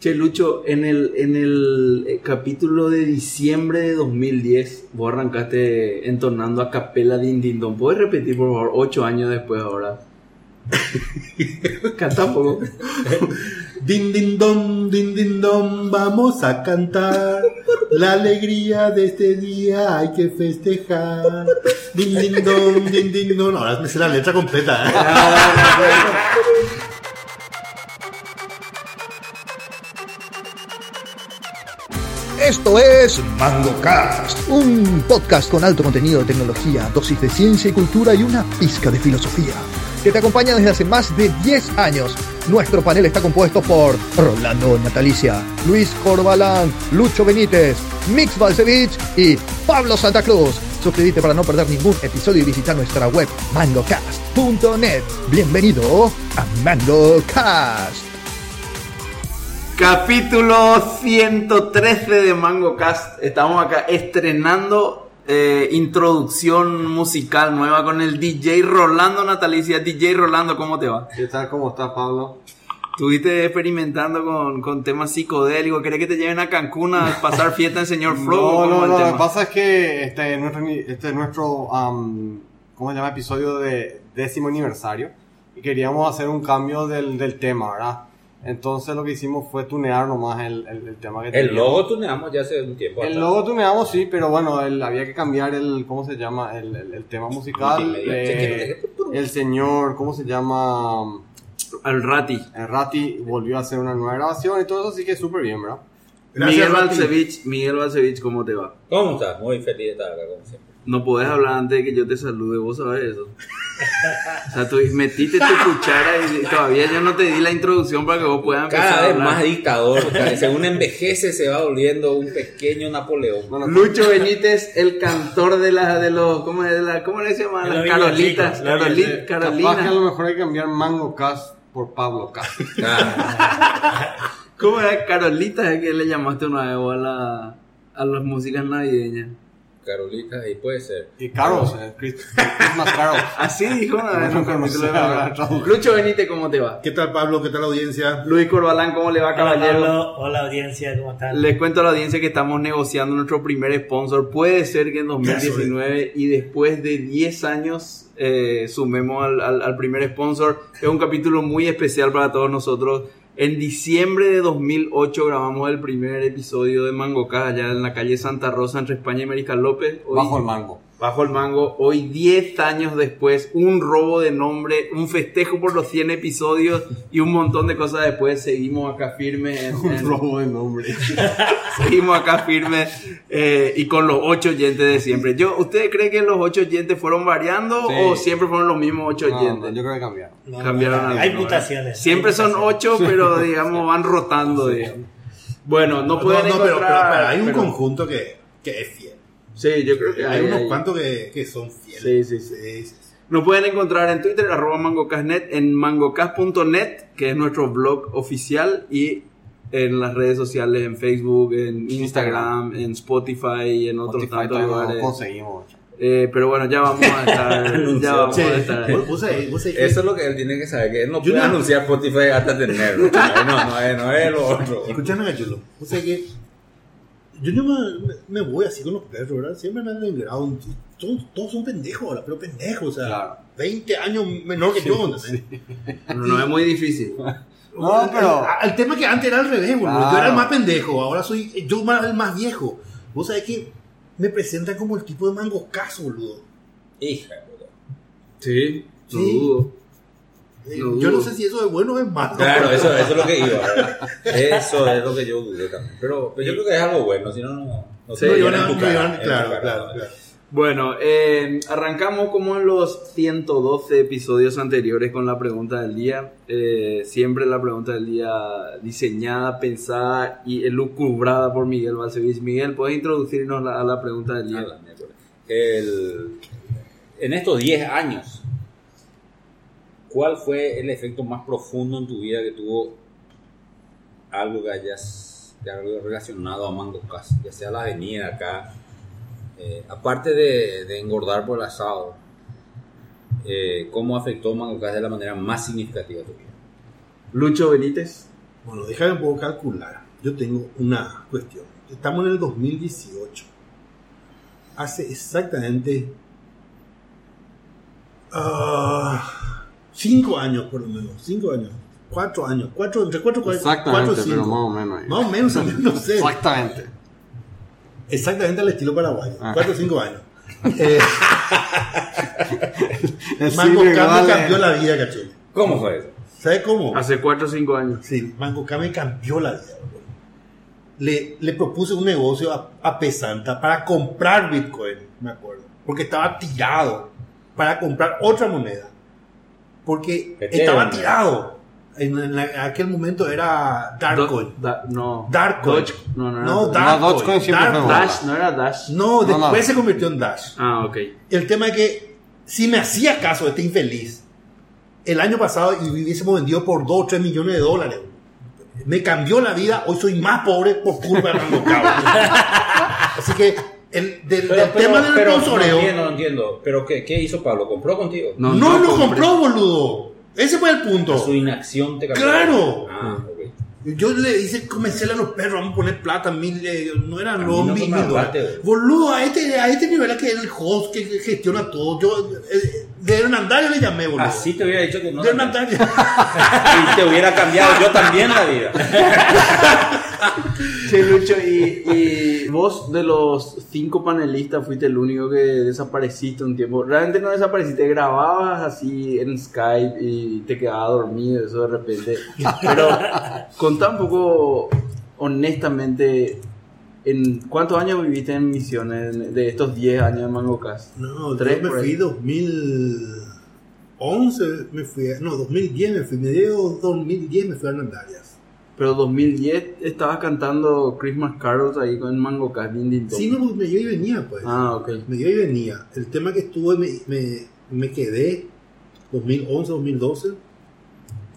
Che, Lucho, en el, en el eh, capítulo de diciembre de 2010, vos arrancaste entonando a capela Din Din Don. ¿Puedes repetir, por favor, ocho años después ahora? Canta poco. Din din dom, din din vamos a cantar. La alegría de este día hay que festejar. Din din dom, din din dom. Ahora me sé la letra completa. ¿eh? Esto es MangoCast, un podcast con alto contenido de tecnología, dosis de ciencia y cultura y una pizca de filosofía, que te acompaña desde hace más de 10 años. Nuestro panel está compuesto por Rolando Natalicia, Luis Corbalán, Lucho Benítez, Mix Balcevich y Pablo Santa Cruz. Suscríbete para no perder ningún episodio y visita nuestra web mangocast.net. Bienvenido a MangoCast. Capítulo 113 de Mango Cast. Estamos acá estrenando eh, introducción musical nueva con el DJ Rolando Natalicia. DJ Rolando, ¿cómo te va? ¿Qué tal? ¿Cómo estás, Pablo? Estuviste experimentando con, con temas psicodélicos. ¿Querés que te lleven a Cancún a pasar fiesta en Señor Flow? No, no, ¿Cómo el no. Lo que pasa es que este es nuestro, este es nuestro am, ¿cómo se llama? Episodio de décimo aniversario. Y queríamos hacer un cambio del, del tema, ¿verdad? Entonces lo que hicimos fue tunear nomás el, el, el tema que El teníamos. logo tuneamos ya hace un tiempo. El atrás. logo tuneamos, sí, pero bueno, el- había que cambiar el, ¿cómo se llama? El, el- el tema musical. Eh, el señor, ¿cómo se llama? Al Rati. El Rati volvió a hacer una nueva grabación y todo eso, así que súper bien, ¿verdad? Gracias, Miguel. Balcevich, Miguel Balcevich, ¿cómo te va? ¿Cómo estás? Muy feliz de estar acá, como siempre. No podés hablar antes de que yo te salude, vos sabés eso. O sea, tú metiste tu cuchara y todavía yo no te di la introducción para que vos puedas empezar Cada a vez hablar. más dictador. o sea, según envejece se va volviendo un pequeño Napoleón. Bueno, Lucho Benítez, el cantor de las de los ¿cómo es la cómo le se llama? De Las Carolitas, los Caroli- villancicos. capaz que a Carolina. lo mejor hay que cambiar Mango Cast por Pablo Cast. ¿Cómo era Carolitas es que le llamaste una vez a la a las músicas navideñas? Carolita, y puede ser. Y Carols, Chris- Christmas Carols. Así dijo una vez No, no. Lucho Benítez, ¿cómo te va? ¿Qué tal, Pablo? ¿Qué tal, audiencia? Luis Corbalán, ¿cómo le va, Hola, caballero? Pablo. Hola, audiencia, ¿cómo están? Les cuento a la audiencia que estamos negociando nuestro primer sponsor. Puede ser que en 2019 y después de 10 años eh, sumemos al, al- al primer sponsor. Es un capítulo muy especial para todos nosotros. En diciembre de 2008 grabamos el primer episodio de Mangocas allá en la calle Santa Rosa entre España y Mariscal López. Hoy- Bajo el mango. Bajo el mango, hoy 10 años después, un robo de nombre, un festejo por los 100 episodios y un montón de cosas después, seguimos acá firmes. en- Un robo de nombre. Seguimos acá firmes eh, y con los ocho oyentes de siempre. Yo, ¿Ustedes creen que los ocho oyentes fueron variando Sí. o siempre fueron los mismos ocho No, oyentes? no, yo creo que cambiaron. No, cambiaron no, Hay mutaciones. Siempre hay son mutaciones. ocho, pero digamos van rotando. digamos. Bueno, no pueden no, no, pero, encontrar... pero- pero hay un pero- conjunto que, que es fiel. Sí, yo creo que Hay hay, unos hay. cuantos que, que son fieles. Sí, sí, sí. sí, sí. Nos pueden encontrar en Twitter, arroba mangocasnet, en mangocas.net, que es nuestro blog oficial, y en las redes sociales, en Facebook, en Instagram, en Spotify y en otros Spotify tantos lugares. conseguimos. Eh, pero bueno, ya vamos a estar. ya vamos Sí. a estar. Vos- vos sabés- vos sabés que- Eso es lo que él tiene que saber, que él no Yo puede no- anunciar Spotify hasta tenerlo. No, no, no, es, no es lo otro. Escuchame, Gachulo. O sea que yo no me, me voy así con los perros, ¿verdad? Siempre me han son- todos son pendejos ahora, pero pendejos. O sea, Claro. 20 años menor que yo. No, no es muy difícil. No, pero- El, el tema que antes era al revés, boludo. Yo era el más pendejo, ahora soy yo más- el más viejo. Vos sabés que me presentan como el tipo de mango caso, boludo. Hija, boludo. Sí, no Sí. dudo. No yo no sé si eso es bueno o es malo. Claro, eso, eso es lo que iba. ¿verdad? Eso es lo que yo dudé también. Pero, pero yo creo que es algo bueno, si no, no. no Sí, se tu claro, claro. Bueno, eh, arrancamos como en los 112 episodios anteriores con la pregunta del día. Eh, siempre la pregunta del día diseñada, pensada y elucubrada por Miguel Balcevich. Miguel, ¿puedes introducirnos la- a la pregunta del Ah, día? la. El- en estos 10 años, ¿cuál fue el efecto más profundo en tu vida que tuvo algo que algo relacionado a Mango Cas? Ya sea la avenida acá, eh, aparte de, engordar por el asado, eh, ¿cómo afectó Mango Cas de la manera más significativa a tu vida? Lucho Benítez. Bueno, déjame un poco calcular. Yo tengo una cuestión. Estamos en el 2018. Hace exactamente ah, cinco años, por lo menos. Cinco años. Cuatro años. Cuatro, entre cuatro, cuatro, Exactamente, cuatro, cinco. pero más o menos ahí. Más o menos, no sé. Exactamente. Exactamente al estilo paraguayo. Ah. Cuatro o cinco años. Eh, me vale- cambió la vida, cachón. ¿Cómo fue eso? ¿Sabes cómo? Hace 4 o 5 años. Sí, Mango K me cambió la vida. bro. Le, le propuse un negocio a, a Pesanta para comprar Bitcoin, me acuerdo. Porque estaba tirado para comprar otra moneda. Porque estaba tirado. En, en la- en aquel momento era Darkcoin. Da- no. Darkcoin. No, no, No, no. Darkcoin. No. Dash, no era Dash. No, después no. se convirtió en Dash. Ah, ok. El tema es que si me hacía caso este infeliz, el año pasado y hubiésemos vendido por 2 o 3 millones de dólares. Me cambió la vida, hoy soy más pobre por culpa de Mango K. Así que el, del, del tema del pero no sponsoreo. entiendo, no entiendo. ¿Pero qué, qué hizo Pablo? ¿Compró contigo? No, no lo compró, boludo. Ese fue el punto. Su inacción te cambió. ¡Claro! Ah. Yo le hice comercial a los perros, vamos a poner plata, mil, eh, no eran los no mil, mil dólares. Boludo, a este, a este nivel que es el host que gestiona todo. Yo, eh, de Hernandario le llamé, boludo. Así te hubiera dicho que no. de. Hernandario. Y te hubiera cambiado yo también la vida. Che, Lucho, y, y vos de los cinco panelistas fuiste el único que desapareciste un tiempo. Realmente no desapareciste, grababas así en Skype y te quedabas dormido, eso de repente. Pero contá un poco honestamente, ¿en cuántos años viviste en misiones de estos 10 años de Mangocas? No, Tres yo me fui 2011, me fui, a- no, 2010 me fui, medio 2010 me fui a Hernandarias. Pero 2010 estabas cantando Christmas Carols ahí con din, dong. Sí, no, me iba y venía, pues. Ah, ok. Me iba y venía. El tema que estuve, me, me, me quedé 2011, 2012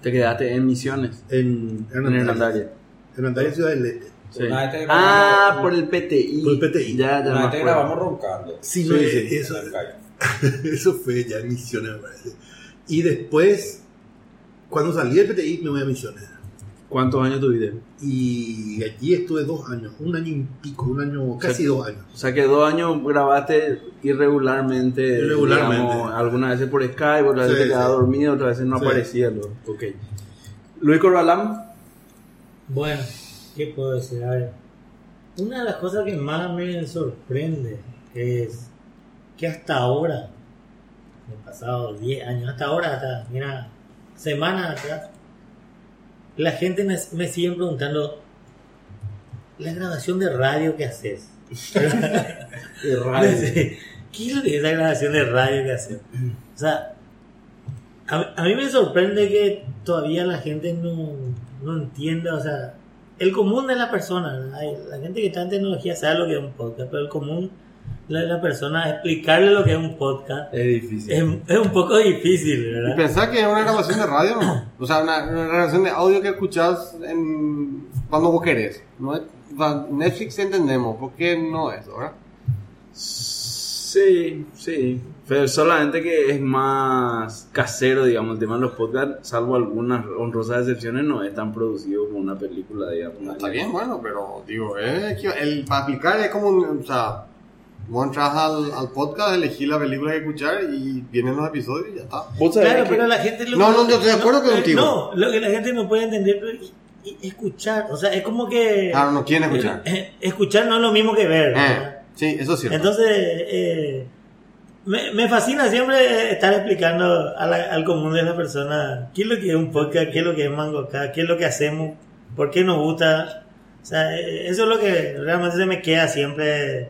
Te quedaste en misiones, en en Hernandarias. Hernandarias Ciudad del Este. Sí. Ah, por el PTI. Por el PTI. Ya, ya. Una vez grabamos roncando. Sí, no, Sí, eh, sí. Eso, eso fue ya en Misiones, me parece. Y después, cuando salí del PTI, me voy a Misiones. ¿Cuántos años tuviste? Y allí estuve dos años, un año y pico, un año, casi dos años. O sea que dos años grabaste irregularmente. Irregularmente. digamos, algunas veces por Skype, otras Sí, veces te quedabas sí. dormido, otras veces no Sí. aparecía. Ok. Luis Corbalán. Bueno, ¿qué puedo decir? A ver, una de las cosas que más me sorprende es que hasta ahora, han pasado 10 años, hasta ahora, hasta, mira, semanas atrás, la gente me, me sigue preguntando, la grabación de radio que haces. De radio. ¿Qué es lo que es la grabación de radio que haces? O sea, a, a mí me sorprende que todavía la gente no, no entienda, o sea, el común de la persona. Hay- la gente que está en tecnología sabe lo que es un podcast, pero el común de la persona, explicarle lo que es un podcast Es difícil. es, es un poco difícil, Y pensar que es una grabación de radio, ¿no? O sea, una, una grabación de audio que escuchás en, cuando vos querés. ¿no? Netflix entendemos, ¿por qué no es, verdad? Sí, sí. Pero solamente que es más casero, digamos, el tema de los podcasts, salvo algunas honrosas excepciones, no es tan producido como una película, digamos. Está bien, bueno, pero digo, eh, el, para aplicar es como, un- o sea, vos entras al, al podcast, elegís la película que escuchar y vienen los episodios y ya está. Vos sabés Claro, que- pero la gente lo No, no, yo estoy de acuerdo no, contigo. No, lo que la gente no puede entender es es escuchar, o sea, es como que Claro, no quieren escuchar. Eh, escuchar no es lo mismo que ver. Eh, sí, eso es cierto. Entonces, eh, me, me fascina siempre estar explicando a la- al común de la persona qué es lo que es un podcast, qué es lo que es Mango acá, qué es lo que hacemos, por qué nos gusta. O sea, eh, eso es lo que realmente se me queda siempre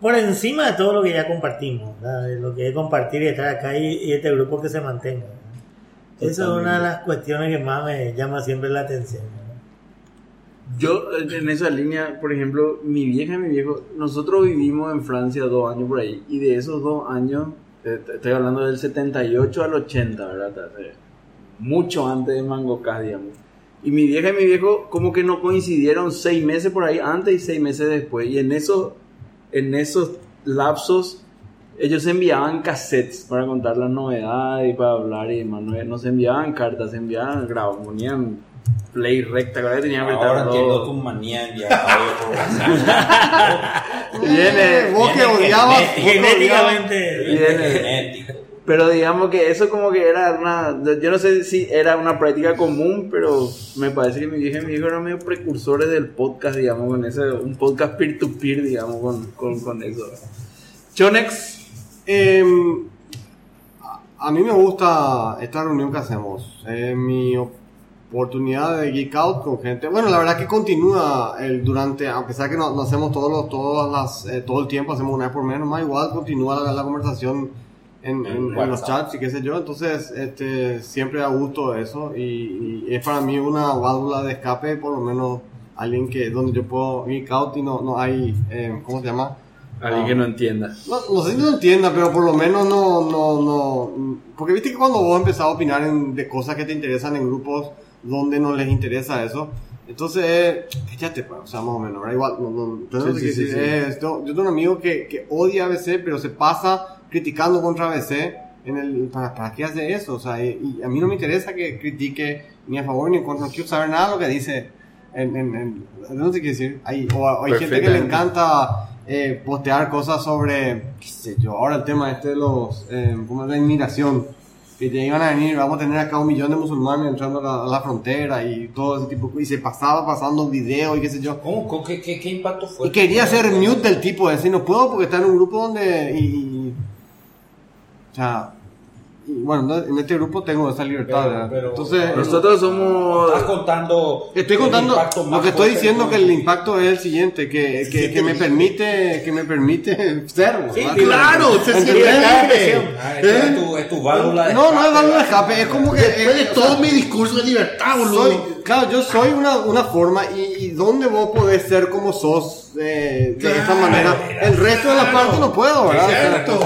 por encima de todo lo que ya compartimos, ¿verdad? De lo que es compartir y estar acá y, y este grupo que se mantenga. Eso es una de las cuestiones que más me llama siempre la atención. ¿verdad? Yo, en esa línea, por ejemplo, mi vieja y mi viejo, nosotros vivimos en Francia dos años por ahí, y de esos dos años, estoy hablando del 78 al 80, ¿verdad? Mucho antes de Mangocas, digamos. Y mi vieja y mi viejo como que no coincidieron seis meses por ahí antes y seis meses después. Y en esos, en esos lapsos ellos enviaban cassettes para contar las novedades y para hablar y demás. No, se enviaban cartas, se enviaban, grababan, ponían play recta, ahora tenían que Ahora entiendo tu manía audio por WhatsApp. Viene, Vos que viene odiabas. genético. vos que odiabas- Genéticamente. Viene. Pero digamos que eso como que era una... Yo no sé si era una práctica común, pero me parece que mi vieja y mi hijo eran medio precursores del podcast, digamos, con ese... Un podcast peer-to-peer, digamos, con, con, con eso. Chonex, Em, a- mí me gusta esta reunión que hacemos. Mi oportunidad de geek out con gente. Bueno, la verdad que continúa el durante, a pesar que no, hacemos todos los, todas las, eh, todo el tiempo, hacemos una vez por menos, más igual continúa la conversación en, en- en los chats y qué sé yo. Entonces, este, siempre da gusto eso y, y es para mí una válvula de escape, por lo menos alguien que donde yo puedo geek out y no, no hay, eh, ¿cómo se llama? alguien que no entienda. No, no sé si no entienda, pero por lo menos no, no, no. Porque viste que cuando vos empezás a opinar en- de cosas que te interesan en grupos donde no les interesa eso, entonces, eh, cállate, pues, o sea, más o menos, ¿verdad? Igual, no, no, yo no Sí, sí, sí, eh, esto- yo tengo un amigo que, que odia ABC, pero se pasa criticando contra ABC. En el, ¿para, ¿Para qué hace eso? O sea, y, y a mí no me interesa que critique ni a favor ni en contra, no quiero saber nada de lo que dice. En, en, en- no sé qué decir. Hay, o, o hay gente que le encanta eh, postear cosas sobre, qué sé yo, ahora el tema este de los, eh, ¿cómo es la inmigración? Que te iban a venir, vamos a tener acá un millón de musulmanes entrando a la, a la frontera y todo ese tipo, y se pasaba pasando videos y qué sé yo. ¿Cómo? ¿Qué, qué, qué impacto fue? Y quería hacer mute del tipo ese, no puedo porque está en un grupo donde, y, y- o sea, y bueno, no- en este grupo tengo esa libertad, Pero- ¿verdad? pero- Entonces, Nosotros somos... Estás contando. Estoy el contando lo que estoy diciendo que que el impacto es el siguiente, que, que, que me permite que me permite ser. Sí, ¿verdad? Claro, se siente. Ah, es tu, es tu válvula de No, no es escape, válvula de escape, es como que Después de eh, o todo sea, mi discurso de libertad, boludo. Claro, yo soy una, una forma y, y donde vos podés ser como sos eh, de esta Claro. manera. El resto de la parte no puedo, ¿verdad? Cierto.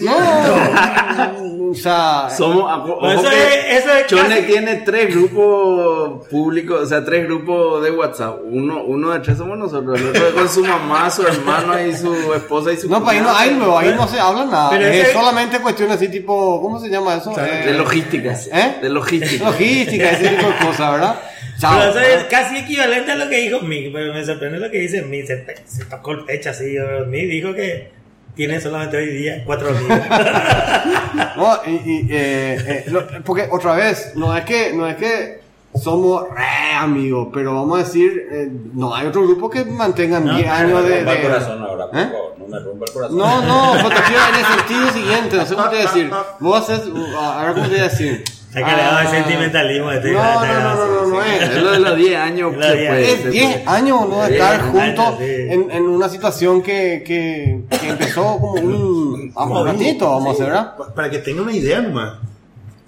no, o sea, Somos... eso es, eso es Chone casi- tiene tres grupos públicos, o sea, tres grupos de WhatsApp. Uno, uno de tres somos nosotros, el otro es con su mamá, su hermano y su esposa y su no, pues ahí no, cuñado. ahí no, ahí no se habla nada. Pero es ese- solamente cuestiones así tipo, ¿cómo se llama eso? Eh, De logística. ¿Eh? De logística. logística, ese tipo de cosas, ¿verdad? Chao. Pero eso es casi equivalente a lo que dijo Mick, pero me sorprende lo que dice Mick. Se, se tocó el pecho así. Mick dijo que tiene solamente hoy día cuatro amigos. No, y, y, eh, eh, lo- porque otra vez, no es que, no es que somos re amigos, pero vamos a decir, eh, no hay otro grupo que mantengan No, 10 no, años No me de... rompa el de- corazón ahora, por favor. No me rompa el corazón. No, no, en el sentido siguiente, no sé cómo te voy a decir. Vos haces, uh, a ver cómo te voy a decir. Hay que le daba el Ah, sentimentalismo de este No, no, no, no, no, no es. Es lo de los 10 años Es lo de que 10 puede años. ser. Es 10 años ¿no? de estar juntos sí. en, en una situación que, que, que empezó como un, a un ratito, vamos a hacer, ¿verdad? Pa- Para que tenga una idea nomás.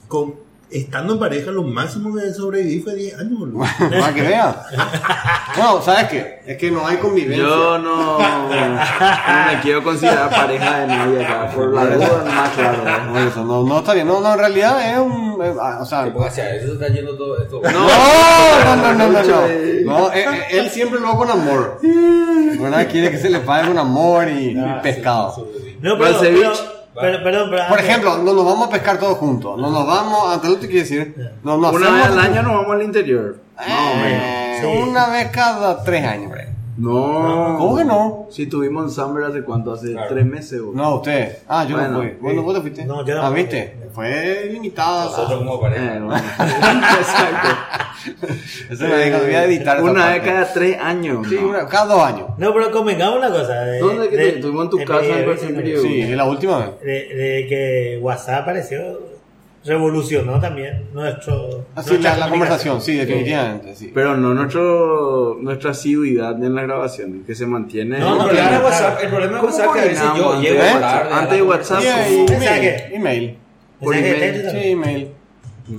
Con, estando en pareja, lo máximo que sobreviví fue 10 años, boludo. Para que vean. No, ¿sabes qué? Es que no hay convivencia. Yo no, no me quiero considerar pareja de nadie acá, por la duda más claro. Eso, no, no está bien. No, no, en realidad es un. eh, ah, o sea. Que porque hacia eso está yendo todo esto. No, no, no, no, no. No, eh. No, eh, eh, él siempre lo hace con amor. ¿Verdad? Quiere que se le pague con amor y, y pescado. No, ¿Va pero, pero, pero, perdón, pero Por ejemplo, no nos vamos a pescar todos juntos. No nos vamos. Antes lo te quiero decir. No, no Una vez al año nos vamos al interior. Más o menos. Eh, Sí. Una vez cada tres años, No. ¿Cómo que no? Si tuvimos en Summer hace cuánto, hace Claro. tres meses. boludo. No, usted. Ah, yo Bueno, no fui. Bueno, sí. vos te fuiste. No, yo no Ah, fui. viste. Fue limitada. Nosotros como Eh, pareja. bueno. Exacto. Eso me dijo, voy a editar Una vez cada tres años. Sí, ¿no? una- cada dos años. No, pero convengamos una cosa. de- ¿Dónde que de- te- estuvimos en tu casa en? Sí, es la última vez. de, de que WhatsApp apareció, revolucionó también nuestro. Así, Ah, la, conversación, sí, definitivamente, sí. Pero no nuestro, nuestra asiduidad en las grabaciones, que se mantiene. No, no, el problema de claro, WhatsApp, el problema de ¿Cómo WhatsApp es que a veces yo llego antes de tarde. WhatsApp? a la Antes de WhatsApp, conversación. email, email. Por email, Sí, email.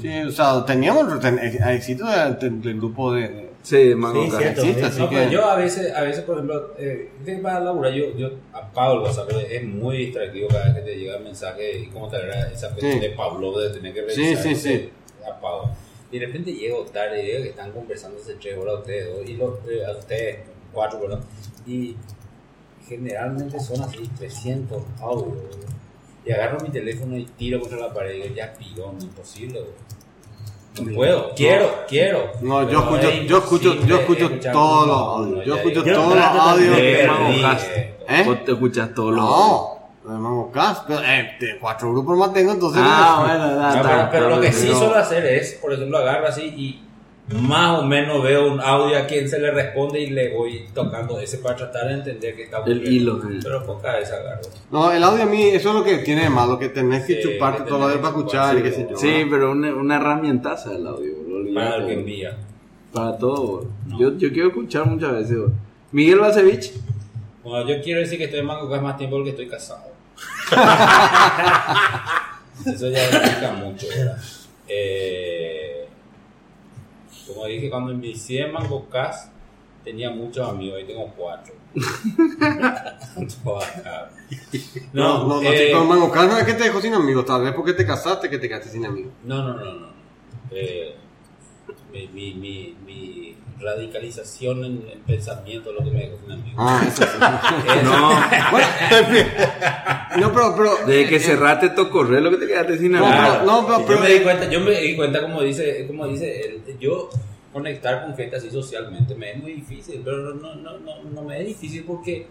Sí, o sea, teníamos el éxito del grupo de... Sí, mango Sí, existe, así No, que... pero yo a veces, a veces por ejemplo, eh, para laburar yo, yo apago el WhatsApp, es muy distractivo cada vez que te llega el mensaje y como te era esa cuestión Sí. de Pablo de tener que Sí, revisar. sí, sí. sé, Apago. Y de repente llego tarde y veo que están conversando hace tres horas ustedes dos, y los, eh, a ustedes cuatro, perdón. Y generalmente son así 300 audios. Y agarro mi teléfono y tiro contra la pared y digo, ya pirón, imposible, güey. No puedo, quiero, quiero. No, yo escucho, es yo escucho, yo escucho todos los audios. Yo escucho todos los audios de Perdí, Mango Cast. eh. Vos te escuchas todos los No, de Mango Cast, pero eh, de cuatro grupos más tengo, entonces. Ah, bueno, da, pero, pero lo que sí suelo hacer es, por ejemplo, agarro así y más o menos veo un audio a quien se le responde y le voy tocando ese para tratar de entender que está El ocurriendo. hilo, eh. Pero pocas veces agarro. No, el audio a mí, eso es lo que tiene de malo, que tenés que Sí, chuparte que todo lo de para escuchar y qué sé yo. Sí, pero una, una herramientaza el audio, bro, Para el que envía. Para todo. No. Yo, yo quiero escuchar muchas veces. bro. Miguel Balcevich. Bueno, yo quiero decir que estoy en Mango más tiempo porque estoy casado. Eso ya explica mucho, ¿verdad? Eh, como dije, cuando inicié en Mango Cast, tenía muchos amigos, hoy tengo cuatro. No, no, no, eh, pero Mango Cast no es que te dejó sin amigos, tal vez porque te casaste que te quedaste sin amigos. No, no, no, no. Eh, mi, mi, mi, mi radicalización en el pensamiento lo que me amigos. Ah, eso sí. Eh, No, pero, pero. Desde que cerraste tu correo, lo que te quedaste sin No, hablar. pero- no, pero- yo pero- me di cuenta, yo me di cuenta como dice, como dice yo conectar con gente así socialmente me es muy difícil, pero no, no, no, no me es difícil porque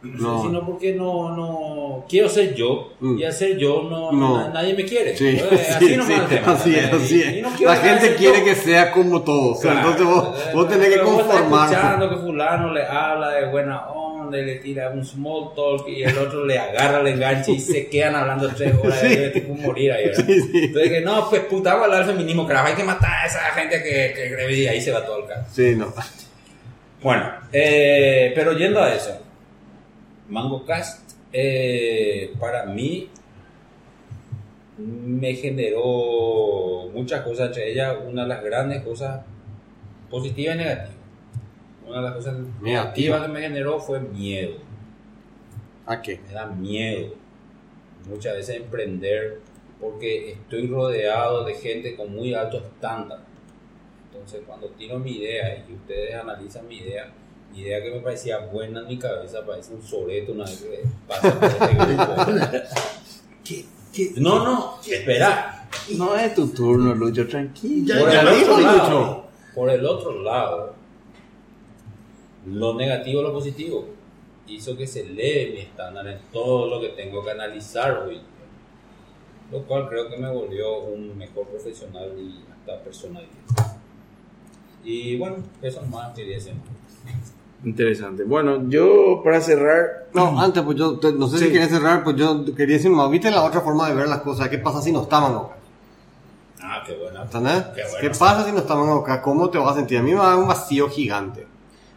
No. sino porque no, no quiero ser yo Mm. y al ser yo no, No. na- nadie me quiere. Sí, Pues, así sí, sí, es, así no es. La gente quiere yo. que sea como todos. Claro. Entonces vos, vos tenés que Pero estás conformarte. escuchando que fulano le habla de buena onda y le tira un small talk y el otro le agarra el enganche y se quedan hablando tres horas tipo morir ahí. Entonces dije, no, pues puta, vamos a hablar del feminismo, carajo, hay que matar a esa gente que, que cree y ahí se va todo el caso. Sí, no. Bueno, eh, pero yendo a eso, Mango Cast eh, para mí me generó muchas cosas, entre ellas una de las grandes cosas positivas y negativas. Una de las cosas negativas que me generó fue miedo. ¿A qué? Me da miedo muchas veces emprender porque estoy rodeado de gente con muy alto estándar. Entonces, cuando tiro mi idea y ustedes analizan mi idea, idea que me parecía buena en mi cabeza parece un soreto una vez que pasa por este grupo. No, no, espera. No es tu turno, Lucho, tranquilo. Ya- Por ya el, lo otro lado, Lucho. por el otro lado, lo negativo, lo positivo, hizo que se eleve mi estándar en todo lo que tengo que analizar hoy. Lo cual creo que me volvió un mejor profesional y hasta personal. Y bueno, eso nomás quería decir. Interesante. Bueno, yo para cerrar, No, antes, pues yo, te- no sé si Sí. querías cerrar, pues yo quería decir, más, ¿viste la otra forma de ver las cosas? ¿Qué pasa si no está Mango Cast? Ah, qué buena. ¿Entendés? Qué bueno. ¿Qué pasa si no está Mango Cast? ¿Cómo te vas a sentir? A mí me va a dar un vacío gigante.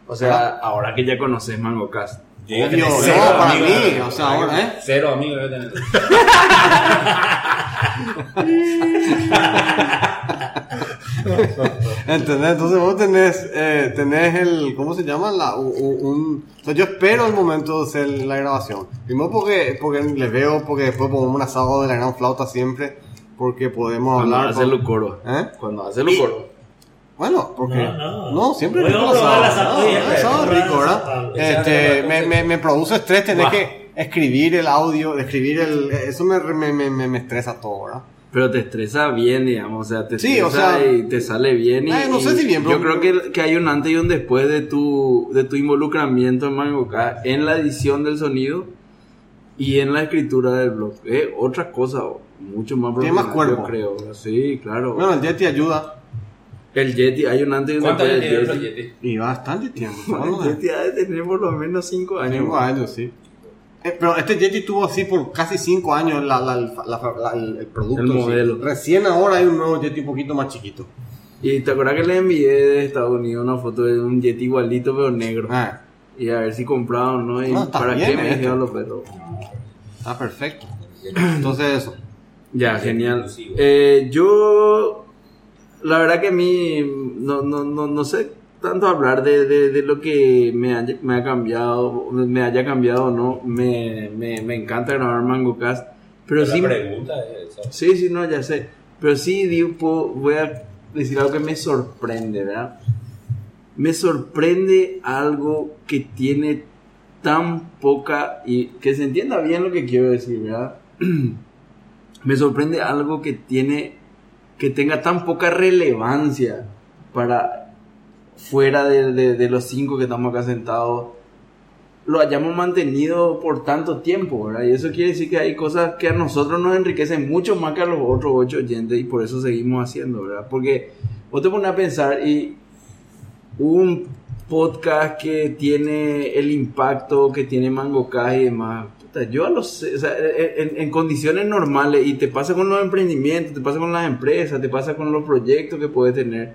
o sea, ahora que ya conoces Mango Cast, Yo iba a Obvio, no, cero para mí, o sea, ahora, ¿eh? Cero amigos voy a tener. ¿Entendés? Entonces vos tenés, eh, tenés el, ¿cómo se llama? La, un, un- o sea, yo espero el momento de hacer la grabación. Primero porque, porque le veo, porque después ponemos un asado de la gran flauta siempre, porque podemos cuando hablar. hace con- el coro. ¿Eh? Cuando hace el coro. Bueno, porque... No, No, no. siempre rico asado. asado, asado es probar rico, ¿verdad? asado. Este, me, me, me produce estrés tener Guau. que escribir el audio, escribir el... Eso me, me, me, me- me estresa todo, ¿verdad? Pero te estresa bien, digamos, o sea, te Sí, o estresa sea, y te sale bien. Y, eh, no sé si bien, pero- Yo creo que, que hay un antes y un después de tu, de tu involucramiento en Mango en la edición del sonido y en la escritura del blog. Eh, otra cosa, mucho más Tiene más cuerpo. yo creo. Sí, claro. Bueno, el Yeti ayuda. el Yeti, hay un antes y un ¿Cuántos después del Yeti. Yeti? Y bastante tiempo. El Yeti ha de tener por lo menos 5 años. Cinco años, sí. Eh, pero este Yeti tuvo así por casi cinco años la, la- la- la- el, el producto. El modelo. Recién ahora hay un nuevo Yeti un poquito más chiquito. Y te acuerdas que le envié de Estados Unidos una foto de un Yeti igualito pero negro. Ah, Y a ver si compraba o no. Y No, para bien, qué me este. dijeron los perros. está perfecto. Entonces eso. Ya, genial. Eh, yo, la verdad que a mí, no, no, no, no sé tanto hablar de, de, de lo que me haya, me ha cambiado, me haya cambiado o no. Me, me, me encanta grabar Mango Cast. Pero la sí, pregunta es esa. sí, sí, no, ya sé. Pero sí, digo, puedo- voy a decir algo que me sorprende, ¿verdad? Me sorprende algo que tiene tan poca, y que se entienda bien lo que quiero decir, ¿verdad? me sorprende algo que tiene, que tenga tan poca relevancia para fuera de, de- de los cinco que estamos acá sentados, lo hayamos mantenido por tanto tiempo, ¿verdad? Y eso quiere decir que hay cosas que a nosotros nos enriquecen mucho más que a los otros ocho oyentes y por eso seguimos haciendo, ¿verdad? Porque vos te pones a pensar y un podcast que tiene el impacto que tiene Mangocas y demás. Yo a los, o sea, en, en condiciones normales, y te pasa con los emprendimientos, te pasa con las empresas, te pasa con los proyectos que puedes tener.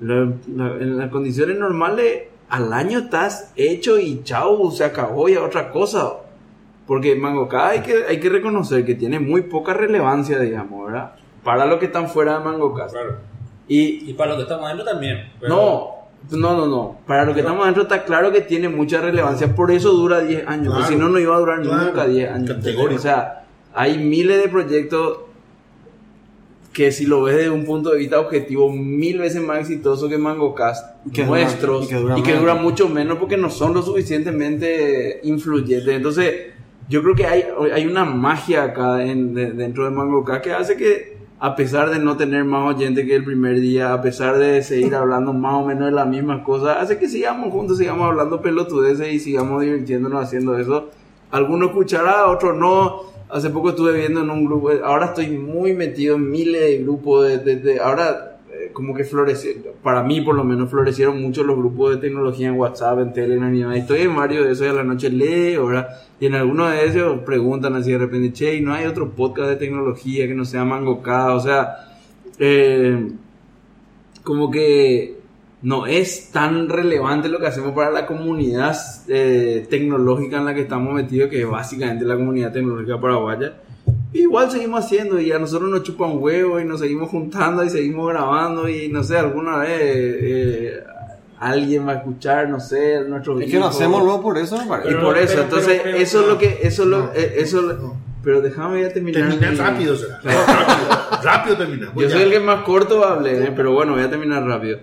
En las condiciones normales, al año estás hecho y chao, se acabó y a otra cosa. Porque Mangocas hay que, hay que reconocer que tiene muy poca relevancia, digamos, ¿verdad? Para los que están fuera de Mangocas. Claro. Y, Y para los que estamos adentro también. pero- no, no, no, no. Para lo que estamos adentro está claro que tiene mucha relevancia. Por eso dura 10 años. Claro, porque si no, no iba a durar claro, nunca 10 años. categórico. O sea, hay miles de proyectos que si lo ves desde un punto de vista objetivo, mil veces más exitosos que MangoCast que nuestros y que y duran mucho menos porque no son lo suficientemente influyentes. Entonces, yo creo que hay, hay una magia acá en- de- dentro de MangoCast que hace que, a pesar de no tener más oyentes que el primer día, a pesar de seguir hablando más o menos de las mismas cosas, hace que sigamos juntos, sigamos hablando pelotudeces y sigamos divirtiéndonos haciendo eso. Algunos escuchará, otros no. Hace poco estuve viendo en un grupo, ahora estoy muy metido en miles de grupos, de- ahora eh, como que florecieron, para mí por lo menos florecieron mucho los grupos de tecnología en WhatsApp, en Telegram y demás. Estoy en varios de esos y a la noche leo, ¿verdad? Y en algunos de esos preguntan así de repente, che, ¿y no hay otro podcast de tecnología que no sea Mangocada? O sea, eh, como que no es tan relevante lo que hacemos para la comunidad eh, tecnológica en la que estamos metidos, que es básicamente la comunidad tecnológica paraguaya. Igual seguimos haciendo y a nosotros nos chupan huevos y nos seguimos juntando y seguimos grabando y no sé, alguna vez eh, alguien va a escuchar, no sé, nuestros Es que lo hacemos luego por eso, me Y parece. Pero- por eso, pero- entonces, pero- eso es lo que, eso lo, No, eh, eso, no, pero déjame ya terminar. Termina mi- rápido, será. rápido, rápido termina. Yo soy el que más corto hable, eh, pero bueno, voy a terminar rápido.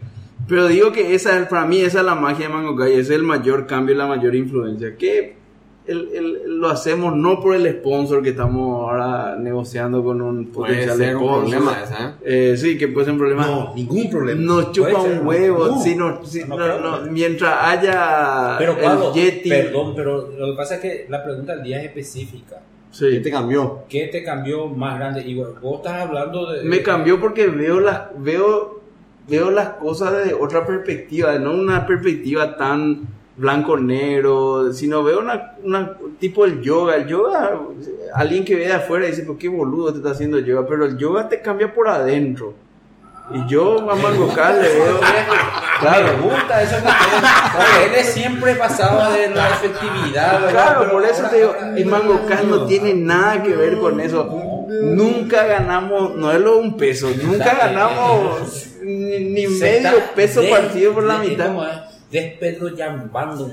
Pero digo que esa es, para mí, esa es la magia de Mango Kai, ese es el mayor cambio y la mayor influencia. Que el- el- lo hacemos no por el sponsor que estamos ahora negociando con un Puede potencial ser un sponsor. problema ese, ¿eh? Eh, sí, que puede ser un problema. No, ningún problema. Nos chupa Puede ser, un ¿no? huevo, No. si no- si- No no- creo. no, mientras haya Pero el Pablo, Yeti. perdón, pero lo que pasa es que la pregunta del día es específica. Sí. ¿Qué te cambió? ¿Qué te cambió más grande? Y vos vos estás hablando de... Me cambió porque veo las veo veo las cosas desde otra perspectiva, no una perspectiva tan blanco negro, sino veo una, una tipo el yoga, el yoga alguien que ve de afuera dice, "¿Por qué boludo te está haciendo yoga?", pero el yoga te cambia por adentro. Y yo a Mangocal le veo Claro, me gusta eso que usted- Él es siempre pasado de la efectividad. ¿verdad? Claro, por eso te digo, el Mangocal no tiene nada que ver con eso. Nunca ganamos, no es lo un peso, nunca ganamos ni, ni medio peso partido por la mitad. Despedro llambando.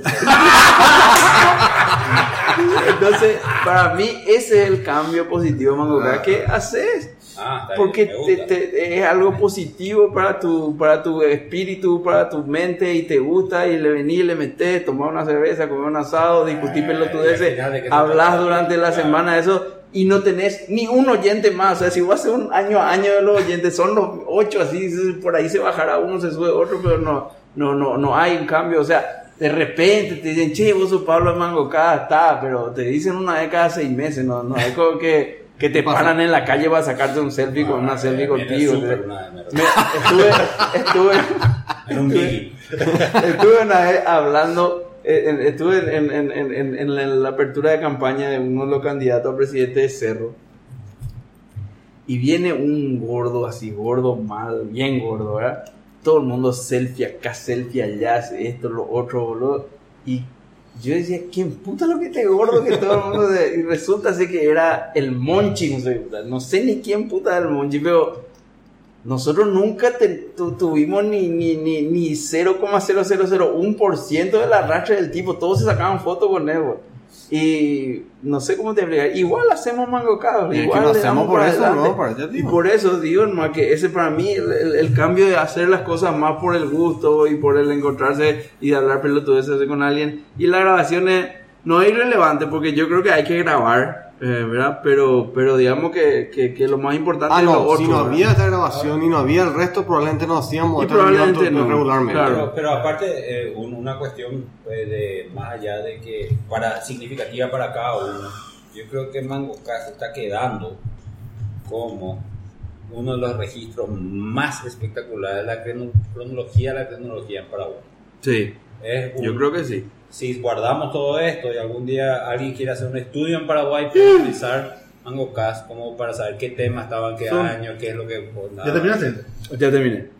Entonces, para mí ese es el cambio positivo, Mangoca, que haces. Ah, Porque te- es algo positivo para tu, para tu espíritu, para tu mente y te gusta y le venís, le metes, tomar una cerveza, comer un asado, discutir Ah, pelotudeces, qué hablas durante la semana eso y no tenés ni un oyente más. O sea, si vos haces un año a año de los oyentes, son los ocho así, por ahí se bajará uno, se sube otro, pero no, no, no, no hay un cambio. O sea, de repente te dicen, che, vos sos Pablo Mango, cada está, pero te dicen una vez cada seis meses, no, no es como que, que te paran en la calle para sacarte un selfie con una selfie Ah, contigo. una me me- estuve, estuve, En un biggie. estuve una vez hablando, estuve en, en- en- en- la, apertura de campaña de uno de los candidatos a presidente de Cerro. Y viene un gordo así, gordo mal, bien gordo, ¿verdad? Todo el mundo selfie acá, selfie allá, esto, lo otro, boludo. Y yo decía, ¿quién puta lo que este gordo que todo el mundo... de-?" Y resulta ser que era el Monchi, no sé, no sé ni quién puta era el Monchi, pero nosotros nunca tuvimos ni, ni, ni, ni 0,0001% de la racha del tipo. Todos se sacaban fotos con él. Y no sé cómo te explicar. Igual hacemos mangocados. Igual lo hacemos por eso, bro, por eso, Y por eso digo, hermano, que ese para mí, el, cambio de hacer las cosas más por el gusto y por el encontrarse y de hablar pelotudeces con alguien. Y las grabaciones no es irrelevante porque yo creo que hay que grabar eh, ¿verdad? Pero, pero digamos que, que, que, lo más importante ah, no, es lo otro, Si no había esta grabación y no había el resto, probablemente no hacíamos y probablemente no, regularmente. Claro. Pero, pero, aparte, eh, una cuestión pues, de, más allá de que para significativa para cada uno, yo creo que Mango se está quedando como uno de los registros más espectaculares de la cronología de la tecnología en Paraguay. Sí, es un, yo creo que sí si guardamos todo esto y algún día alguien quiere hacer un estudio en Paraguay, puede utilizar mm. AngoCast como para saber qué temas estaban, qué Son- año, qué es lo que... pues, ¿Ya terminaste? Ya terminé.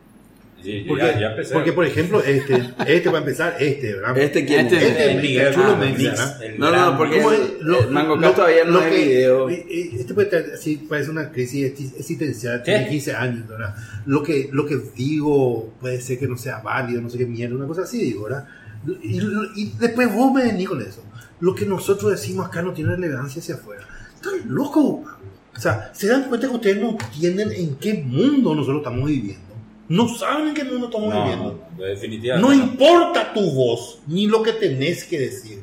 Sí, Porque, ya, ya empecé. porque por ejemplo, este, este va a empezar, este, ¿verdad? Este quién Este? Este es Miguel Chulo Mendix, ¿verdad? No, no, porque ¿Cómo? Lo- el Mango lo- todavía no lo es video. Eh, eh, este puede estar así, parece una crisis existencial, tiene 15 años, ¿verdad? Lo que, lo que digo puede ser que no sea válido, no sé qué mierda, una cosa así, digo, ¿verdad? Y, y después vos me venís con eso. Lo que nosotros decimos acá no tiene relevancia hacia afuera. Están locos. O sea, se dan cuenta que ustedes no entienden en qué mundo nosotros estamos viviendo. No saben en qué mundo estamos no, viviendo. Definitivamente. No importa tu voz, ni lo que tenés que decir.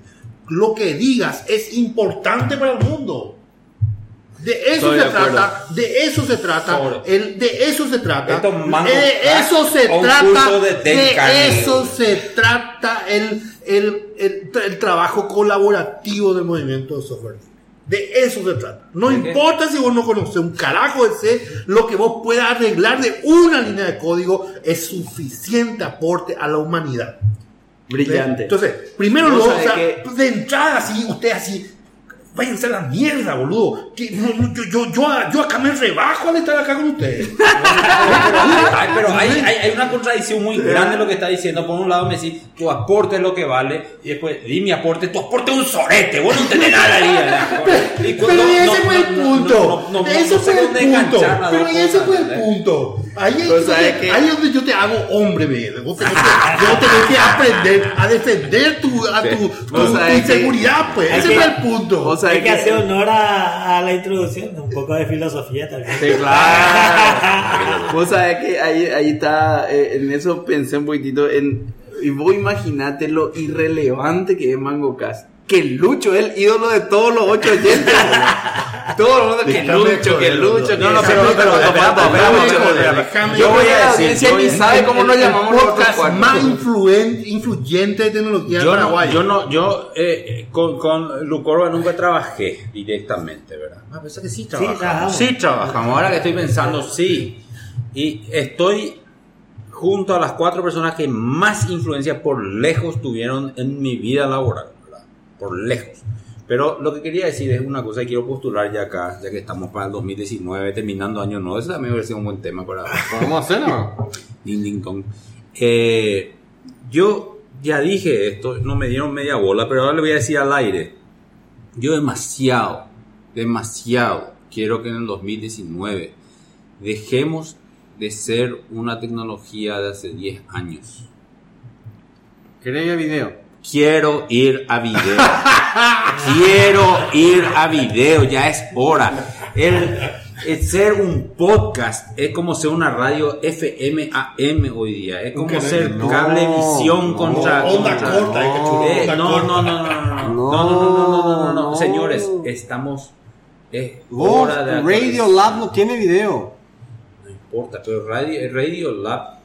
Lo que digas es importante para el mundo. De eso se trata, de eso se trata, el, de eso se trata, de eso se trata, de, eso se trata el, el, el, trabajo colaborativo del movimiento de software. De eso se trata. No importa si vos no conoces un carajo de C, lo que vos puedas arreglar de una línea de código es suficiente aporte a la humanidad. Brillante. Entonces, primero lo, o sea, de entrada así, usted así, Vaya a la mierda, boludo. yo, yo, yo, yo acá me rebajo de estar acá con usted. Ay, pero hay, una contradicción muy grande en lo que está diciendo. Por un lado me decís, tu aporte es lo que vale. Y después, di mi aporte, tu aporte es un sorete. Vos no tenés nada ahí. Pero, ese fue el punto. Eso fue el punto. Pero ese fue el punto. Ahí es, pues donde, que... ahí es donde yo te hago hombre, ve. Vos tenés que, que aprender a defender tu, a tu, tu, tu inseguridad, que... pues. Ese fue el punto. O sea, hay que, hacer honor a, a, la introducción, un poco de filosofía también. Sí, claro. vos sabés que ahí, ahí está, eh, en eso pensé un poquitito, en, y vos imaginate lo irrelevante que es Mango Cast que Lucho es el ídolo de todos los ocho oyentes. todos los que Lucho, que Lucho. No, no, pero, pero, pero, Yo voy a decir. Cómo nos llamamos el podcast más influyente de tecnología yo no, Yo no, yo eh, con, con Lucorba nunca trabajé directamente, ¿verdad? Ah, pensé que sí trabajamos. Sí trabajamos. Ahora que estoy pensando, sí. Y estoy junto a las cuatro personas que más influencia por lejos tuvieron en mi vida laboral por lejos. Pero lo que quería decir es una cosa que quiero postular ya acá, ya que estamos para el 2019, terminando año nuevo. Eso también hubiera sido un buen tema para... ¿Podemos hacerlo? Ding, ding, dong. Eh, yo ya dije esto, no me dieron media bola, pero ahora le voy a decir al aire. Yo demasiado, demasiado quiero que en el 2019 dejemos de ser una tecnología de hace 10 años. ¿Querés video? Quiero ir a video. Quiero ir a video, ya es hora. El, ser un podcast es como ser una radio FM AM hoy día. Es como ser no, cablevisión contra. Onda contra, corta, no, eh, no, no, no, no, no, no, no, no, no, no, señores, estamos. Eh, oh, radio Lab no tiene video. No importa, pero Radio, radio Lab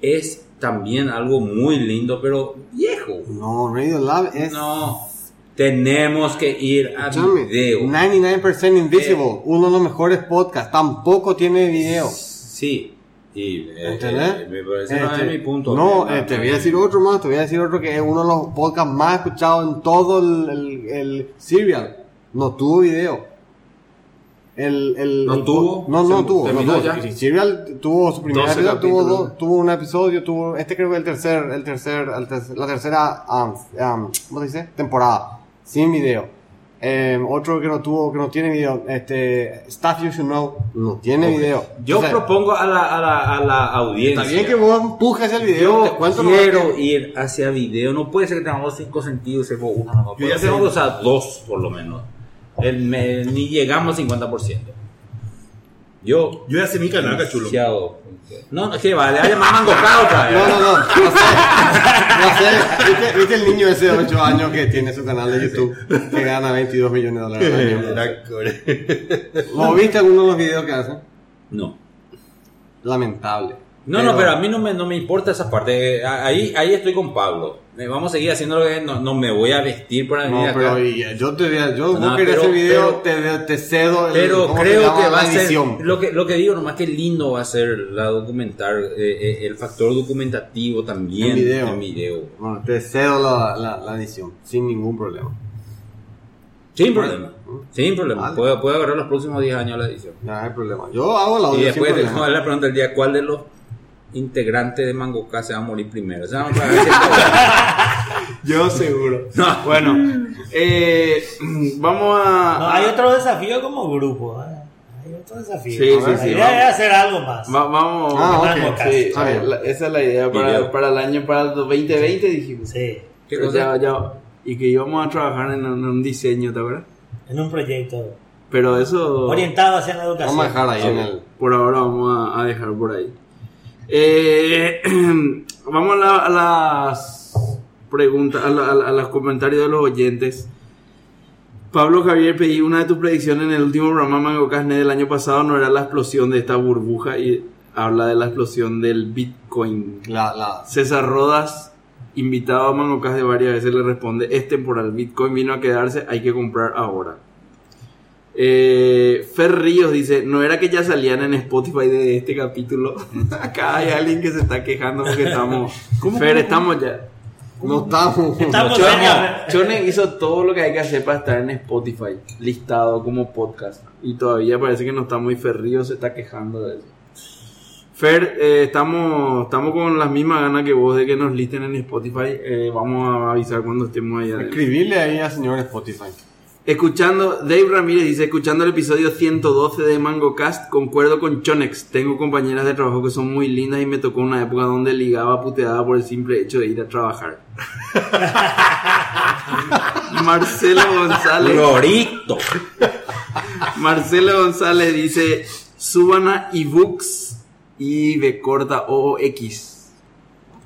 es también algo muy lindo, pero viejo. No, Radio Lab es... No, tenemos que ir a Chame, video. 99% Invisible, eh. uno de los mejores podcasts, tampoco tiene video. Sí. Y, Eh, eh me parece este, no es este, mi punto. No, eh, ah, te voy a decir otro más, te voy a decir otro que es uno de los podcasts más escuchados en todo el, el, el serial. No tuvo video. El, el, no el, tuvo. No, no tuvo. No tuvo. Ya. Serial tuvo su primera vida, tuvo, tuvo un episodio, tuvo. Este creo que el tercer, el tercer, el tercer la tercera, um, um, ¿cómo se dice? Temporada. Sin video. Eh, otro que no tuvo, que no tiene video. Este, Stuff You Should Know no tiene okay. video. Yo o sea, propongo a la, a, la, a la audiencia. Está bien que vos empujes el video. Yo te quiero ir hacia video. No puede ser que tengamos cinco sentidos. Yo ya tengo, o sea, dos por lo menos. Ni llegamos al 50%. Yo. Yo ya sé mi canaca, chulo. No, es que vale, haya más mangocado otra. No, no, no. No sé. No sé. ¿Viste, el niño ese de 8 años que tiene su canal de YouTube que gana 22 millones de dólares al viste alguno de los videos que hacen? No. Lamentable. No, no, pero a mí no me, no me importa esa parte. Ahí, ahí estoy con Pablo. Eh, Vamos a seguir haciendo lo que no, no me voy a vestir para venir No, acá. pero y, eh, yo te voy yo No, querés pero- ese video, pero- te, te cedo el, Pero ¿cómo se creo que va a ser lo que, lo que digo nomás que lindo va a ser la documentar eh, el factor documentativo también En video. en video. Bueno, te cedo la, la, la edición, sin ningún problema. sin problema sin problema Vale. puedo, puedo agarrar los próximos 10 años la edición No hay problema. Yo hago la audio y después la pregunta del día cuál de los integrantes de Mango K se va a morir primero o sea, vamos a ver si- Yo seguro. No. Bueno, eh, vamos a. No, hay otro desafío como grupo. ¿eh? Hay otro desafío. Sí, sí, la sí, idea vamos. es hacer algo más. Va- vamos. Ah, ok. Sí, Está bien. la- esa es la idea para, para el año, para el 2020, dijimos. Sí, ¿Qué O cosa? sea, ya- y que íbamos a trabajar en un, en un diseño, ¿te acuerdas? en un proyecto Pero eso. orientado hacia la educación. Vamos a dejar ahí en el. Por ahora vamos a, a dejar por ahí. Eh, vamos a, la- a las preguntas, a, la- a los comentarios de los oyentes. Pablo Javier, pedí una de tus predicciones en el último programa Mango Casne del año pasado, no era la explosión de esta burbuja y habla de la explosión del Bitcoin. La, la, César Rodas, invitado a Mangocas de varias veces, le responde, es temporal, Bitcoin vino a quedarse, hay que comprar ahora. Eh, Fer Ríos dice, no era que ya salían en Spotify de este capítulo. Acá hay alguien que se está quejando porque estamos... Fer, estamos ya. no estamos. Estamos Chone, hizo todo lo que hay que hacer para estar en Spotify, listado como podcast. Y todavía parece que no está muy Fer Ríos, se está quejando de eso. Fer, eh, estamos, estamos con las mismas ganas que vos de que nos listen en Spotify. Eh, vamos a avisar cuando estemos allá. Escribirle ahí al señor Spotify. Escuchando, Dave Ramírez dice, escuchando el episodio 112 de Mango Cast, concuerdo con Chonex. Tengo compañeras de trabajo que son muy lindas y me tocó una época donde ligaba puteada por el simple hecho de ir a trabajar. Marcelo González. Florito. Marcelo González dice, suban a ebooks y de corta OX.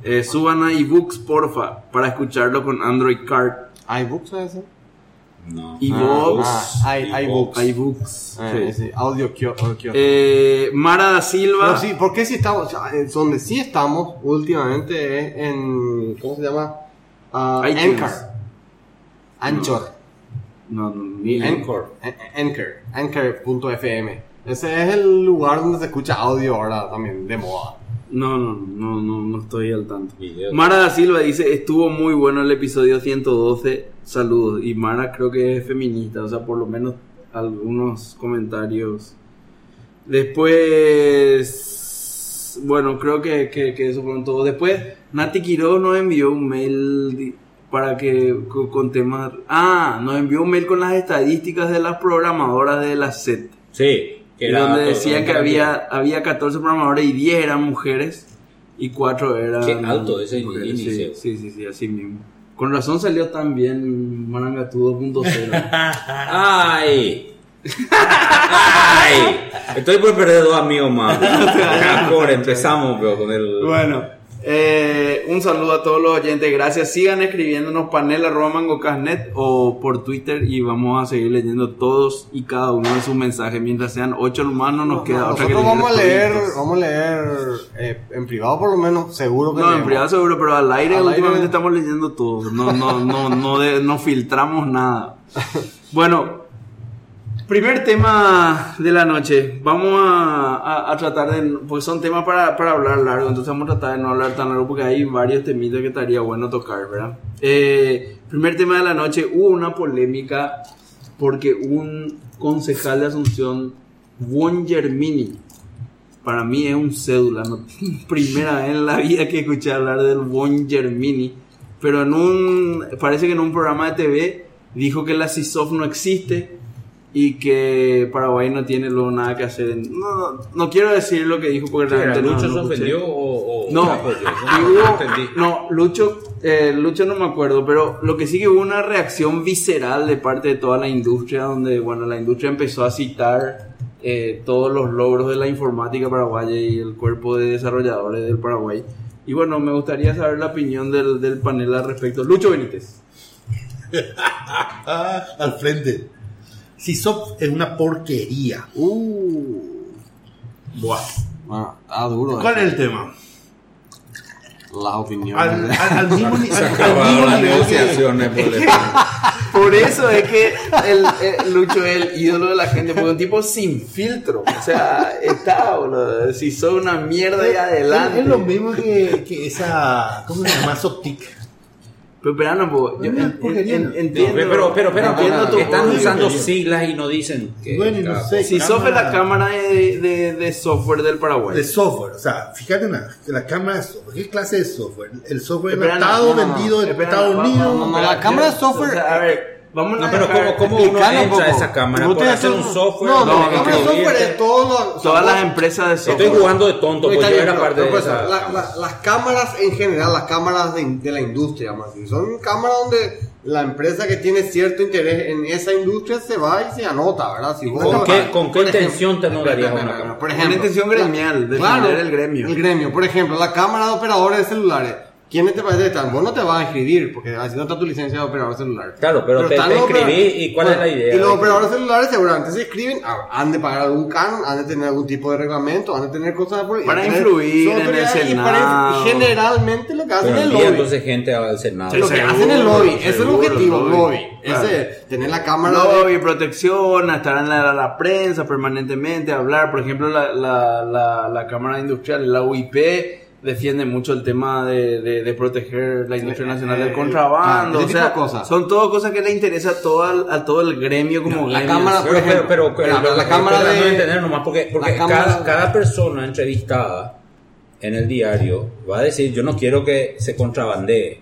Eh, suban a ebooks, porfa, para escucharlo con Android Card. iBooks es ese? No. iVoox. Ah, i- iBooks. iBooks. Eh, sí. sí, Audio. Eh, Mara da Silva. Pero sí, porque si estamos, donde sí estamos últimamente es en, ¿cómo se llama? Ah, iTunes. Anchor. Anchor. No, no, ni Anchor. An- Anchor. Anchor.fm. Ese es el lugar donde se escucha audio ahora también, de moda. No, no, no, no, no estoy al tanto. Mara da Silva dice, estuvo muy bueno el episodio 112, saludos. Y Mara creo que es feminista, o sea, por lo menos algunos comentarios. Después, bueno, creo que, que, que eso fueron todos. Después, Nati Quiroz nos envió un mail para que con temas... Ah, nos envió un mail con las estadísticas de las programadoras de la SET. Sí. Que Y era donde decían que había, había 14 programadores y 10 eran mujeres y 4 eran. Qué alto ese mujeres. índice. Sí, sí, sí, sí, así mismo. Con razón salió tan bien Marangatu 2.0. ¡Ay! ¡Ay! Estoy por perder dos amigos más. Mejor empezamos pero con el. bueno, eh, un saludo a todos los oyentes. Gracias. Sigan escribiéndonos panel arroba mangocasnet o por Twitter y vamos a seguir leyendo todos y cada uno de sus mensajes. Mientras sean 8 nomás, no nos queda otra que Nosotros vamos a leer, vamos a leer eh, en privado por lo menos, seguro que No, en leemos. privado seguro, pero al aire Al últimamente aire. estamos leyendo todo. No, no, no, no, de- no filtramos nada. Bueno, primer tema de la noche. Vamos a, a- a tratar de. Pues son temas para, para hablar largo, entonces vamos a tratar de no hablar tan largo porque hay varios temitas que estaría bueno tocar, ¿verdad? Eh, primer tema de la noche: hubo una polémica porque un concejal de Asunción, Juan Germini, para mí es un cédula, ¿no? primera vez en la vida que escuché hablar del Bon Germini, pero en un, parece que en un programa de TV dijo que la CISOF no existe y que Paraguay no tiene luego nada que hacer. en- No, no, no quiero decir lo que dijo porque realmente no, ¿Lucho no se escuché. ofendió o, o No, apoyó? No, no no, Lucho, eh, Lucho no me acuerdo, pero lo que sí que hubo una reacción visceral de parte de toda la industria, donde, bueno, la industria empezó a citar eh, todos los logros de la informática paraguaya y el cuerpo de desarrolladores del Paraguay. Y bueno, me gustaría saber la opinión del, del panel al respecto. Lucho Benítez. Al frente. Sisop es una porquería. Uh, Buah. bueno, está duro. ¿Cuál eh. es el tema? Las opiniones. Al, al- al mismo, Se acabaron las negociaciones por el- Por eso es que el, eh, Lucho es el ídolo de la gente, porque un tipo sin filtro. O sea, está, boludo. Si son una mierda y adelante. Es, es lo mismo que, que esa. ¿Cómo se llama? Soptic. Pero, pero no, po, yo en- en- entiendo. pero, pero, pero, entiendo tu están usando siglas y no dicen que. Bueno, y no cada- sé. Si Sof es la cámara de, de, de software del Paraguay. De software, o sea, fíjate nada, que la cámara de software, ¿qué clase de software? El software enlatado, vendido en Estados no, Unidos. no, no, espera, la cámara de software- o sea, a ver, vamos No, a pero dejar- ¿cómo, cómo uno Explicarlo un entra a esa cámara No por te hacer hace- un software? No, no, de software es todo lo- Todas las empresas de software. Estoy jugando de tonto, No, porque yo era parte de pues, esa. la- la- las cámaras en general, las cámaras de, de la industria, más bien, son cámaras donde la empresa que tiene cierto interés en esa industria se va y se anota, ¿verdad? Si vos- ¿Con qué, con qué ejemplo- intención te anotarías una cámara? Por Una ejemplo, intención gremial, la- defender el gremio. El gremio, por ejemplo, la cámara de operadores de celulares. ¿Quiénes te parece que están? Vos no te vas a inscribir porque así no está tu licencia de operador celular. Claro, pero te- están te los inscribí, ¿y cuál es la idea Y los de- operadores celulares seguramente se inscriben, ah, han de pagar algún canon, han de tener algún tipo de reglamento, han de tener cosas por Para de influir en el autoridad y para Senado. generalmente lo que hacen Pero es el lobby. entonces gente al Senado. lo que seguro, hacen es el lobby, ese es el seguro, objetivo, lobby. lobby. Claro. Ese, tener la cámara de- Lobby, protección, estar en la, la prensa permanentemente, hablar. Por ejemplo, la, la, la, la Cámara Industrial, la UIP, defiende mucho el tema de, de, de proteger la industria nacional del eh, contrabando. claro, ese o sea, cosas. son todo cosas que le interesa a todo, el- a todo el gremio como La gremio. cámara- Pero, por ejemplo, pero, pero, la- pero la cámara de- entender nomás porque, porque cámara- cada, cada persona entrevistada en el diario va a decir, yo no quiero que se contrabandee.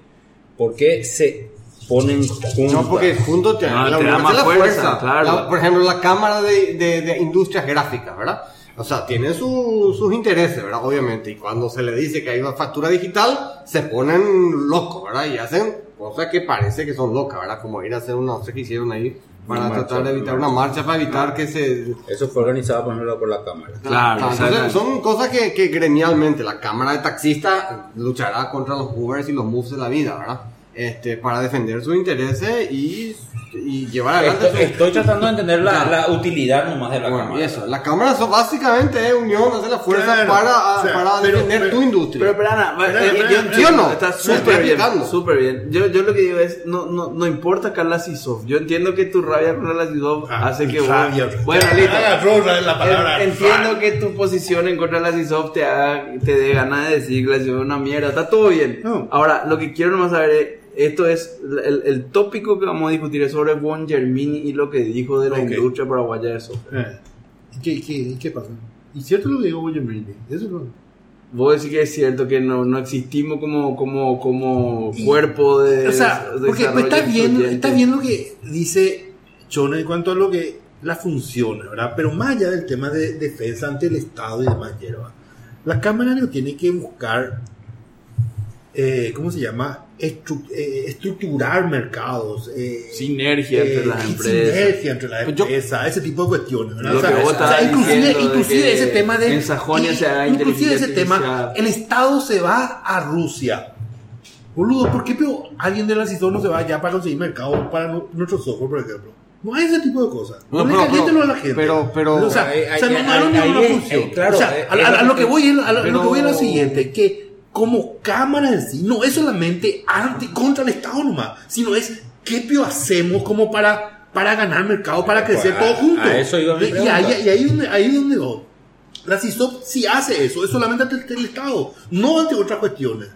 ¿Por qué se ponen juntos? No, porque juntos te, No, la te da más fuerza, claro. La- por ejemplo, la Cámara de, de, de Industrias Gráficas, ¿verdad? O sea, tienen su- sus intereses, ¿verdad? Obviamente. Y cuando se le dice que hay una factura digital, se ponen locos, ¿verdad? Y hacen cosas que parece que son locas, ¿verdad? Como ir a hacer una, no sé qué hicieron ahí, para Una tratar marcha, de evitar una marcha, para evitar que se... Eso fue organizado, por ejemplo, por la Cámara. Claro, Entonces, exacto. son cosas que, que gremialmente la Cámara de Taxistas luchará contra los Ubers y los moves de la vida, ¿verdad? Este, para defender sus intereses y, y llevar adelante Estoy, su- estoy tratando de entender la, Claro. la utilidad nomás de la Bueno, Cámara. eso, la cámara son básicamente es unión, hacer la fuerza Claro, para, o sea, para pero- defender pero- tu industria. Pero, pero Ana, eh, espera, yo espera. entiendo, ¿Sí o no? está súper bien, súper bien. Yo, yo lo que digo es, no, no, no importa Carla Sisov, yo entiendo que tu rabia con Carla Sisov Ah, hace que vos... rabia. Bueno, listo. La palabra. En- Entiendo que tu posición en contra de la CISOF te, haga- te dé ganas de decir que la CISOF es una mierda, está todo bien. No. Ahora, lo que quiero nomás saber es, esto es, el, el tópico que vamos a discutir es sobre Juan Germini y lo que dijo de la Ok. industria paraguaya de software. Eh, ¿y ¿Qué, qué, ¿Qué pasa? ¿Y cierto lo que digo William Brindley? Eso no. Vos decís que es cierto que no, no existimos como, como, como cuerpo de O sea, de porque pues, desarrollo está bien, incluyente. está bien lo que dice Chona en cuanto a lo que la función, ¿verdad? Pero más allá del tema de defensa ante el Estado y demás hierba, la Cámara no tiene que buscar, eh, ¿cómo se llama? Estru- eh, estructurar mercados. eh, Sinergia entre eh, las y empresas. Sinergia entre las Pues yo- empresas, ese tipo de cuestiones, ¿verdad? Lo O sea, que vos o sea, inclusive, inclusive ese tema de... en Sajonia se inclusive ese tema, el Estado se va a Rusia. Boludo, ¿por qué pero alguien de la CISO no se va allá para conseguir mercado para nu- nuestro software, por ejemplo? No hay ese tipo de cosas. No, No, le pero- pero- a la gente. pero- pero- o sea, Ahí- o sea, no, no ahí es- función. claro, o sea, a, a- a lo que voy es, a, lo que voy es lo siguiente, que como cámara en sí no es solamente anti contra el Estado nomás, sino es qué pio hacemos como para para ganar mercado, para crecer a- todos juntos. a eso iba mi y ahí, y ahí donde ahí donde voy. La CISOP sí hace eso, es solamente ante el Estado, no ante otras cuestiones.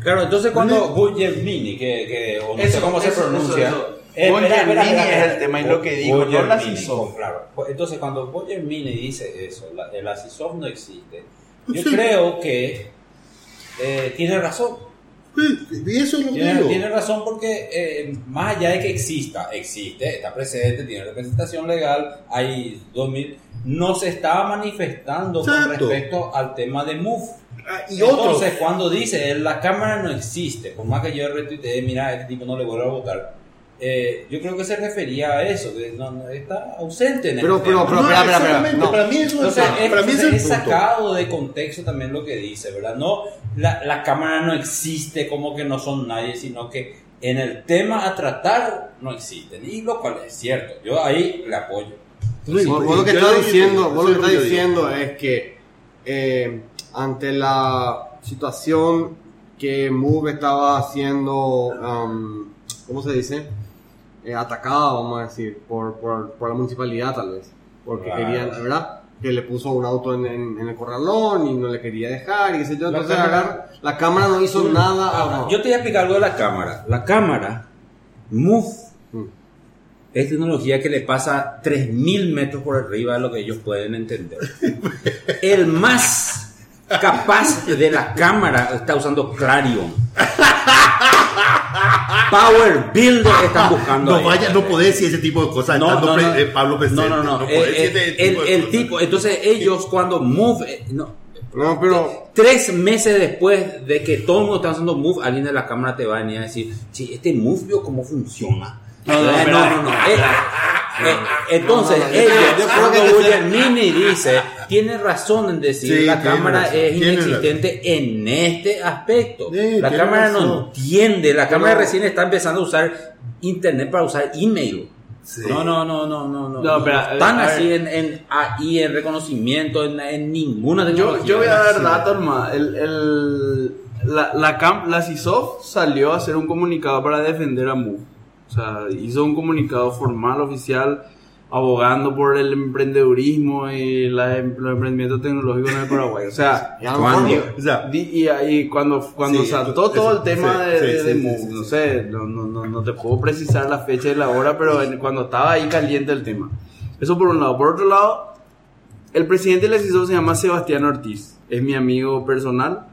Claro, entonces cuando Guglielmini, que, que o no sé Eso, cómo se eso, pronuncia. eso. Eh, espera, espera, Guglielmini espera, es el tema y lo que dijo, no la CISOF. Claro. Pues, Entonces cuando Guglielmini dice eso, la, la CISOF no existe, yo Sí. creo que eh, tiene razón. Y eso es lo que Tiene, digo. tiene razón porque eh, más allá de que exista, existe, está presente, tiene representación legal, hay 2000, no se está manifestando con respecto al tema de MOVE. Ah, y otro. Entonces, cuando dice la cámara no existe, por más que yo retuiteé, mira, este tipo no le vuelvo a votar, eh, yo creo que se refería a eso, que no, no, está ausente en Pero, el pero, tema. pero, No, espera, espera, espera. exactamente, No. para mí eso Entonces, es, es, para mí es sacado de contexto también lo que dice, ¿verdad? No, la, la cámara no existe como que no son nadie, sino que en el tema a tratar no existen. Y lo cual es cierto. Yo ahí le apoyo. No, y- Vos, vos lo que estás diciendo, vos lo que estás diciendo es que eh, ante la situación que Move estaba haciendo, um, ¿cómo se dice? Eh, atacada, vamos a decir, por, por, por la municipalidad tal vez. Porque Claro. querían, ¿verdad? Que le puso un auto en, en- en el corralón y no le quería dejar y sé yo. La Entonces cámara- agarra- la cámara no hizo nada. Ah, abajo. Yo te voy a explicar algo de la cámara. La cámara, Move, Mm. es tecnología que le pasa 3.000 metros por arriba de lo que ellos pueden entender. El más capaz de la cámara está usando Clarion. Power Builder están buscando. No ahí. vaya, no podés decir ese tipo de cosas. No, no, no. eh, Pablo. No, no, no. Eh, eh, el, tipo el tipo, entonces ellos cuando Move, eh, no, No, pero. Tres meses después de que todo el mundo está haciendo Move, alguien de la cámara te va a venir a decir, sí, este Move vio cómo funciona. No, no, Eh, no, no, no. Entonces, No, no, no. ellos, Yo creo que cuando te- Mini dice, tiene razón en decir, Sí, la cámara razón, es tiene inexistente en este aspecto. Sí, la cámara razón. no entiende, la cámara recién está empezando a usar internet para usar email. Sí. No, no, no, no, no, no. No, pero, están ver. así en, en AI, en reconocimiento, en, en ninguna Yo, tecnología. yo voy a dar datos más. El, el, la, la, cam- la CISOF salió a hacer un comunicado para defender a Move. O sea, hizo un comunicado formal, oficial, abogando por el emprendedurismo y la, em- los emprendimientos tecnológicos en el Paraguay. O sea, Y ¿Cuándo? O sea, di- y ahí cuando, cuando Sí, saltó eso- todo el tema sí, de, sí, de- de no sé, no, no, no, te puedo precisar la fecha y la hora, pero en- cuando estaba ahí caliente el tema. Eso por un lado. Por otro lado, el presidente de la CISO se llama Sebastián Ortiz. Es mi amigo personal.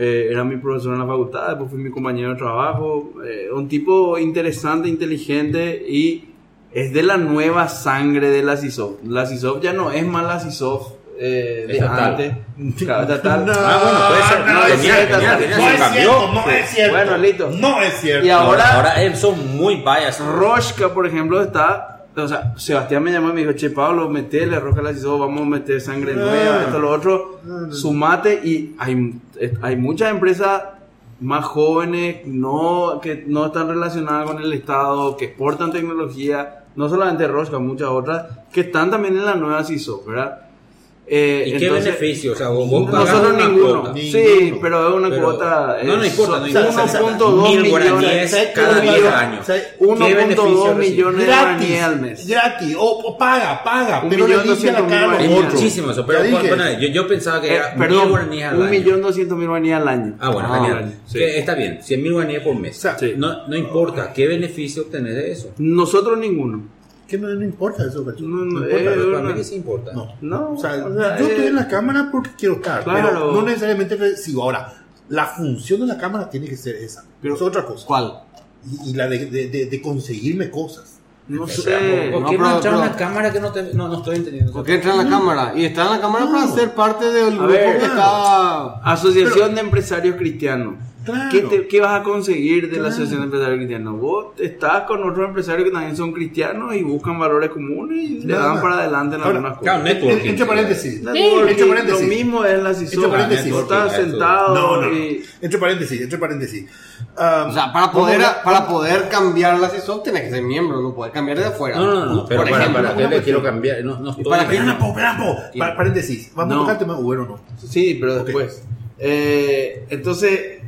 eh, era mi profesor en la facultad, después fue mi compañero de trabajo. eh, un tipo interesante, inteligente y es de la nueva sangre de la CISO. La CISO ya no es más la CISO eh, de Estatal. antes. Claro, estatal. No, Ah, bueno, puede ser. no, No, es tenía- cierto, tenía- no, tenía no su es cierto, no es cierto. Bueno, listo. No es cierto. Y ahora- ahora son muy biased. Rosca, por ejemplo, está. O sea, Sebastián me llamó y me dijo, che, Pablo, metele Rosca la CISO, vamos a meter sangre nueva, esto, lo otro. Sumate y hay, hay muchas empresas más jóvenes no, que no están relacionadas con el Estado, que exportan tecnología, no solamente Rosca, muchas otras, que están también en la nueva CISO, ¿verdad? Eh, ¿Y qué entonces, beneficio? O sea, vos, pagás Nosotros una ninguno. cuota. Sí, Ninguno. pero es una Pero- cuota. no, no eh, importa, no importa. 1.2 Mil millones. guaraníes ¿sabes qué? cada Mil 10 guaraníes. años. ¿sabes? ¿Qué 1.2 beneficio recibe? millones de guaraníes al Gratis, mes. gratis, o, o paga, paga, Un pero le millón doscientos mil guaraníes. Muchísimo eso, pero dije. bueno, yo, yo pensaba que Eh, era mil perdón, guaraníes al un año. millón doscientos mil guaraníes al año. Ah, bueno, Ah, genial. sí. Está bien, 100 mil guaraníes por mes. O sea, Sí. no, no importa, ¿qué beneficio obtenés de eso? Nosotros ninguno. Que no, no importa eso, cacho. No, no, No eh, importa. Pero para mí que sí importa. No. No, O sea, o sea, yo eh, estoy en la cámara porque quiero estar, Claro. pero no necesariamente recibo. Ahora, la función de la cámara tiene que ser esa, pero es otra cosa. ¿Cuál? Y, y la de, de, de- de conseguirme cosas. No sé. ¿por no, qué no, pero- entrar en pero- la cámara que no te... No, no estoy entendiendo. ¿Por qué entra en la cámara? Y está en la cámara para ser parte del grupo que está. Asociación de Empresarios Cristianos. Claro. ¿Qué, te- qué vas a conseguir de la Claro. Asociación de Empresarios Cristianos? Vos estás con otros empresarios que también son cristianos y buscan valores comunes y le dan para adelante en Ahora, algunas Claro, cosas. networking. Entre paréntesis. Paréntesis. Lo mismo es la CISO. Entre paréntesis. Vos estás sentado No, no, no. y... Entre paréntesis, entre paréntesis. Ah, O sea, para poder, vamos a- para poder cambiar la CISO tienes que ser miembro, no puedes cambiar de afuera. No, no, no, pero Por para, ejemplo, para, una ¿qué le cuestión. quiero cambiar? No, no estoy... para qué? Espera, po, espera, po. Pa- Paréntesis. Vamos No. a tocar el tema Uber o no. Sí, pero después. Eh, entonces,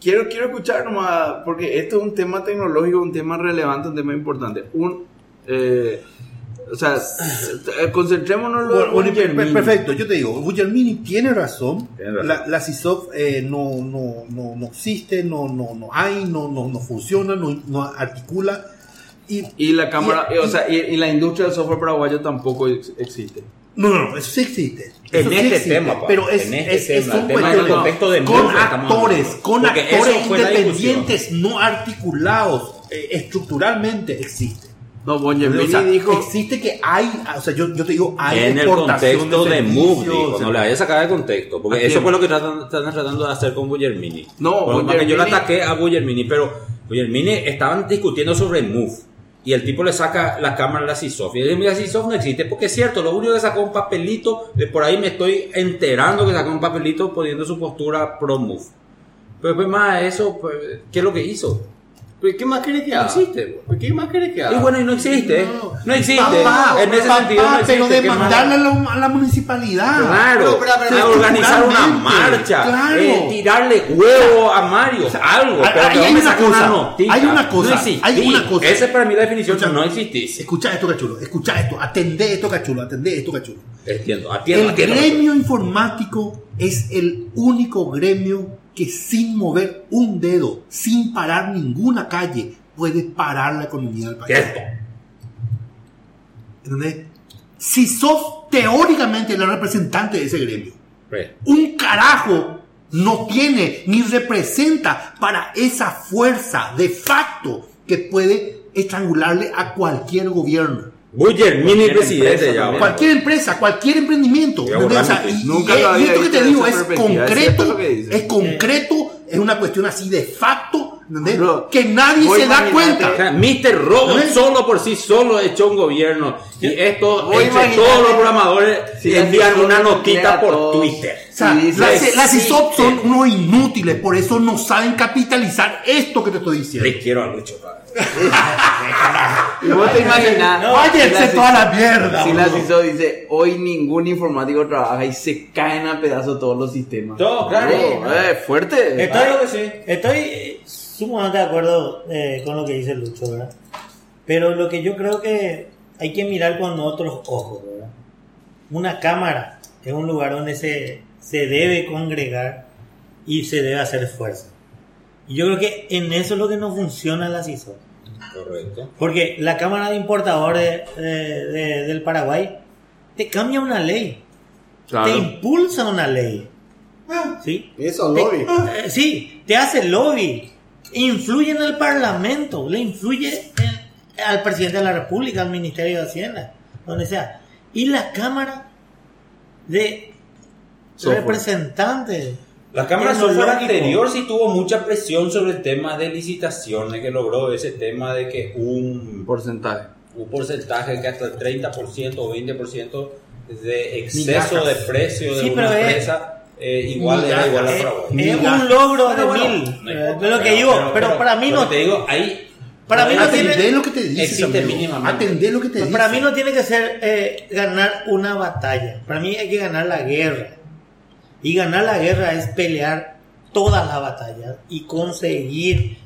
quiero, quiero escuchar nomás, porque esto es un tema tecnológico, un tema relevante, un tema importante. Un, eh, o sea, eh, concentrémonos en lo de Bueno, bueno, perfecto, yo te digo, Guglielmini tiene razón. Tiene razón. La, la CISOF eh, no, no, no, no existe, no, no, no hay, no, no, no funciona, no, no articula. Y, Y la cámara, y- o sea, y, y la industria del software paraguayo tampoco ex- existe. No, no, no, eso sí existe. En sí este existe, tema, pa, pero es, en este es, es tema, un el tema cuestión del contexto de con actores, con Porque actores independientes, no articulados, eh, estructuralmente existe. No, Bon O sea, dijo, existe que hay, o sea, yo, yo te digo, hay en el contexto de, Move, servicios, dijo, no le vayas a sacar de contexto, porque ¿A eso fue lo que tratan, están tratando de hacer con Guillermini. No, Por lo que yo le ataqué a Guillermini, pero Guillermini estaban discutiendo sobre Move. Y el tipo le saca la cámara a la CISOF. Y dice, mira, CISOF no existe. Porque es cierto, lo único que sacó un papelito, de por ahí me estoy enterando que sacó un papelito poniendo su postura pro Move. Pero pues más eso, pues, ¿qué es lo que hizo? ¿Pero ¿Qué más querés que No haga? existe. bro. ¿Pero ¿Qué más querés que haga? Y bueno, y no existe. No, existe. Papá, en ese papá, sentido no existe. pero ¿Qué demandarle a la, a la municipalidad. Claro, Pero, pero, organizar una marcha, claro. eh, tirarle huevo a Mario, algo. hay- pero hay me una cosa, una hay una cosa, no hay una cosa. Esa es para mí la definición Escucha, no existís. Escucha esto, cachulo. Escucha esto. Atendé esto, cachulo. Atendé esto, cachulo. Entiendo, atiendo, El atiendo. gremio informático es el único gremio que sin mover un dedo, sin parar ninguna calle, puede parar la economía del país. ¿Entendés? Si sos teóricamente la representante de ese gremio, un carajo no tiene ni representa para esa fuerza de facto que puede estrangularle a cualquier gobierno. Buller, mini Cualquier presidente empresa ya. también. Cualquier empresa, cualquier emprendimiento. Mi y. Nunca y- lo y había esto que te digo es concreto, es concreto, es una cuestión así de facto, ¿entendés? Bro, que nadie se da cuenta. O sea, Mr. Robot solo por sí solo echó un gobierno. Y esto, entre todos los programadores, envían una notita por Twitter. O sea, Sí, las, las ISOP son unos inútiles, por eso no saben capitalizar esto que te estoy diciendo. Le quiero a Lucho. Y vos te imaginas. No, váyanse si la toda la mierda, Si la boludo. CISO dice, hoy ningún informático trabaja y se caen a pedazos todos los sistemas. Todo, claro. Eh, fuerte. Estoy, que sí. estoy eh, sumamente de acuerdo eh, con lo que dice Lucho, ¿verdad? Pero lo que yo creo que hay que mirar con otros ojos, ¿verdad? Una cámara es un lugar donde se, se debe congregar y se debe hacer esfuerzo. Y yo creo que en eso es lo que no funciona la CISO. Correcto. Porque la Cámara de Importadores eh, de- del Paraguay te cambia una ley, te Claro. impulsa una ley. ¿Sí? Eso, Te- lobby. eh, sí, te hace lobby. Influye en el Parlamento, le influye en- al presidente de la República, al Ministerio de Hacienda, donde sea. Y la Cámara de Software. representantes. La Cámara de Software anterior sí tuvo mucha presión sobre el tema de licitaciones, que logró ese tema de que un, Porcentaje. un porcentaje que hasta el 30% o 20% de exceso de precio de Sí, una es- empresa eh, igual era igual a Eh, Paraguay. es Mira. un logro de bueno, mil. no eh, importa, de lo que pero- digo, pero- pero, pero para mí no. te digo, ahí Para mí no tiene- lo que te dice. Atendé lo que te dice. Para mí no tiene que ser eh, ganar una batalla. Para mí hay que ganar la guerra. Y ganar la guerra es pelear todas las batallas y conseguir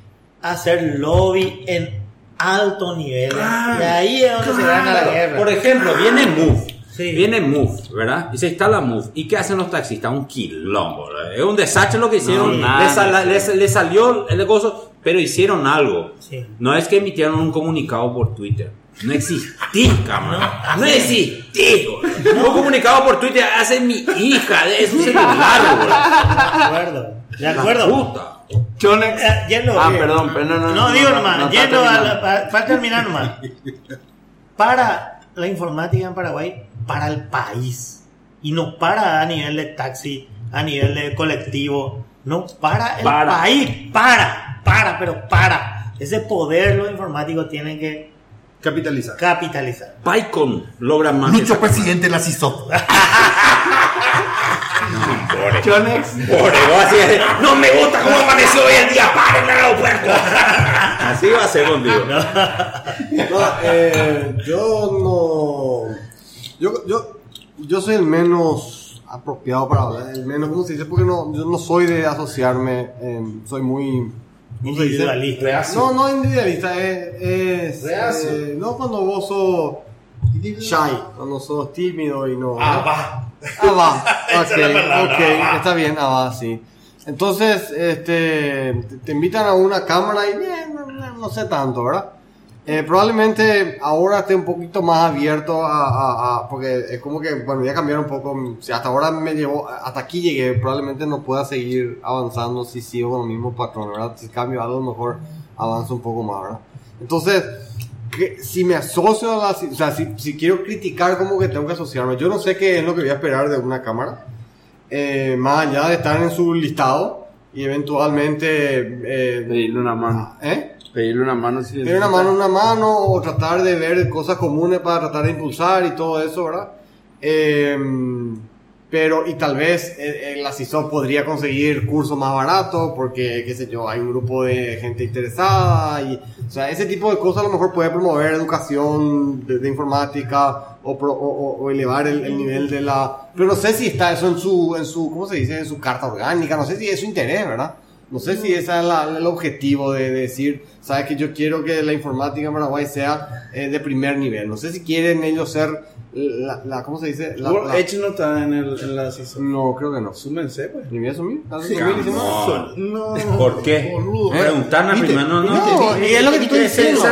hacer lobby en alto nivel. Claro, y ahí es donde se gana la Claro, guerra. Por ejemplo, viene Move. Sí. Viene Move, ¿verdad? Y se instala Move. ¿Y qué hacen los taxistas? Un quilombo. ¿verdad? Es un desastre lo que hicieron. No, le, sal- le- le salió el gozo, pero hicieron algo. Sí. No es que emitieron un comunicado por Twitter. No existí, cabrón. No existí, güey. Un comunicado por Twitter hace mi hija de su celular, güey. De acuerdo. De La acuerdo. puta. Chonex. Eh, yendo- Ah, perdón, pero no, no. No, digo nomás, no yendo a terminando. la- para, para terminar nomás. Para la informática en Paraguay, para el país. Y no para a nivel de taxi, a nivel de colectivo. No, para el Para. país. Para, para, pero para. Ese poder los informáticos tienen que Capitalizar. capitalizar. PyCon logra más. Lucho esa- presidente de la. Chonex. Pobre, así no me gusta cómo amaneció hoy el día, paren en el aeropuerto. Así va a ser contigo. No, eh, yo no. Yo, yo, yo soy el menos apropiado para hablar, el menos, ¿cómo se dice? Porque no, yo no soy de asociarme, eh, soy muy. ¿cómo se dice? Individualista. No, no individualista, es. es eh, no cuando vos sos shy, cuando sos tímido y no. Ah, va. Ah, va. Ok, palabra, ok, ah, está bien, ah, va, sí. Entonces, este, te- te invitan a una cámara y eh, no, no- no sé tanto, ¿verdad? Eh, probablemente ahora esté un poquito más abierto a, a- a- porque es como que, bueno, ya cambiaron un poco, si hasta ahora me llevó, hasta aquí llegué, probablemente no pueda seguir avanzando si sigo con el mismo patrón, ¿verdad? Si cambio algo, mejor avanzo un poco más, ¿verdad? Entonces, si me asocio a la, o sea, si, si quiero criticar, como que tengo que asociarme. Yo no sé qué es lo que voy a esperar de una cámara, eh, más allá de estar en su listado, y eventualmente... eh, Pedirle una mano. ¿eh? Pedirle una mano si Tener una mano una mano o tratar de ver cosas comunes para tratar de impulsar y todo eso, ¿verdad? Eh, pero, y tal vez eh, eh, la CISO podría conseguir cursos más baratos porque, qué sé yo, hay un grupo de gente interesada y, o sea, ese tipo de cosas a lo mejor puede promover educación de, de informática o, pro- o- o- elevar el, el nivel de la... Pero no sé si está eso en su, en su, ¿cómo se dice? En su carta orgánica, no sé si es su interés, ¿verdad? No sé si ese es el objetivo de, de decir, sabes que yo quiero que la informática en Paraguay sea eh, de primer nivel. No sé si quieren ellos ser la, la- ¿cómo se dice? La, Bueno, la- Edge no está en, el, en la CISO. no, creo que no. Súmense, pues. ¿Ni voy a asumir? ¿Estás Sí, asumir diciendo? no. No. ¿Por qué? Preguntarme primero, no, no. No, y es lo que te estoy diciendo.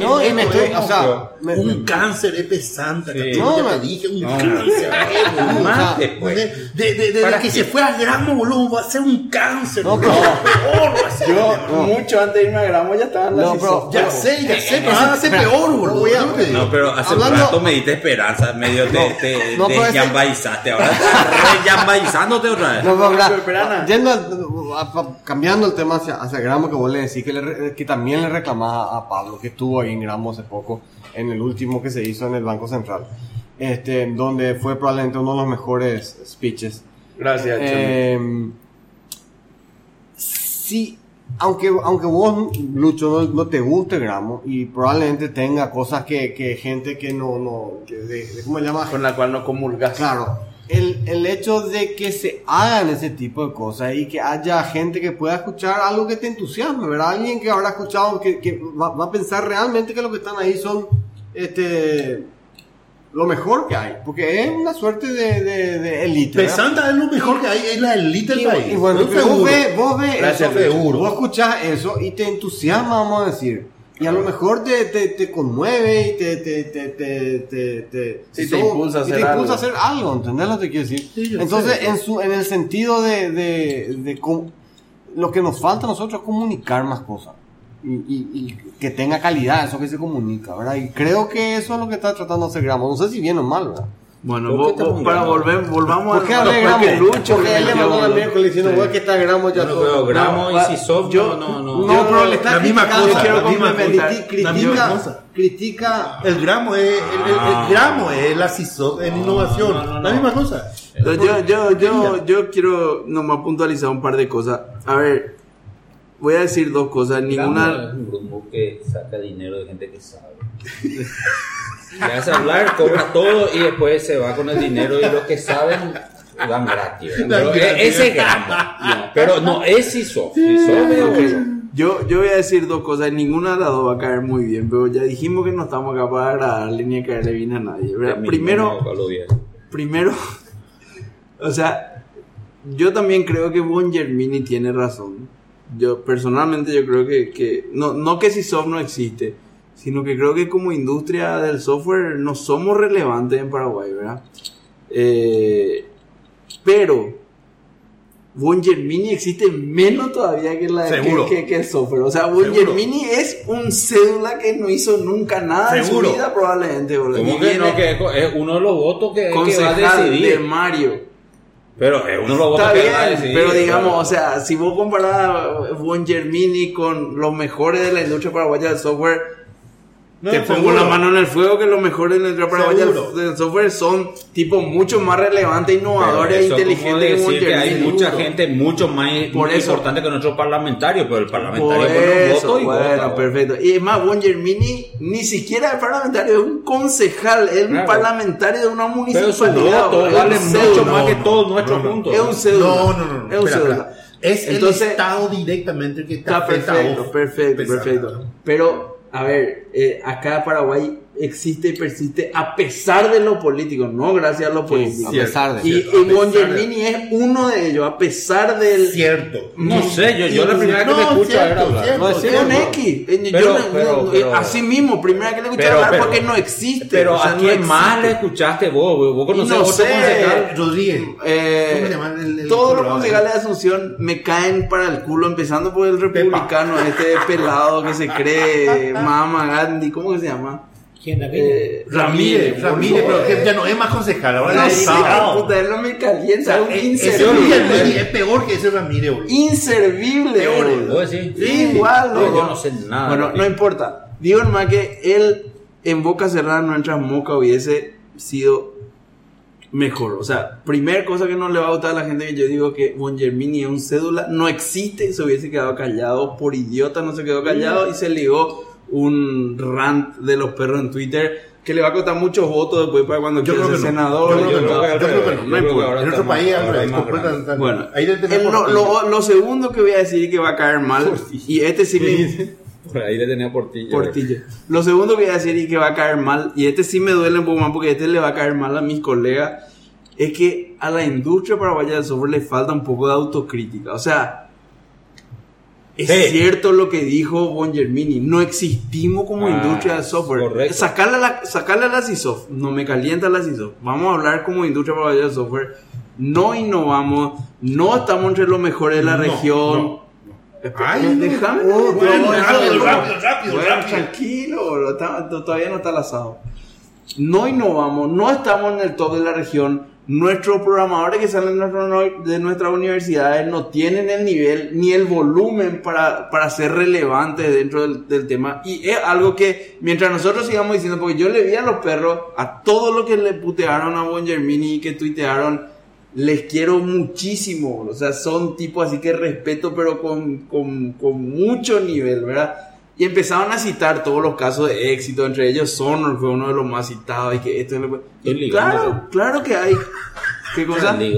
No, y me esto estoy, es o sea, me- un cáncer es pesante. Sí. ¿cachai? No, te dije, un No, cáncer. eh, boludo. Más después. De, de, de- de ¿Para que se fue a gramo, boludo, va a ser un cáncer. No, boludo. pero- peor va a ser. Yo, mucho antes de irme a Gramo, ya estaba en la No, CISO. ya sé, ya sé, pero Ese- va a ser peor, no boludo. No, pero hace un rato me diste esperanza, medio te, No, te, no, te ahora estás re llambaizándose otra vez. No, pero, Ana. yendo a- a- a- cambiando el tema hacia, hacia Gramo, que vos le decís que, le que también le reclamaba a Pablo, que estuvo ahí en Gramo hace poco, en el último que se hizo en el Banco Central, este, donde fue probablemente uno de los mejores speeches. Gracias. Eh, sí, aunque, aunque vos, Lucho, no, no te guste Gramo y probablemente tenga cosas que, que gente que no, no, que de- de- ¿cómo se llama? Con la cual no comulgas. Claro, el, el hecho de que se hagan ese tipo de cosas y que haya gente que pueda escuchar algo que te entusiasme, ¿verdad? Alguien que habrá escuchado, que, que va, va a pensar realmente que lo que están ahí son este lo mejor que hay, porque es una suerte de, de, de. ¿verdad? Pesanta es lo mejor que hay, es la elite del país. y bueno, vos seguro. ves, vos ves Gracias, eso, seguro. vos escuchás eso y te entusiasma, vamos a decir. Y a lo mejor te, te, te conmueve y te, te, te, te, te, te, Sí, te impulsa a y te hacer impulsa a algo. hacer algo, ¿entendés lo que quiero decir? Sí, Entonces, en, su, en el sentido de, de, de com- lo que nos falta a nosotros es comunicar más cosas. Y, y, y que tenga calidad eso que se comunica, ¿verdad? Y creo que eso es lo que está tratando de hacer Gramo. No sé si bien o mal, ¿verdad? Bueno, ¿Por vos- vos- para Gramo? volver, volvamos ¿Por qué a hablé de porque Gramo? Lucho Porque él le mandó la miércoles diciendo, Sí. "Güey, que está Gramo ya todo". pero Gramo y Sisov, yo- no, no, No, pero le está la misma criticando, cosa, quiero la misma complementar. cosa, critica, la misma cosa. critica, El gramo es, el, el- el Ah. gramo es la CISO en innovación. no, no, no. La misma cosa. Yo, yo, yo, yo quiero nomás puntualizar un par de cosas. A ver, voy a decir dos cosas. Ninguna. es un grupo que saca dinero de gente que sabe. Le hace hablar, cobra todo y después se va con el dinero y los que saben dan gratis. Pero gratis. ese es Gramo. Pero no, es otro. Yo, yo voy a decir dos cosas. Ninguna de las dos va a caer muy bien. Pero ya dijimos que no estamos acá para agradarle ni a caerle bien a nadie. Primero, primero, o sea, yo también creo que Bon Germini tiene razón. Yo personalmente yo creo que, que no, no que si software no existe, sino que creo que como industria del software no somos relevantes en Paraguay, ¿verdad? Eh, pero Bon Germini existe menos todavía que, la, que, que- que el software. O sea, Seguro. Germini es un cédula que no hizo nunca nada en Seguro. su vida probablemente. boludo. ¿Cómo Y que viene no? Que es uno de los votos que, que va a concejal de decidir. Mario. Pero es uno de los votos Está bien, decidir. pero digamos, o sea, si vos comparás Bon Germini con los mejores de la industria paraguaya del software, No, te pongo seguro. la mano en el fuego que los mejores de la industria paraguaya Seguro. del, software son tipo mucho más relevantes, Pero innovadores e eso inteligentes decir que hay Germini. mucha gente mucho más Por eso. importante que nuestros parlamentarios, pero el Por parlamentario un eso, voto y bueno, vota. perfecto. Y es más, Bon Germini ni siquiera es parlamentario, es un concejal, es un Claro. parlamentario de una Pero su municipalidad. voto es vale un mucho cédula. más que no, todos no, nuestros no, no. juntos. Es un cédula. No, no, no. no. Es un Espera, cédula. espera. Es Entonces- el Estado directamente el que Está perfecto, perfecto, perfecto. Pero, a ver, eh, acá Paraguay existe y persiste a pesar de lo político, no gracias a lo político. a pesar de Y, y a Bon pesar de- Germini es uno de ellos, a pesar del... Cierto. No sé, yo, yo la primera que te escucho cierto, a hablar. cierto, No, cierto. un X. Eh, yo Pero- no- pero- no, pero- eh, así mismo, primera que le escuché Pero- hablar pero- porque no existe. Pero o sea, a no quién más le escuchaste vos? Vos conocés no sé. Rodríguez. Eh, ¿Cómo se llama el- el todos los concejales de Asunción me caen para el culo, empezando por el republicano, este pelado que se cree Mama Gandhi, ¿cómo que se llama? ¿Quién Ramírez? Eh, Ramírez, Ramírez, pero que ya no es más concejal, ahora No es diputado. puta, él no me calienta, es un Eh, inservible. Ramírez es peor que ese Ramírez, boludo. Inservible, Peor, boludo. ¿Vos decís? Sí, igual, No, yo no sé nada. Bueno, no importa. Digo nomás que él en boca cerrada nuestra moca hubiese sido mejor. O sea, primer cosa que no le va a gustar a la gente que yo digo que Bon Germini es un cédula, no existe, se hubiese quedado callado, por idiota no se quedó callado y se ligó un rant de los perros en Twitter que le va a costar muchos votos después para cuando Yo quiera ser no. senador. Yo creo que no. creo que Yo creo que no. yo creo que importa. ahora En nuestro está país es. Bueno, ahí el- lo, lo- lo segundo que voy a decir que va a caer mal, y este sí me, Por ahí le tenía Portillo. Portillo. Lo segundo que voy a decir y que va a caer mal, y este sí me duele un poco más porque este le va a caer mal a mis colegas, es que a la industria paraguaya del software le falta un poco de autocrítica. O sea, es cierto lo que dijo Bon Germini, no existimos como Ah, industria del software. correcto. Sacarle a la, sacarle a la CISOF, no me calienta la CISOF. Vamos a hablar como industria paraguaya del software. No innovamos, no estamos entre los mejores de la No, región. no, Ay, déjame. Oh, bueno, rápido, rápido, rápido, bueno, rápido. tranquilo, está- todavía no está el asado. No innovamos, no estamos en el top de la región. Nuestros programadores que salen de, nuestras universidades no tienen el nivel ni el volumen para, para ser relevantes dentro del, del tema. Y es algo que, mientras nosotros sigamos diciendo, porque yo le vi a los perros, a todo lo que le putearon a Bon Germini y que tuitearon, les quiero muchísimo. O sea, son tipos así que respeto, pero con, con, con mucho nivel, ¿verdad? Y empezaron a citar todos los casos de éxito, entre ellos Sonor fue uno de los más citados y que esto y lo- y. Claro, claro que hay. ¿Qué cosa? De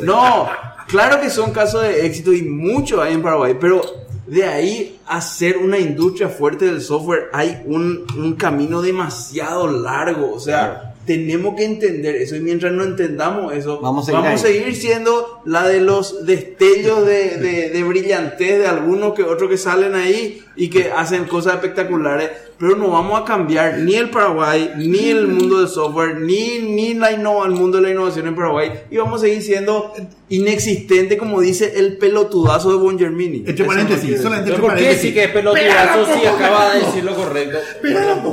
de- No, claro que son casos de éxito y muchos hay en Paraguay, pero de ahí a ser una industria fuerte del software hay un, un camino demasiado largo. O sea, tenemos que entender eso y mientras no entendamos eso, Vamos a seguir ahí. seguir siendo la de los destellos de, de, de brillantez de algunos que otros que salen ahí y que hacen cosas espectaculares. Pero no vamos a cambiar ni el Paraguay, ni el mundo del software, ni, ni la innova- el mundo de la innovación en Paraguay. Y vamos a seguir siendo inexistente, como dice el pelotudazo de Bon Germini. Eso no paréntesis, quiere solamente. ¿Pero ¿Por qué sí que es pelotudazo si acaba de decir lo correcto?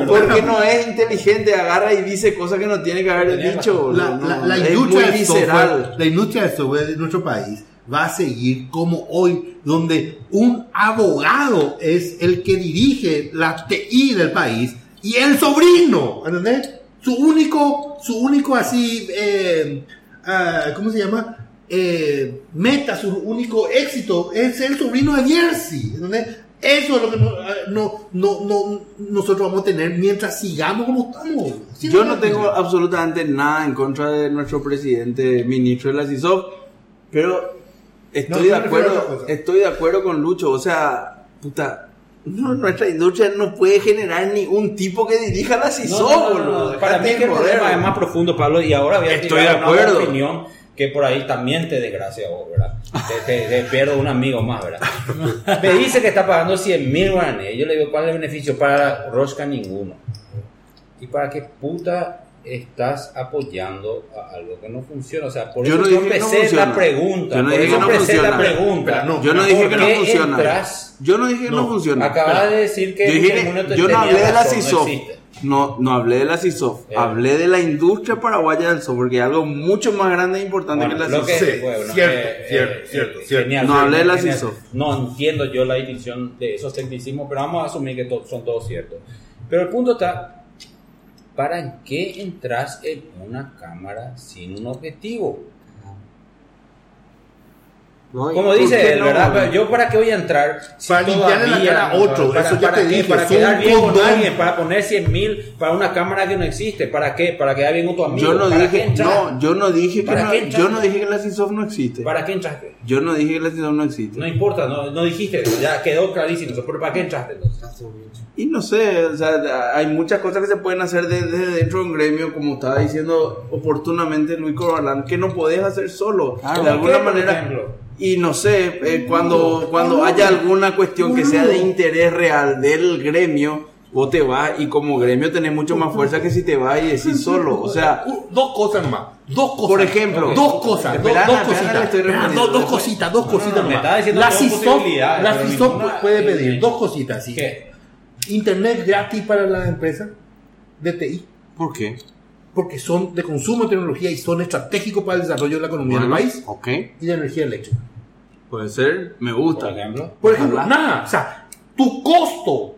Porque no es inteligente, agarra y dice cosas que no tiene que haber dicho. La, no, la- no, la la industria del software de nuestro país va a seguir como hoy, donde un abogado es el que dirige la TI del país y el sobrino, ¿entendés? Su único, su único así, eh, ah, ¿cómo se llama? Eh, meta, su único éxito es el sobrino de Jersey, ¿entendés? Eso es lo que no, ah, no, no, no- nosotros vamos a tener mientras sigamos como estamos. ¿Sí Yo no tengo absolutamente nada en contra de nuestro presidente, ministro de la CISOF, pero estoy No, de acuerdo, estoy de acuerdo con Lucho, o sea, puta, no, nuestra industria no puede generar ni un tipo que dirija la No, CISOF, no, no, no, boludo. no. Para mí que el problema es más profundo, Pablo, y ahora voy a Estoy tirar de una acuerdo. opinión que por ahí también te desgracia vos, ¿verdad? Te, te- te pierdo un amigo más, ¿verdad? Me dice que está pagando 100 mil guaraníes. Yo le digo, ¿cuál es el beneficio? Para Rosca, ninguno. ¿Y para qué puta estás apoyando a algo que no funciona? O sea, por Yo eso no yo dije que no empecé funciona. la pregunta. Yo no por dije que no funciona. la pregunta. Espera, no, Yo no dije ¿Por que no funciona. entras? Yo no dije que no, No, funciona. Acabas de decir que yo, dije el mundo que- te- yo no hablé de la no CISOF. No, no hablé de la CISOF. Eh. Hablé de la industria paraguaya del software, que es algo mucho más grande e importante Bueno, que la CISOF. Sí, bueno, cierto, eh, cierto, eh, cierto, eh, cierto. genial, No hablé de la. CISOF. No entiendo yo la distinción de esos tecnicismos, pero vamos a asumir que son todos ciertos. Pero el punto está, ¿para qué entras en una cámara sin un objetivo? ¿No? Como ¿por dice él, no? ¿verdad? Pero Yo para qué voy a entrar si Para limpiarle la cara a otro, para, eso ya para te qué? dije, para quedar bien con alguien, para poner 100 mil para una cámara que no existe, ¿para qué? Para quedar bien con tu amigo. Yo no ¿Para dije, no, yo no dije que ¿Para no, yo no dije que la CISOF no existe. ¿Para qué entraste? Yo no dije que la CISOF no existe. No importa, no, no dijiste eso, ya quedó clarísimo, pero ¿para qué entraste entonces? Y no sé, o sea, hay muchas cosas que se pueden hacer de- desde dentro de un gremio, como estaba diciendo oportunamente Luis Corbalán, que no podés hacer solo. Claro, de ¿por alguna qué, por manera. Y no sé, eh, cuando, cuando haya alguna cuestión que sea de interés real del gremio, vos te vas y como gremio tenés mucho más fuerza que si te vas y decís solo. O sea, dos cosas más. Dos cosas. Por ejemplo. dos cosas. Espera, dos, dos cositas. dos, cositas, dos cositas La dos CISOF, posibilidades, la CISOF ninguna- puede pedir eh, dos cositas. ¿sí? ¿Qué? Internet gratis para las empresas. de TI. ¿Por qué? Porque son de consumo de tecnología y son estratégicos para el desarrollo de la economía Bueno, del país Ok. y de energía eléctrica. Puede ser, me Por gusta. ejemplo. Por ejemplo, nada, o sea, tu costo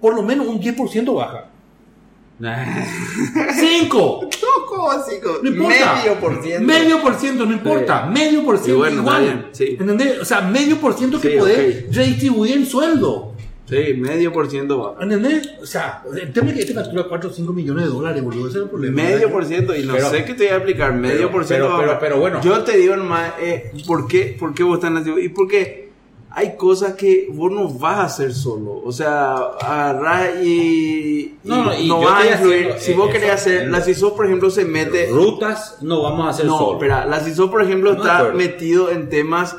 por lo menos un 10% baja. 5. ¿Cómo así? No importa. Medio por ciento. Medio por ciento, no importa. Sí. Medio por ciento Y bueno, igual. sí. ¿Entendés? O sea, medio por ciento que Sí, podés redistribuir en sueldo. Sí, medio por ciento va. ¿Entendés? O sea, el tema es que este factura 4 o 5 millones de dólares, boludo. Ese es el problema. Medio por ciento, y no Pero- sé qué te voy a aplicar, medio pero- por ciento. pero- pero- bueno. Yo te digo nomás, eh, ¿por, qué, ¿por qué vos estás así? Y porque hay cosas que vos no vas a hacer solo. O sea, agarrás y, y No, no, y yo vas a influir. si vos querés hacer, la CISO, por ejemplo, se mete. Rutas no vamos a hacer No, solo. espera, la CISO, por ejemplo, No está metido en temas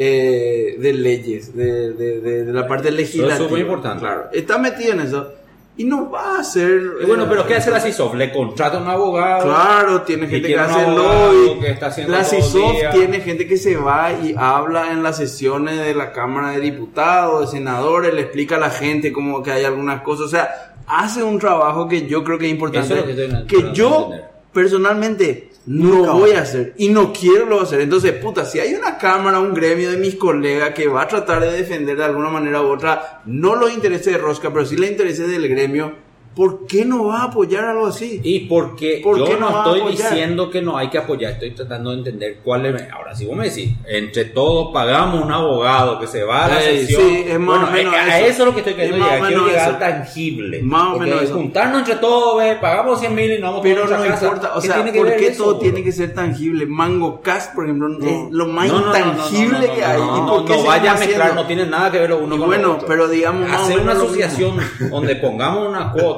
eh, de leyes, de, de- de- de la parte legislativa. súper importante. Claro, está metido en eso. Y no va a hacer. Y bueno, eh, pero ¿qué hace la CISOF? Le contrata a un abogado. Claro, tiene gente que hace lobby. que está haciendo La CISOF tiene gente que se va y habla en las sesiones de la Cámara de Diputados, de senadores, le explica a la gente como que hay algunas cosas. O sea, hace un trabajo que yo creo que es importante. Eso es lo que estoy que yo personalmente no voy a hacer y no quiero lo hacer. Entonces, puta, si hay una cámara, un gremio de mis colegas que va a tratar de defender de alguna manera u otra, no los intereses de Rosca, pero sí los intereses del gremio, ¿por qué no va a apoyar algo así? Y porque ¿Por yo qué no estoy diciendo que no hay que apoyar, estoy tratando de entender cuál es. Ahora, si vos me decís, entre todos pagamos un abogado que se va a la sesión. sí, es más bueno, o menos a, a eso. es lo que estoy queriendo Es llegar. Quiero llegar eso. tangible. Más o menos eso. juntarnos entre todos, pagamos 100 mil y no vamos Pero todos no casa. importa, o ¿Qué sea, ¿por qué todo bro? tiene que ser tangible? Mango Cast, por ejemplo, es lo más No, no, intangible que hay. No, ¿Y no, por qué no vaya a mezclar, no tiene nada que ver lo uno con bueno, pero digamos Hacer una asociación donde pongamos una cuota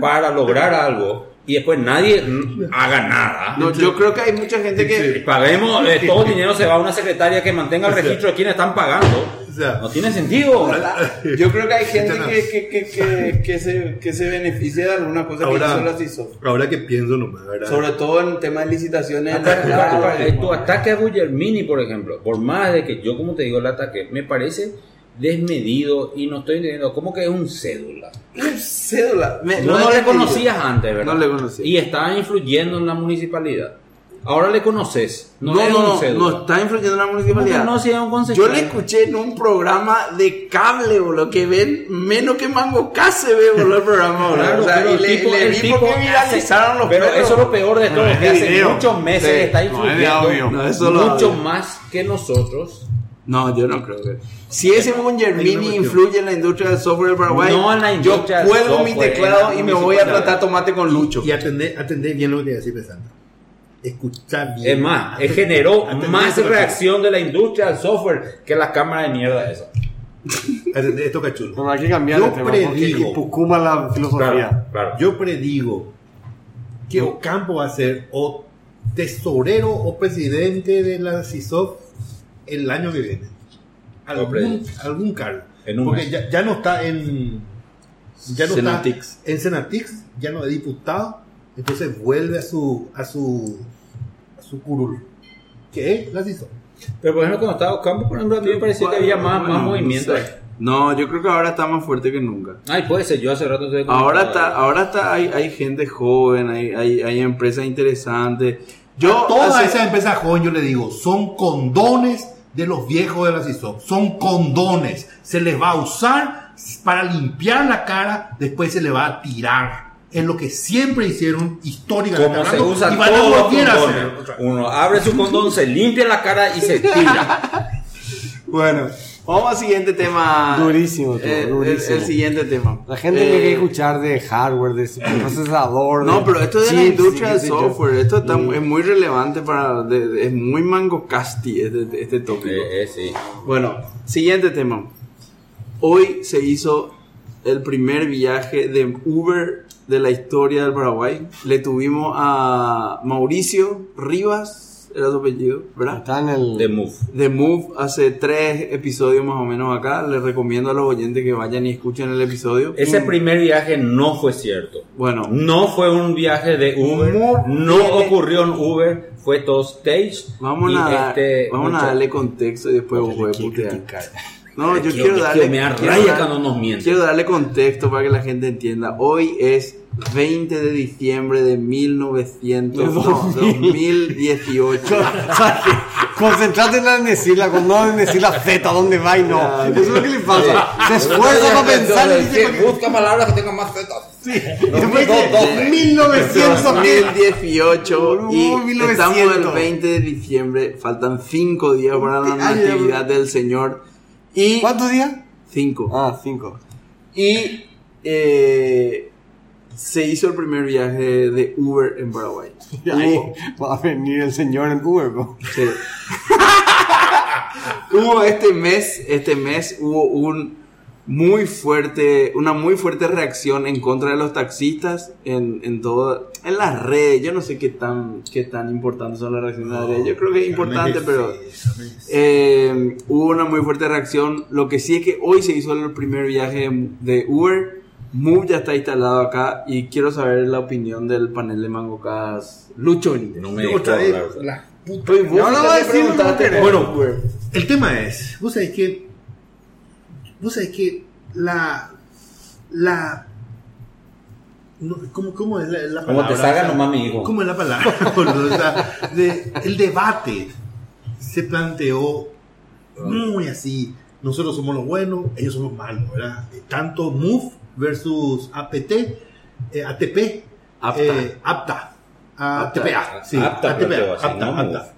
para lograr algo y después nadie haga nada. No, yo creo que hay mucha gente que... paguemos, eh, todo el dinero se va a una secretaria que mantenga el registro de quienes están pagando. No tiene sentido. Yo creo que hay gente no. que, que, que, que, que se, que se beneficia de alguna cosa que hizo la ahora, CISO. ahora que pienso nomás, ¿verdad? Sobre todo en temas de licitaciones. Ataque- electorales. eh, tu ataque a Guillermini, por ejemplo, por más de que yo, como te digo, el ataque, me parece desmedido y no estoy entendiendo cómo que es un cédula. Un cédula. Me- No, no le conocías antes, ¿verdad? No le conocía. Y estaba influyendo en la municipalidad. Ahora le conoces. No, No, no, no, está influyendo en la ¿Cómo que municipalidad. no, si un? Yo le escuché en un programa de cable, boludo, que ven menos que Mango K se ve, boludo, el programa, boludo. Claro, o sea, y le, tipo- le vi tipo porque viralizaron los Pero perros. eso es lo peor de todo, No, es que hace muchos meses Sí. está influyendo. No, mucho más que nosotros. No, yo no creo que. Si ese Bun Germini influye en la industria del software del Paraguay, No en la industria yo cuelgo mi teclado y la me voy a tratar tomate con Lucho. Y atender, atender bien lo que te decía pensando. Escuchar bien. Es más, Atender- generó atender más reacción de la industria del software que las cámaras de mierda esa. Atender esto, cachulo. No, hay que cambiar Yo el tema predigo. Pucuma la filosofía. claro. Yo predigo que Ocampo va a ser o tesorero o presidente de la CISOF el año que viene. Algún, algún cargo. En un Porque ya, ya no está en. Ya no Senatix. está en Senatix, ya no es diputado. Entonces vuelve a su. a su. a su curul. Que es la CISOF. Pero por ejemplo, cuando estaba Ocampo, por ejemplo, a mí me parecía que había más, más no movimiento. sé. No, yo creo que ahora está más fuerte que nunca. Ay, puede ser, yo hace rato estoy Ahora está, ahora está, hay, hay gente joven, hay, hay, hay empresas interesantes. Yo a todas hace- esas empresas joven yo le digo, son condones de los viejos de la CISOP. Son condones. Se les va a usar para limpiar la cara, después se le va a tirar. Es lo que siempre hicieron históricamente Como se usa y van todos volver a hacer. Uno abre su condón, se limpia la cara y se tira. Bueno, vamos al siguiente tema. Durísimo, tú, Eh, el- durísimo. El, siguiente tema. La gente Eh, quiere escuchar de hardware, de procesador. No, de pero esto es de la industria del yo. software. Esto está, Mm. es muy relevante para. de- de- es muy mango casti este, este tópico. Eh, eh, sí. Bueno, siguiente tema. Hoy se hizo el primer viaje de Uber de la historia del Paraguay. Le tuvimos a Mauricio Rivas, era su apellido, ¿verdad? Está en el. The Move. The Move hace tres episodios más o menos acá. Les recomiendo a los oyentes que vayan y escuchen el episodio. Ese primer viaje no fue cierto. Bueno, No fue un viaje de Uber, no ocurrió en Uber, fue todo stage. vamos, a, dar- este vamos a darle contexto y después vos puedes putear. No, yo Quiero- quiero quiero- darle. me da quiero raya dar- cuando nos mienten. Quiero darle contexto para que la gente entienda. Hoy es 20 de diciembre de 1900, no, 2018. ¿Sabes qué? Concentrate en la decirla, con no en decir la Z, dónde va y no. Eso es lo que le pasa. Se esfuerza para pensar y dice Que busca palabras que tengan más zetas. Y después dice 1900 ¿qué? 2018 y 1900. estamos el 20 de diciembre, faltan 5 días para la natividad del Señor y ¿Cuántos días? 5 Ah, 5. y eh, se hizo el primer viaje de Uber en Paraguay. Ahí va a venir el señor en Uber, bro. Sí. hubo este mes, este mes hubo un muy fuerte, una muy fuerte reacción en contra de los taxistas en, en todo, en las redes. Yo no sé qué tan, qué tan importantes son las reacciones de las redes. Yo creo que es importante, pero eh, hubo una muy fuerte reacción. Lo que sí es que hoy se hizo el primer viaje de Uber. Move ya está instalado acá y quiero saber la opinión del panel de Mangocas. Lucho Benítez. No me vez, hablar. la puta. Vos No, no por Bueno. El tema es, vos sabés que, vos sabés que la, la, no, ¿cómo, cómo es la, la Como palabra? te sea, nomás, mi hijo. ¿Cómo es la palabra? boludo? O sea, de- el debate se planteó muy así. Nosotros somos los buenos, ellos son los malos, ¿verdad? Tanto MOVE versus APT, eh, ATP, Apta. eh, APTA, ATPA, sí, Apta ATPA, planteó así, apta, no apta.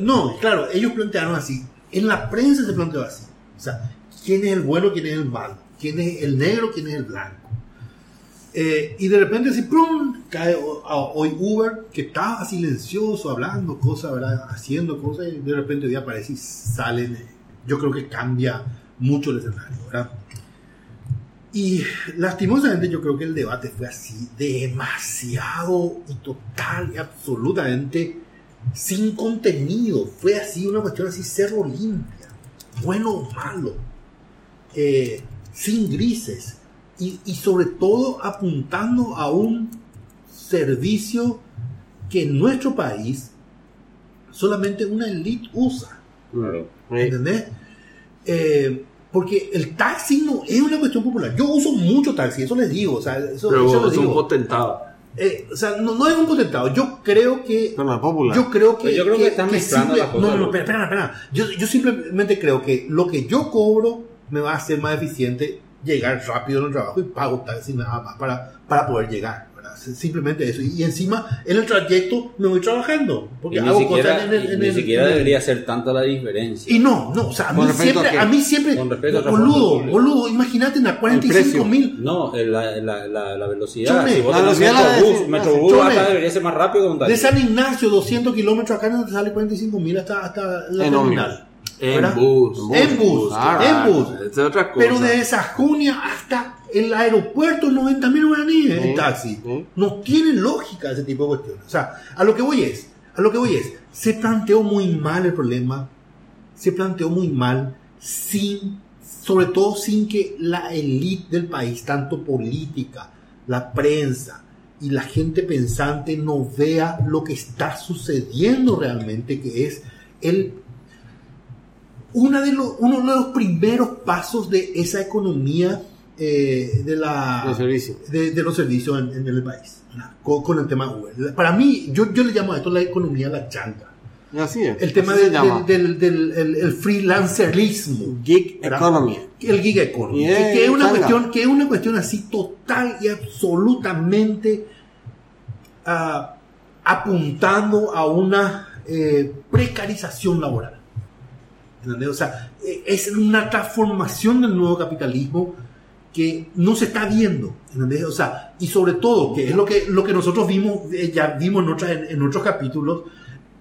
No, claro, ellos plantearon así. En la prensa se planteó así. O sea, ¿quién es el bueno, quién es el malo? ¿Quién es el negro, quién es el blanco? Eh, y de repente así, ¡prum! cae hoy Uber, que estaba silencioso, hablando cosas, ¿verdad? Haciendo cosas, y de repente hoy aparece y salen. Yo creo que cambia mucho el escenario, ¿verdad? Y lastimosamente yo creo que el debate fue así, demasiado y total y absolutamente sin contenido. Fue así, una cuestión así, cerro limpia, bueno o malo, eh, sin grises y, y sobre todo apuntando a un servicio que en nuestro país solamente una elite usa. Claro. ¿Entendés? Eh, porque el taxi no es una cuestión popular. Yo uso mucho taxi, eso les digo. O sea, eso, Pero eso vos sos un digo. potentado. Eh, o sea, no, no es un potentado. Yo creo que. No, no, es popular. Yo creo que. Pero yo creo que están mezclando las cosas, No, no, no, ¿no? espera, espera, espera. Yo, yo simplemente creo que lo que yo cobro me va a hacer más eficiente llegar rápido en el trabajo y pago taxi nada más para, para poder llegar. ¿Verdad? Simplemente eso. Y encima, en el trayecto me voy trabajando. Porque Y hago siquiera, cosas en el. en ni el- siquiera en el- debería ser tanta la diferencia. y no, no, o sea, a ¿Con mí a siempre, qué? a, mí siempre, Con respecto boludo, transporte público. boludo, imagínate en la 45 precio. mil. No, la, la, la, la velocidad. Chone, si vos la tenés velocidad Metrobús, acá debería ser más rápido que un taxi. De San Ignacio, 200 kilómetros acá no te sale 45 mil hasta, hasta la En terminal. En ¿verdad? bus. En bus, en bus. Esa es otra cosa. Pero de esa Junia hasta el aeropuerto, 90 mil guaraníes en taxi. No tiene lógica ese tipo de cuestiones. O sea, a lo que voy es, a lo que voy es, se planteó muy mal el problema, se planteó muy mal, sin, sobre todo sin que la élite del país, tanto política, la prensa y la gente pensante no vea lo que está sucediendo realmente, que es el una de los, uno de los primeros pasos de esa economía eh, de, la, Los servicios. de, de los servicios en, en el país, con, con el tema Uber. Para mí, yo, yo le llamo a esto la economía de la chanta. Y así es. El tema del, del, del, del- el, el freelancerismo. Gig ¿verdad? economy. El gig economy. Y que, es una changa. cuestión, que es una cuestión así total y absolutamente ah, apuntando a una eh, precarización laboral. O sea, eh, es una transformación del nuevo capitalismo que no se está viendo. O sea, y sobre todo, que es lo que, lo que nosotros vimos, eh, ya vimos en, en, otros capítulos,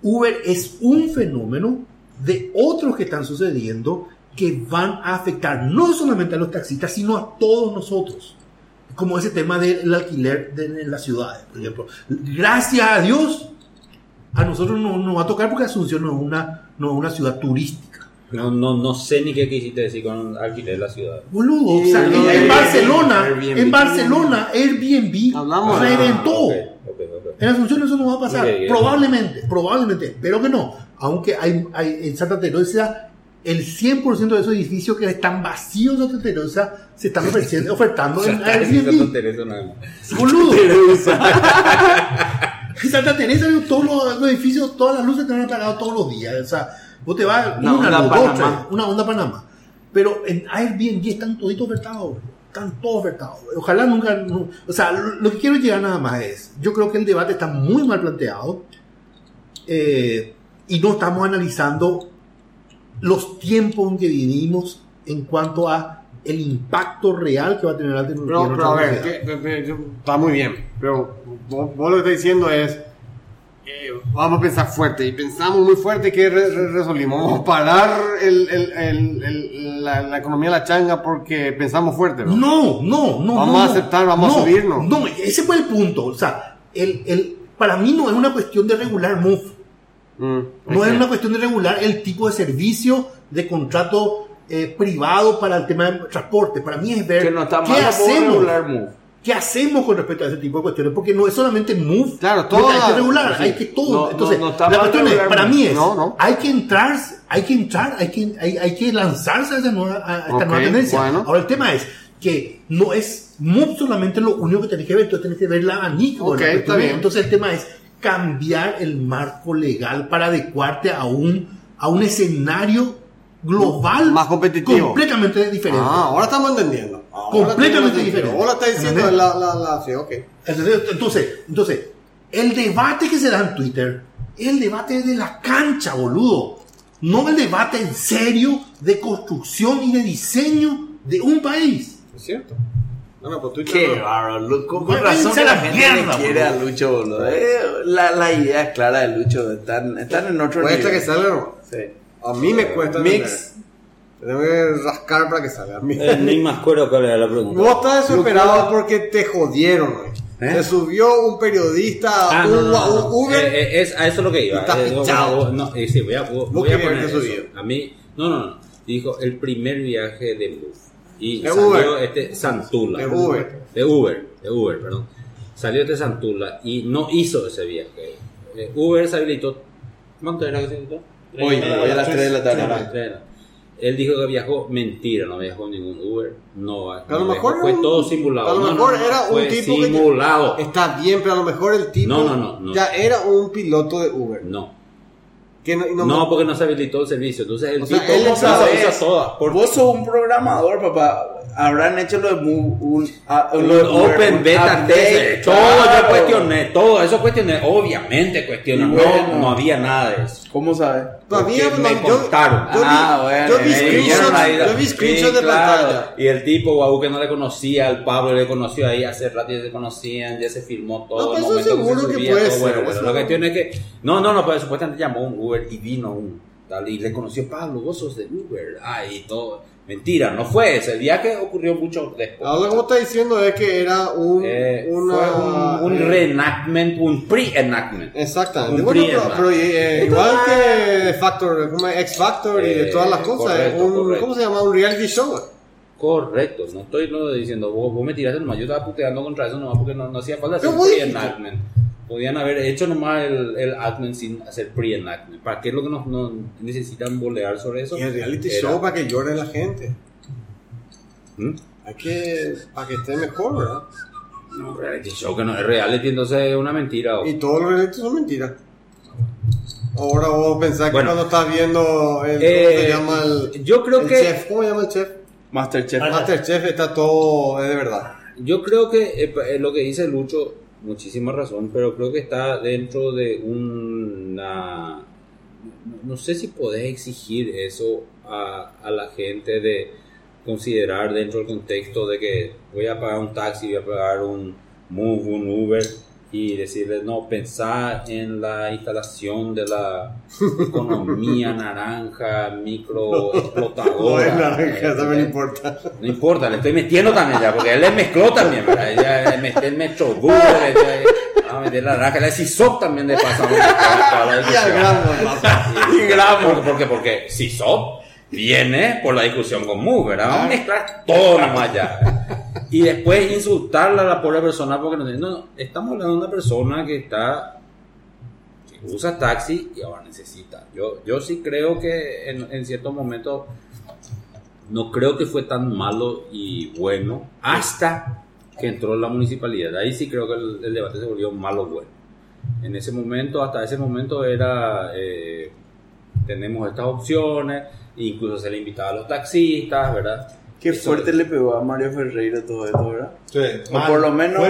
Uber es un fenómeno de otros que están sucediendo que van a afectar no solamente a los taxistas, sino a todos nosotros. Como ese tema del alquiler de, las ciudades, por ejemplo. Gracias a Dios, a nosotros no nos va a tocar porque Asunción una, no es una ciudad turística. No, no, no sé ni qué quisiste decir con alquiler la ciudad. Boludo, o sea, en, Barcelona, Airbnb. en Barcelona, Airbnb Hablamos de- reventó. Ah, ok, ok, ok. En Asunción eso no va a pasar. Probablemente, probablemente, pero que no. Aunque hay, hay en Santa Teresa el 100% de esos edificios que están vacíos de Santa Teresa se están ofreciendo, ofertando en Airbnb. nada más. Boludo. En Santa Teresa, todos los, los edificios, todas las luces te han apagado todos los días. O sea, vos te vas Una una, onda dos, tres, una onda Panamá. Pero en Airbnb están toditos ofertados. Están todos ofertados. Ojalá nunca. no- o sea, lo, que quiero llegar nada más es. Yo creo que el debate está muy mal planteado. eh, y no estamos analizando los tiempos en que vivimos en cuanto a el impacto real que va a tener la tecnología. Pero, pero a ver, sociedad. que- que- que- está muy bien, pero vos, vos lo que estás diciendo es, eh, vamos a pensar fuerte, y pensamos muy fuerte que re- re- resolvimos, vamos a parar el, el- el- el- la, la economía de la changa porque pensamos fuerte, ¿no? No, no, no. Vamos no, a aceptar, vamos a No, subirnos. No, ese fue el punto. O sea, el, el, para mí no es una cuestión de regular MOVE. Mm, No es una cuestión de regular el tipo de servicio de contrato eh, privado para el tema de transporte. Para mí es ver Que no está qué hacemos. regular Move. ¿Qué hacemos con respecto a ese tipo de cuestiones? Porque no es solamente MOVE. Claro, hay que regular, sí. hay que todo. No, Entonces, no la cuestión es, para mí es, hay que entrar, hay que entrar, hay que, hay, hay que lanzarse a, esa nueva, a esta nueva tendencia. bueno. Ahora el tema es que no es MOVE solamente lo único que tenés que ver, tú tenés que ver la abanico. está bien. Entonces el tema es cambiar el marco legal para adecuarte a un, a un escenario global Más competitivo. completamente diferente. Ah, ahora estamos entendiendo. Ahora Completamente diferente. Vos la estás diciendo ¿Entendés? la, la, la, sí, ok. Entonces, entonces, entonces, el debate que se da en Twitter es el debate de la cancha, boludo. No el debate en serio de construcción y de diseño de un país. Es cierto. No, no, pues tú Qué Lu- con, con razón que a la la gente mierda, le quiere a boludo. Lucho, boludo. Eh, la, la idea es clara de Lucho, están, están en otro Cuesta que nivel. salga, no. Sí. A mí me cuesta. Mix. Tengo que rascar para que salga. A mí- Eh, ni me acuerdo cuál era la pregunta. Vos estás desesperado porque te jodieron, güey. ¿Eh? Te subió un periodista Ah, a no, un, no, a no. un Uber. Eh, eh, es, a eso es lo que iba. Está Eh, fichado. no, eh, sí, voy a, voy, a poner que eso. subió. A mí, no, no, no. Dijo el primer viaje de Bluff. Y De salió Uber. este Santula. De Uber. De Uber, de Uber, perdón. Salió este Santula y no hizo ese viaje. Uber se habilitó. ¿Cuánto era que se habilitó? Hoy, hoy a las 3 de la tarde. Él dijo que viajó, mentira, no viajó en ningún Uber. No, A lo mejor viajó, fue un- todo simulado. A lo no, mejor no, era un tipo que- simulado. Está bien, pero a lo mejor el tipo no, no, no. ya era un piloto de Uber. No. Que no, no, No, porque no se habilitó el servicio. Entonces el O sea, él sabe usa todas. Por Vos sos un programador, papá. Habrán hecho lo de un, un de Uber, Open un Beta Test, todo claro. yo cuestioné, todo eso cuestioné, obviamente cuestioné, Y no, bueno. no había nada de eso. ¿Cómo sabes? Todavía me no, yo- contaron. Yo Ah, bueno, yo vi me screenshots, de claro. pantalla. Y el tipo, guau, que no le conocía al Pablo, le conoció ahí hace rato, ya se conocían, ya se filmó todo. No, el pero eso seguro se que subía, puede todo. ser, Bueno, bueno, la no. cuestión es que, no, no, no, pero supuestamente llamó un Uber y vino un tal, y le conoció Pablo, vos sos de Uber, ay, y todo. Mentira, no fue ese. El viaje ocurrió mucho después. Ahora lo que vos estás diciendo es que era un, Eh, una, fue un, un eh, reenactment, un pre-enactment. Exactamente. un Bueno, pre- pero, pero, eh, igual que Factor, como X Factor y de Eh, todas las cosas, correcto, un, correcto. ¿cómo se llama? Un reality show. Correcto, no estoy no, diciendo, vos, vos me tiraste nomás, yo estaba puteando contra eso nomás porque no, no hacía falta hacer dijiste- pre-enactment. Podían haber hecho nomás el, el sin hacer pre-enactment. ¿Para qué es lo que nos, nos necesitan bolear sobre eso? Y el reality Era- show para que llore la gente. ¿Mm? Hay que, para que esté mejor, ¿verdad? No, reality show que no es reality, entonces es una mentira. o- Y todos los reality son mentiras. Ahora vos pensás que Bueno. cuando estás viendo el, ¿cómo Eh, se llama el, yo creo el que- chef? ¿Cómo se llama el chef? Masterchef. Masterchef está todo es de verdad. Yo creo que eh, eh, lo que dice Lucho, muchísima razón, pero creo que está dentro de una... No sé si podés exigir eso a, a la gente de considerar dentro del contexto de que voy a pagar un taxi, voy a pagar un Move, un Uber y decirles, no, pensá en la instalación de la economía naranja, micro explotadora. No es naranja, eso me Eh, importa. no importa, le estoy metiendo también ya, porque él le mezcló también, ¿verdad? Ella él me echó Google, ella- vamos a meter la naranja, la CISOP también de paso. ¿no? Para Y gramo. Porque, porque CISOP viene por la discusión con Mu, ¿verdad? Vamos a mezclar todo nomás ya. Y después insultarla a la pobre persona porque no, no, estamos hablando de una persona que está usa taxi y ahora necesita. Yo, yo sí creo que en, ciertos momentos no creo que fue tan malo y bueno hasta que entró la municipalidad. Ahí sí creo que el, el debate se volvió malo bueno. En ese momento, hasta ese momento era, eh, tenemos estas opciones, incluso se le invitaba a los taxistas, ¿verdad? Qué Eso- fuerte le pegó a Mario Ferreira todo esto, ¿verdad? Sí, O mal. por lo menos,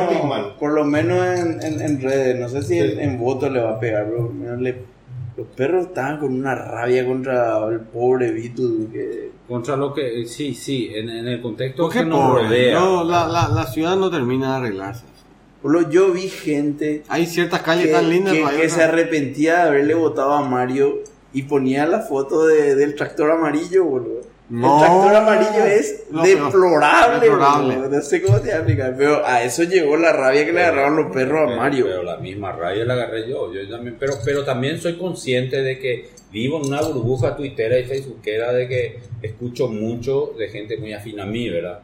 por lo menos en, en, en redes, no sé si en, Sí. en voto le va a pegar, pero mira, le- los perros estaban con una rabia contra el pobre Vito que Contra lo que, sí, sí, en, en el contexto ¿Por que nos pobre? rodea. No, la, la, la ciudad no termina de arreglarse. por lo yo vi gente Hay ciertas calles que, tan lindas. que- que otras- se arrepentía de haberle votado a Mario y ponía la foto de- del tractor amarillo, boludo. No. el tractor amarillo es deplorable, deplorable. No sé cómo te a explicar, pero a eso llegó la rabia que le agarraron los perros a Pero- Mario. Pero la misma rabia la agarré yo. yo también, pero, pero también soy consciente de que vivo en una burbuja tuitera y facebookera de que escucho mucho de gente muy afín a mí, ¿verdad?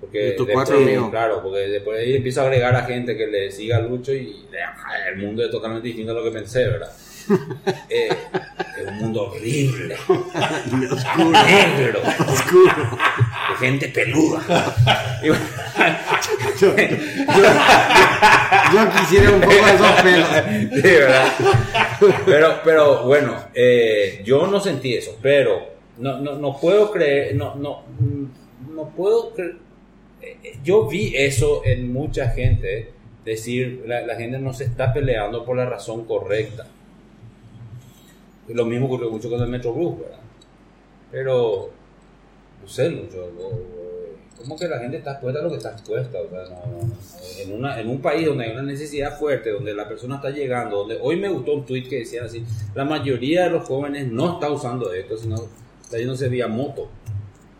Porque De tus después- cuatro amigos. Claro, porque después de ahí empiezo a agregar a gente que le siga a Lucho y el mundo es totalmente distinto a lo que pensé, ¿verdad? Eh, mundo horrible, negro, de gente peluda. Yo quisiera un poco de esos pelos. Sí, ¿verdad? Pero, pero bueno, eh, yo no sentí eso, pero no, no, no puedo creer, no, no, no puedo creer. eh, Yo vi eso en mucha gente, decir, la, la gente no se está peleando por la razón correcta. Lo mismo ocurrió mucho con el Metrobús, ¿verdad? Pero, no sé, mucho, como que la gente está expuesta a lo que está expuesta. O sea, no- en, una, en un país donde hay una necesidad fuerte, donde la persona está llegando, donde hoy me gustó un tweet que decía así, la mayoría de los jóvenes no está usando esto, sino está yéndose vía moto.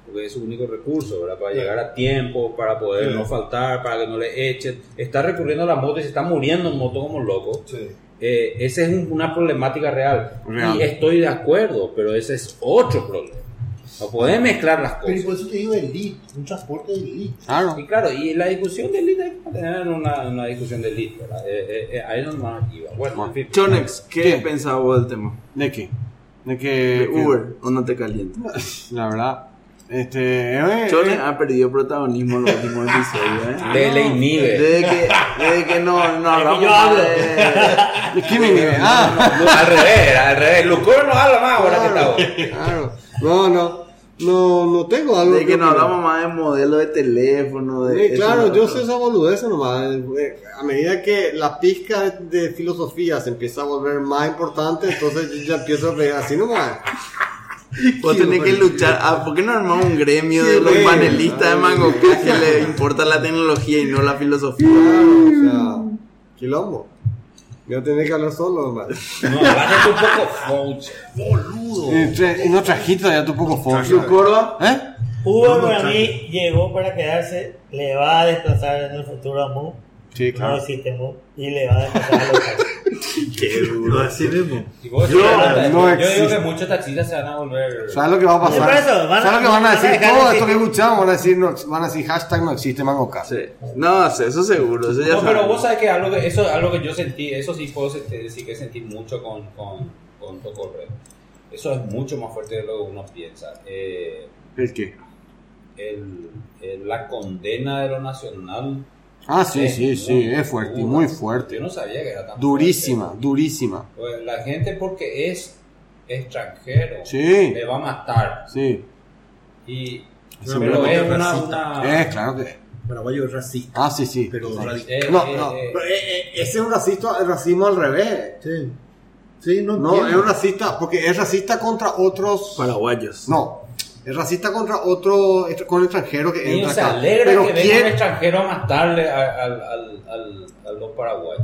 Porque es su único recurso, ¿verdad? Para llegar a tiempo, para poder Sí. no faltar, para que no le echen. Está recurriendo a la moto y se está muriendo en moto como loco. Sí. Eh, esa es un- una problemática real. Real. Y estoy de acuerdo, pero ese es otro problema. No podés mezclar las Pero cosas. por eso te digo elite, un transporte de elite. Claro. Y claro, y la discusión de elite hay que tener una, una discusión de elite, ¿verdad? Eh, eh, eh, ahí nomás iba. Bueno, en fin. Chonex, ¿qué, ¿Qué? pensabas del tema? ¿De qué? De que. ¿De que- Uber o no te calienta? La verdad. Este. eh, Chonex eh, ha perdido protagonismo en los últimos episodios, ¿eh? Le, le inhibe. Desde que, desde que no, no hablamos más hablo. de... ¿De qué me inhibe? Ah, No, al revés, al revés. Lucoro no habla más ahora que está vos. claro. No, no. No, no tengo algo. De que no opinar. hablamos más de modelo de teléfono, de... Sí, claro, de yo sé esa boludez nomás. Eh, A medida que la pizca de, de filosofía se empieza a volver más importante, entonces yo ya empiezo a ver así nomás. Vos tenés que luchar. Ah, ¿Por qué no armamos un gremio de los panelistas de Mango que le importa la tecnología y no la filosofía? Claro, o sea, quilombo. Yo tenía que hablar solo nomás. No, hablaste un poco fouch. Tra- y no trajiste ya tu poco fondo. ¿Su Córdoba? ¿Eh? Uber para mí llegó para quedarse, le va a desplazar en el futuro a Mu. Sí, No claro. existe Mu. Y le va a desplazar a los. Qué duro. Así mismo. Yo- no yo digo que muchos taxistas se van a volver. ¿Sabes lo que va a pasar? Sí, por eso, van a- ¿Sabes lo que van a van a decir? Todo esto que escuchamos van a decir, no, van a decir hashtag no existe Mango Cast. Sí. No, eso seguro. Eso ya No, pero vos sabes que algo que, eso es algo que yo sentí, eso sí puedo sentir- decir que sentí mucho con, con, con Tocorre. Eso es mucho más fuerte de lo que uno piensa. Eh, ¿El qué? el, el- la condena de lo nacional. Ah, sí, es sí, sí, es fuerte, muy fuerte. Yo no sabía que era tan Durísima, fuerte. durísima. Pues La gente porque es extranjero Sí. le va a matar. Sí. Y, pero pero es es una... racista. una Eh, claro que. Paraguayo es racista. Ah, sí, sí. Pero eh, No, eh, no. eh, pero, eh, eh, ese es un racista, el racismo al revés. Sí. Sí, no, No, es un racista, porque es racista contra otros. Paraguayos. No, es racista contra otro, con el extranjero que Niño, entra se acá. alegra Pero que venga un extranjero a matarle a, al- al- al- a los paraguayos.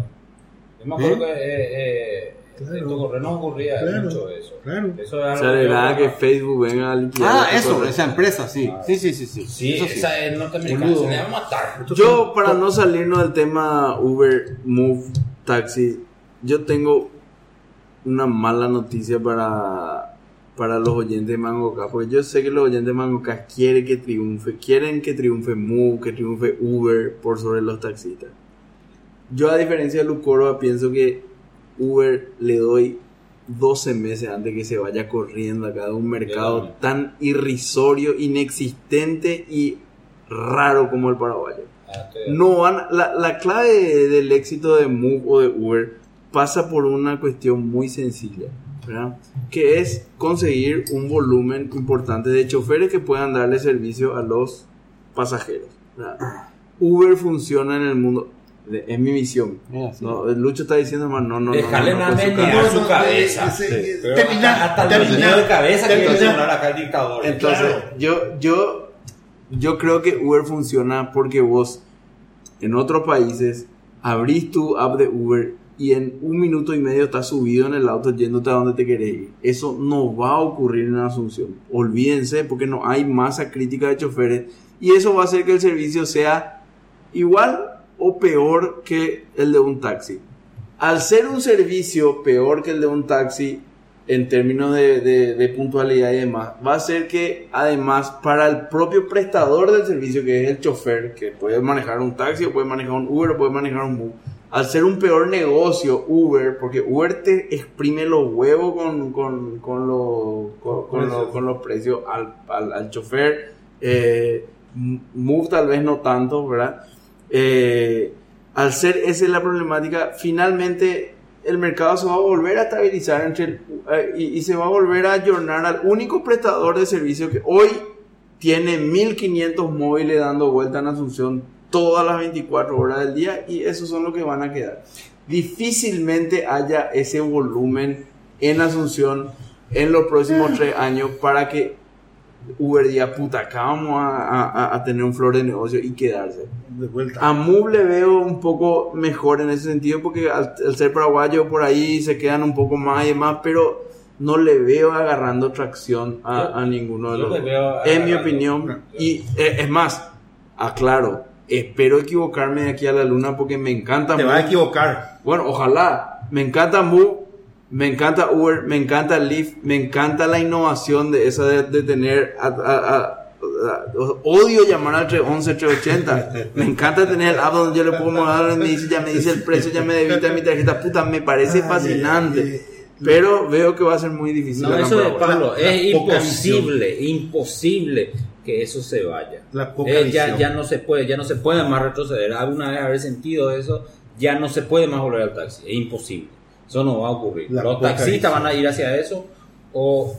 Yo me acuerdo ¿Eh? que eh, eh, Claro. en Tocorre no ocurría Claro. mucho eso. Claro. Eso es algo Se alegraba yo- que Facebook venga a liquidar. Ah, eso, cosa. esa empresa, sí. Ah. Sí, sí, sí, sí. Sí, Eso esa es norteamericana, se le va a matar. Yo, para no salirnos del tema Uber, Move, Taxi, yo tengo una mala noticia para, para los oyentes de Mangoca, porque yo sé que los oyentes de Mangoca quieren que triunfe, quieren que triunfe Move, que triunfe Uber por sobre los taxistas. Yo, a diferencia de Lucoro, pienso que Uber le doy 12 meses antes que se vaya corriendo acá de un mercado tan irrisorio, inexistente y raro como el paraguayo. Ah, No van, la, la clave del éxito de Move o de Uber pasa por una cuestión muy sencilla, ¿verdad? Que es conseguir un volumen importante de choferes que puedan darle servicio a los pasajeros. ¿verdad? Uber funciona en el mundo, es mi visión. Mira, sí. No, Lucho está diciendo, más no, no, no. Déjale no, no. No, su cabeza. termina, hasta el termina, de cabeza sonar acá el dictador. Entonces, Claro. yo, yo, yo creo que Uber funciona porque vos en otros países abrís tu app de Uber y en un minuto y medio estás subido en el auto yéndote a donde te querés ir. Eso no va a ocurrir en Asunción. Olvídense porque no hay masa crítica de choferes y eso va a hacer que el servicio sea igual o peor que el de un taxi. Al ser un servicio peor que el de un taxi, en términos de, puntualidad y demás, va a ser que además para el propio prestador del servicio, que es el chofer, que puede manejar un taxi, o puede manejar un Uber, o puede manejar un bus, al ser un peor negocio Uber, porque Uber te exprime los huevos con, con, con, lo- con, con lo- con los precios al, al, al chofer, eh, Move tal vez no tanto, ¿verdad? Eh, al ser esa es la problemática, finalmente el mercado se va a volver a estabilizar entre el- eh, y, y se va a volver a ayornar al único prestador de servicio que hoy tiene 1500 móviles dando vuelta en Asunción todas las 24 horas del día y esos son los que van a quedar. Difícilmente haya ese volumen en Asunción en los próximos tres años para que Uber diga, puta, acá vamos a, a- a tener un flor de negocio y quedarse. De vuelta. A Move le veo un poco mejor en ese sentido porque al, al ser paraguayo por ahí se quedan un poco más y demás, pero no le veo agarrando tracción a, Yo- a ninguno de los veo En mi opinión. Y eh, es más, aclaro, espero equivocarme de aquí a la luna porque me encanta Te vas a equivocar. Bueno, ojalá. Me encanta Move, me encanta Uber, me encanta Lyft, me encanta la innovación de esa de, de tener... a- a- a- a- odio llamar al 311, 380. Me encanta tener el app donde yo le puedo mover, me dice, ya me dice el precio, ya me debita mi tarjeta. Puta, me parece fascinante. Pero veo que va a ser muy difícil. No, eso de. Pablo, La- es imposible, imposible que eso se vaya. La poca Eh, ya, ya no se puede, ya no se puede más retroceder. Alguna vez haber sentido eso, ya no se puede más volver al taxi. Es imposible. Eso no va a ocurrir. La Los taxistas visión. van a ir hacia eso o,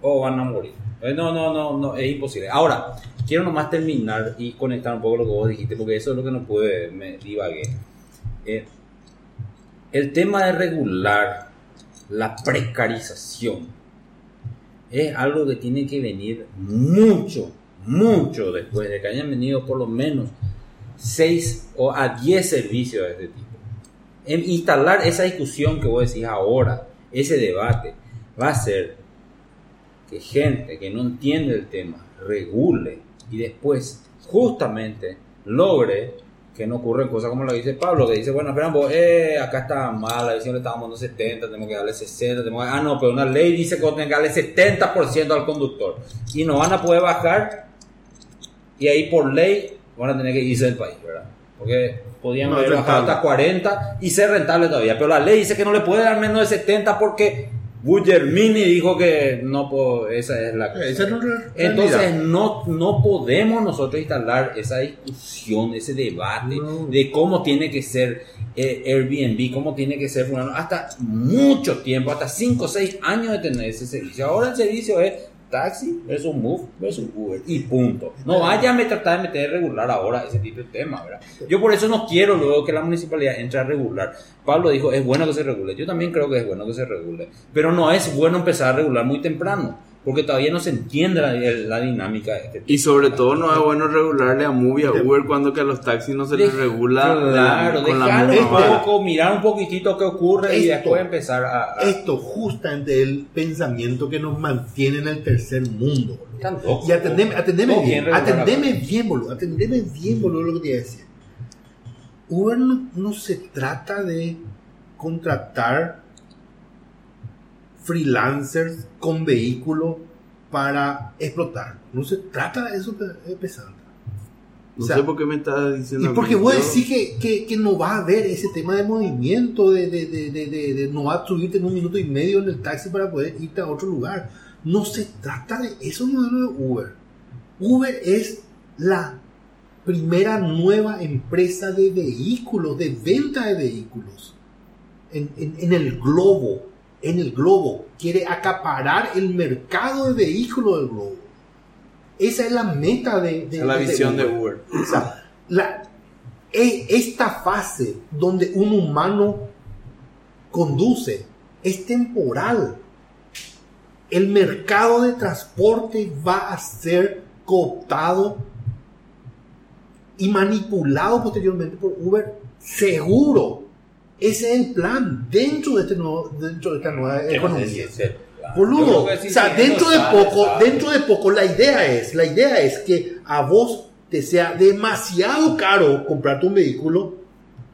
o van a morir. Eh, No, no, no, no, es imposible. Ahora, quiero nomás terminar y conectar un poco lo que vos dijiste, porque eso es lo que no pude, me divagué. Eh, el tema de regular la precarización es algo que tiene que venir mucho, mucho después de que hayan venido por lo menos 6 o a 10 servicios de este tipo. En instalar esa discusión que vos decís ahora, ese debate, va a ser que gente que no entiende el tema regule y después justamente logre que no ocurren cosas como lo dice Pablo, que dice, bueno, espera, vos, eh, acá está mal, la edición le estábamos dando 70, tenemos que darle 60, tenemos que- ah, no, pero una ley dice que tenés que darle 70% al conductor y no van a poder bajar y ahí por ley van a tener que irse del país, ¿verdad? Porque podían No, haber hasta 40 y ser rentable todavía, pero la ley dice que no le puede dar menos de 70 porque Guillermini dijo que no, po- esa es la cosa. Esa no es la Entonces no, no podemos nosotros instalar esa discusión, ese debate No. de cómo tiene que ser eh, Airbnb, cómo tiene que ser fulano, hasta mucho tiempo, hasta 5 o 6 años de tener ese servicio. Ahora el servicio es taxi versus Move versus Uber y punto. No vayan a tratar de meter regular ahora ese tipo de tema, ¿verdad? Yo por eso no quiero luego que la municipalidad entre a regular. Pablo dijo, es bueno que se regule. Yo también creo que es bueno que se regule. Pero no es bueno empezar a regular muy temprano, porque todavía no se entiende la, la dinámica de este tipo. Y sobre todo no es bueno regularle a Movie, a Uber, cuando que a los taxis no se les regula la- Claro, con la misma un vara. poco, mirar un poquitito qué ocurre y Esto- después empezar a... a- Esto justamente es el pensamiento que nos mantiene en el tercer mundo. boludo. Locos. Y atendeme, atendeme bien, bien regular atendeme bien, boludo, atendeme bien, boludo, lo que te iba a decir. Uber no, no se trata de contratar freelancers con vehículo para explotar. No se trata de eso, de pesante. No O sea, sé por qué me estás diciendo. Y porque vos decís que, que, que no va a haber ese tema de movimiento, de, de, de, no va a subirte en un minuto y medio en el taxi para poder irte a otro lugar. No se trata de eso, no es lo de Uber. Uber es la primera nueva empresa de vehículos, de venta de vehículos en, en- en el globo. En el globo. Quiere acaparar el mercado de vehículos del globo. Esa es la meta de, la de visión de Uber. Uber. O sea, la- e- esta fase donde un humano conduce es temporal. El mercado de transporte va a ser cooptado y manipulado posteriormente por Uber, seguro. Ese es el plan dentro de, este nuevo, dentro de esta nueva economía. Boludo, o sea, dentro de poco, dentro de poco la idea es, la idea es que a vos te sea demasiado caro comprarte un vehículo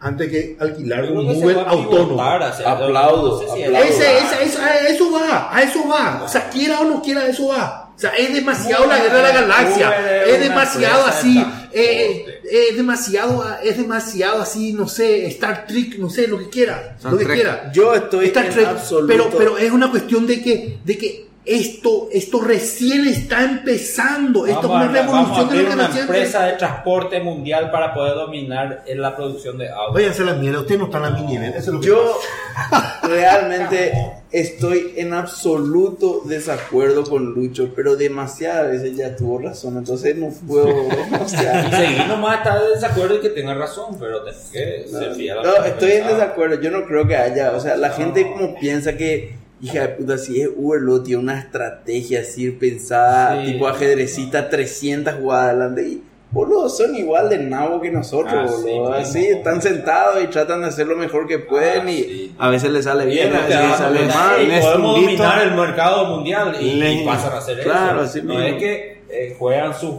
antes que alquilar un Uber autónomo. Aplaudo, aplaudo. Ese- ese- ese- a eso va, a eso va. O sea, quiera o no quiera, a eso va. O sea, es demasiado la guerra de la galaxia. Es demasiado así. eh, transporte. es demasiado, es demasiado así, no sé, Star Trek, no sé, lo que quiera. Star Lo que Trek. quiera. Yo estoy Star en Trek, absoluto- Pero, pero es una cuestión de que, de que esto, esto recién está empezando. Esto es una Vamos a- vamos a revolución de lo que una recién empresa de transporte mundial para poder dominar en la producción de autos. Váyanse a la mierda, ustedes no están a mi nivel. Eso es lo que Yo realmente estoy en absoluto desacuerdo con Lucho, pero demasiadas veces ya tuvo razón, entonces no puedo. o Y sea, seguir nomás está de desacuerdo y que tenga razón, pero tenés que ser fiel a lo no, estoy en desacuerdo. Yo no creo que haya. O sea, la gente como piensa que. Hija de puta, si es Uber, luego tiene una estrategia así pensada, Sí. tipo ajedrecita, 300 jugadas adelante. Y, boludo, son igual de nabo que nosotros, Ah, boludo. Así, están sentados y tratan de hacer lo mejor que pueden. Ah, y sí. a veces les sale bien, a veces les sale mal. "Ey, les podemos dominar el mercado mundial y, pasan a hacer Claro, eso. así no mismo. es que eh, juegan sus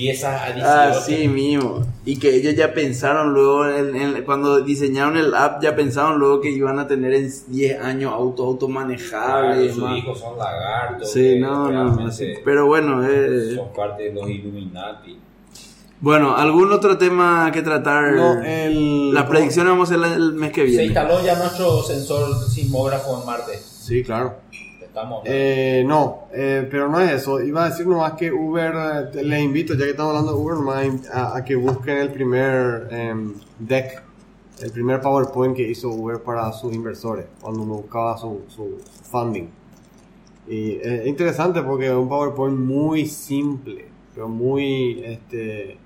piezas adicionales. Así mismo. Y que ellos ya pensaron luego, en- en- cuando diseñaron el app, ya pensaron luego que iban a tener en 10 años auto automanejables. sus más. hijos son lagartos. Sí, que no, no. así. Pero bueno, eh, Son parte de los Illuminati. bueno, ¿algún otro tema que tratar? No, el- Las predicciones vamos a hacer el mes que Se viene. instaló ya nuestro sensor sismógrafo en Marte. Sí, claro. Eh, no, eh, pero no es eso. Iba a decir nomás que Uber, eh, les invito, ya que estamos hablando de Uber, nomás a, que busquen el primer em, deck, el primer PowerPoint que hizo Uber para sus inversores, cuando buscaba su, su funding. Y eh, es interesante porque es un PowerPoint muy simple, pero muy, este,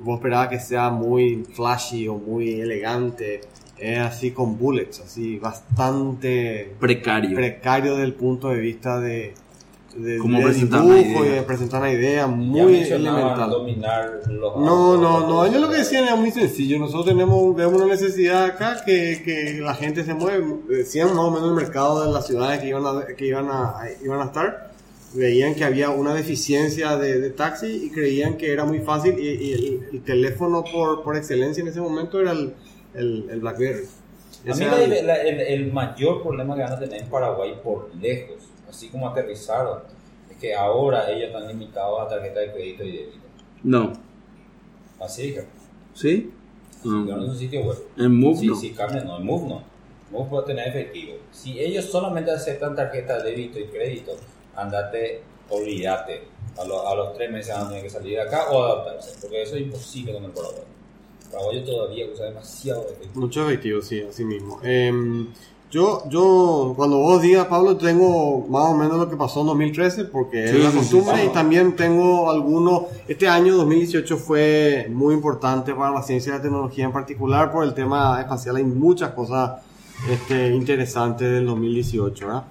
vos esperabas que sea muy flashy o muy elegante. Es así con bullets, así bastante Precario. precario desde el punto de vista de, de, Cómo de presentar una dibujo y idea. de presentar una idea muy elemental. dominar los No, no, no, ellos lo que decían era muy sencillo. Nosotros tenemos, vemos una necesidad acá que, que la gente se mueve. Decían más o menos el mercado de las ciudades que iban a, que iban a, iban a estar. Veían que había una deficiencia de, de taxi y creían que era muy fácil. Y, y el, el teléfono por, por excelencia en ese momento era el, el, el Blackberry. A mí la- el- la- el, el mayor problema que van a tener en Paraguay por lejos, así como aterrizaron, es que ahora ellos están limitados a tarjeta de crédito y débito. No. Así que, ¿Sí? si No. no es un sitio web. En Move Sí, no. sí, cambia, no, en Move no. Move puede tener efectivo. Si ellos solamente aceptan tarjeta de débito y crédito, andate, olvídate. A, lo- a los tres meses van a tener que salir de acá o adaptarse, porque eso es imposible con el Paraguay. El Paraguay todavía usa demasiado efectivo. Mucho efectivo, sí, así mismo. Em, yo, yo, cuando vos digas, Pablo, tengo más o menos lo que pasó en 2013, porque Sí, es la sí, sí, costumbre, sí. y también tengo algunos. Este año 2018 fue muy importante para la ciencia y la tecnología en particular, por el tema espacial. Hay muchas cosas este, interesantes del 2018, ¿verdad?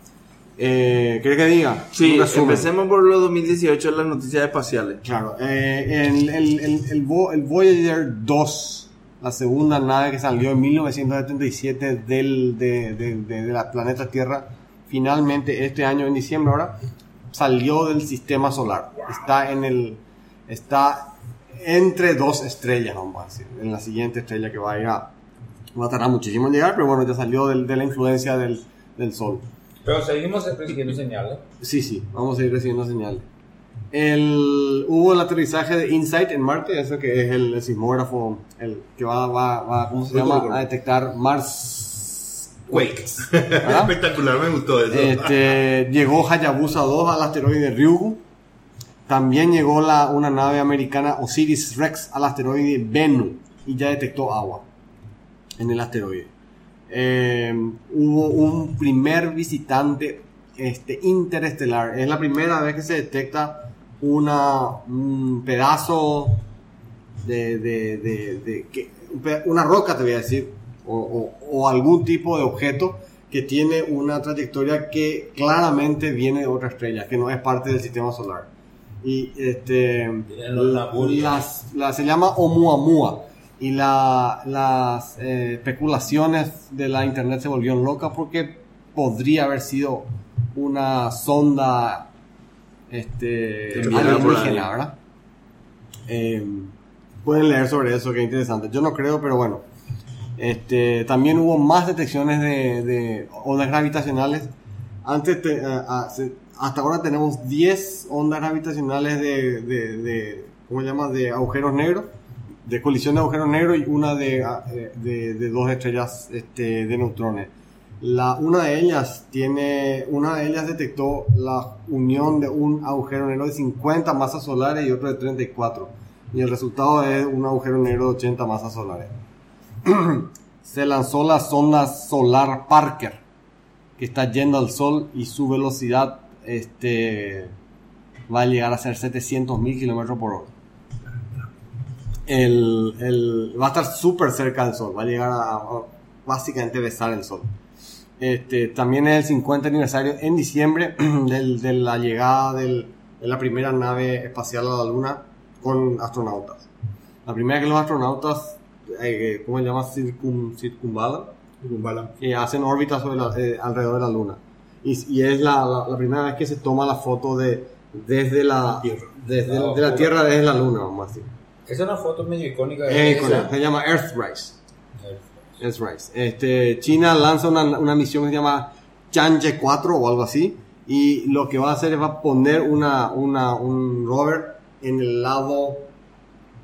Eh, ¿Querés que diga? Sí, empecemos por los 2018, las noticias espaciales. Claro, eh, el, el, el, el Voyager 2, la segunda nave que salió en 1977 del, de, de, de, de la planeta Tierra, finalmente este año en diciembre ahora, salió del sistema solar. Está en el, está entre dos estrellas, vamos a decir, en la siguiente estrella que va a ir a, va a tardar muchísimo en llegar, pero bueno, ya salió del- de la influencia del, del Sol. Pero seguimos recibiendo señales. Sí, sí, vamos a ir recibiendo señales. El, hubo el aterrizaje de InSight en Marte, eso que es el, sismógrafo el que va, va, va ¿cómo se llama? a detectar Mars Quakes. ¿verdad? Espectacular, me gustó eso. Este, llegó Hayabusa 2 al asteroide Ryugu. También llegó la, una nave americana Osiris Rex al asteroide Bennu y ya detectó agua en el asteroide. Eh, hubo un primer visitante este, interestelar. Es la primera vez que se detecta una, un pedazo de, de- de- de- que- una roca, te voy a decir, o, o- o algún tipo de objeto que tiene una trayectoria que claramente viene de otra estrella, que no es parte del sistema solar. Y este, la- las- la- se llama Oumuamua. Y la- las eh, especulaciones de la internet se volvieron locas porque podría haber sido una sonda este, alienígena. ¿verdad? Eh, pueden leer sobre eso, que interesante. Yo no creo, pero bueno. Este, también hubo más detecciones de, de ondas gravitacionales. Antes te- a- a- se- hasta ahora tenemos 10 ondas gravitacionales de, de, de- ¿cómo se llama? De agujeros negros, de colisión de agujeros negros y una de, a- eh, de, de dos estrellas este, de neutrones. La, una de ellas tiene, una de ellas detectó la unión de un agujero negro de 50 masas solares y otro de 34. Y el resultado es un agujero negro de 80 masas solares. Se lanzó la sonda solar Parker, que está yendo al Sol y su velocidad este, va a llegar a ser 700.000 kilómetros por hora. El, el- va a estar súper cerca del Sol, va a llegar a, a básicamente besar el Sol. Este, también es el 50 aniversario en diciembre del- de la llegada del- de la primera nave espacial a la Luna con astronautas. La primera que los astronautas, eh, ¿cómo se llama? Circum, circunvalan, Bala. que hacen órbitas sobre la- eh, alrededor de la Luna. Y, y es la, la- la primera vez que se toma la foto de, desde la, Tierra. desde de la. Tierra, desde la Luna, vamos a decir. Esa es una foto medio icónica Eh, de con- esa. se llama Earthrise. Earthrise. Este, China lanza una, una misión que se llama Chang'e 4 o algo así. Y lo que va a hacer es va a poner una, una, un rover en el lado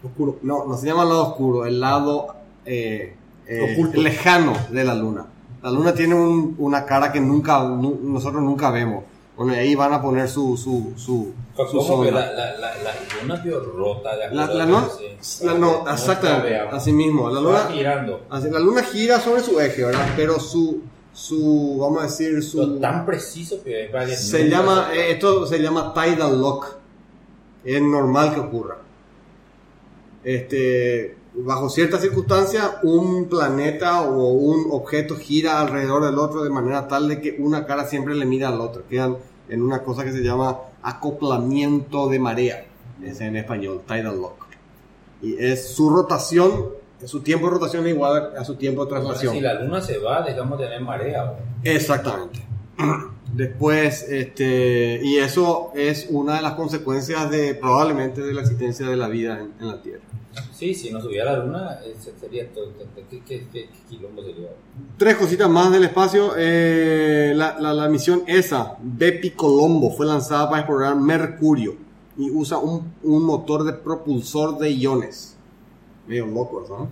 oscuro. No, no se llama el lado oscuro, el lado eh, eh, lejano de la luna. La luna tiene un- una cara que nunca, nu- nosotros nunca vemos. Bueno, y ahí van a poner su, su, su, su ¿Cómo que sonda. la, la, la, la luna vio rota de La, la a no, lo que se- la no, exactamente, así mismo. La luna, girando. así, la luna gira sobre su eje, ¿verdad? Pero su, su, vamos a decir, Lo su, tan preciso que es se llama, eh, esto se llama tidal lock. Es normal que ocurra. Este, bajo ciertas circunstancias, un planeta o un objeto gira alrededor del otro de manera tal de que una cara siempre le mira al otro. Quedan en una cosa que se llama acoplamiento de marea. Es en español, tidal lock. Y es su rotación, su tiempo de rotación es igual a su tiempo de traslación. Si la luna se va, dejamos de tener marea. Exactamente. Después, este, y eso es una de las consecuencias de probablemente de la existencia de la vida en, en la Tierra. Sí, si no subiera la luna, eh, se- sería todo. ¿Qué, qué, quilombo sería? Tres cositas más del espacio. Eh, la, la, la misión ESA, Bepi Colombo, fue lanzada para explorar Mercurio y usa un, un motor de propulsor de iones. Medio loco ¿no?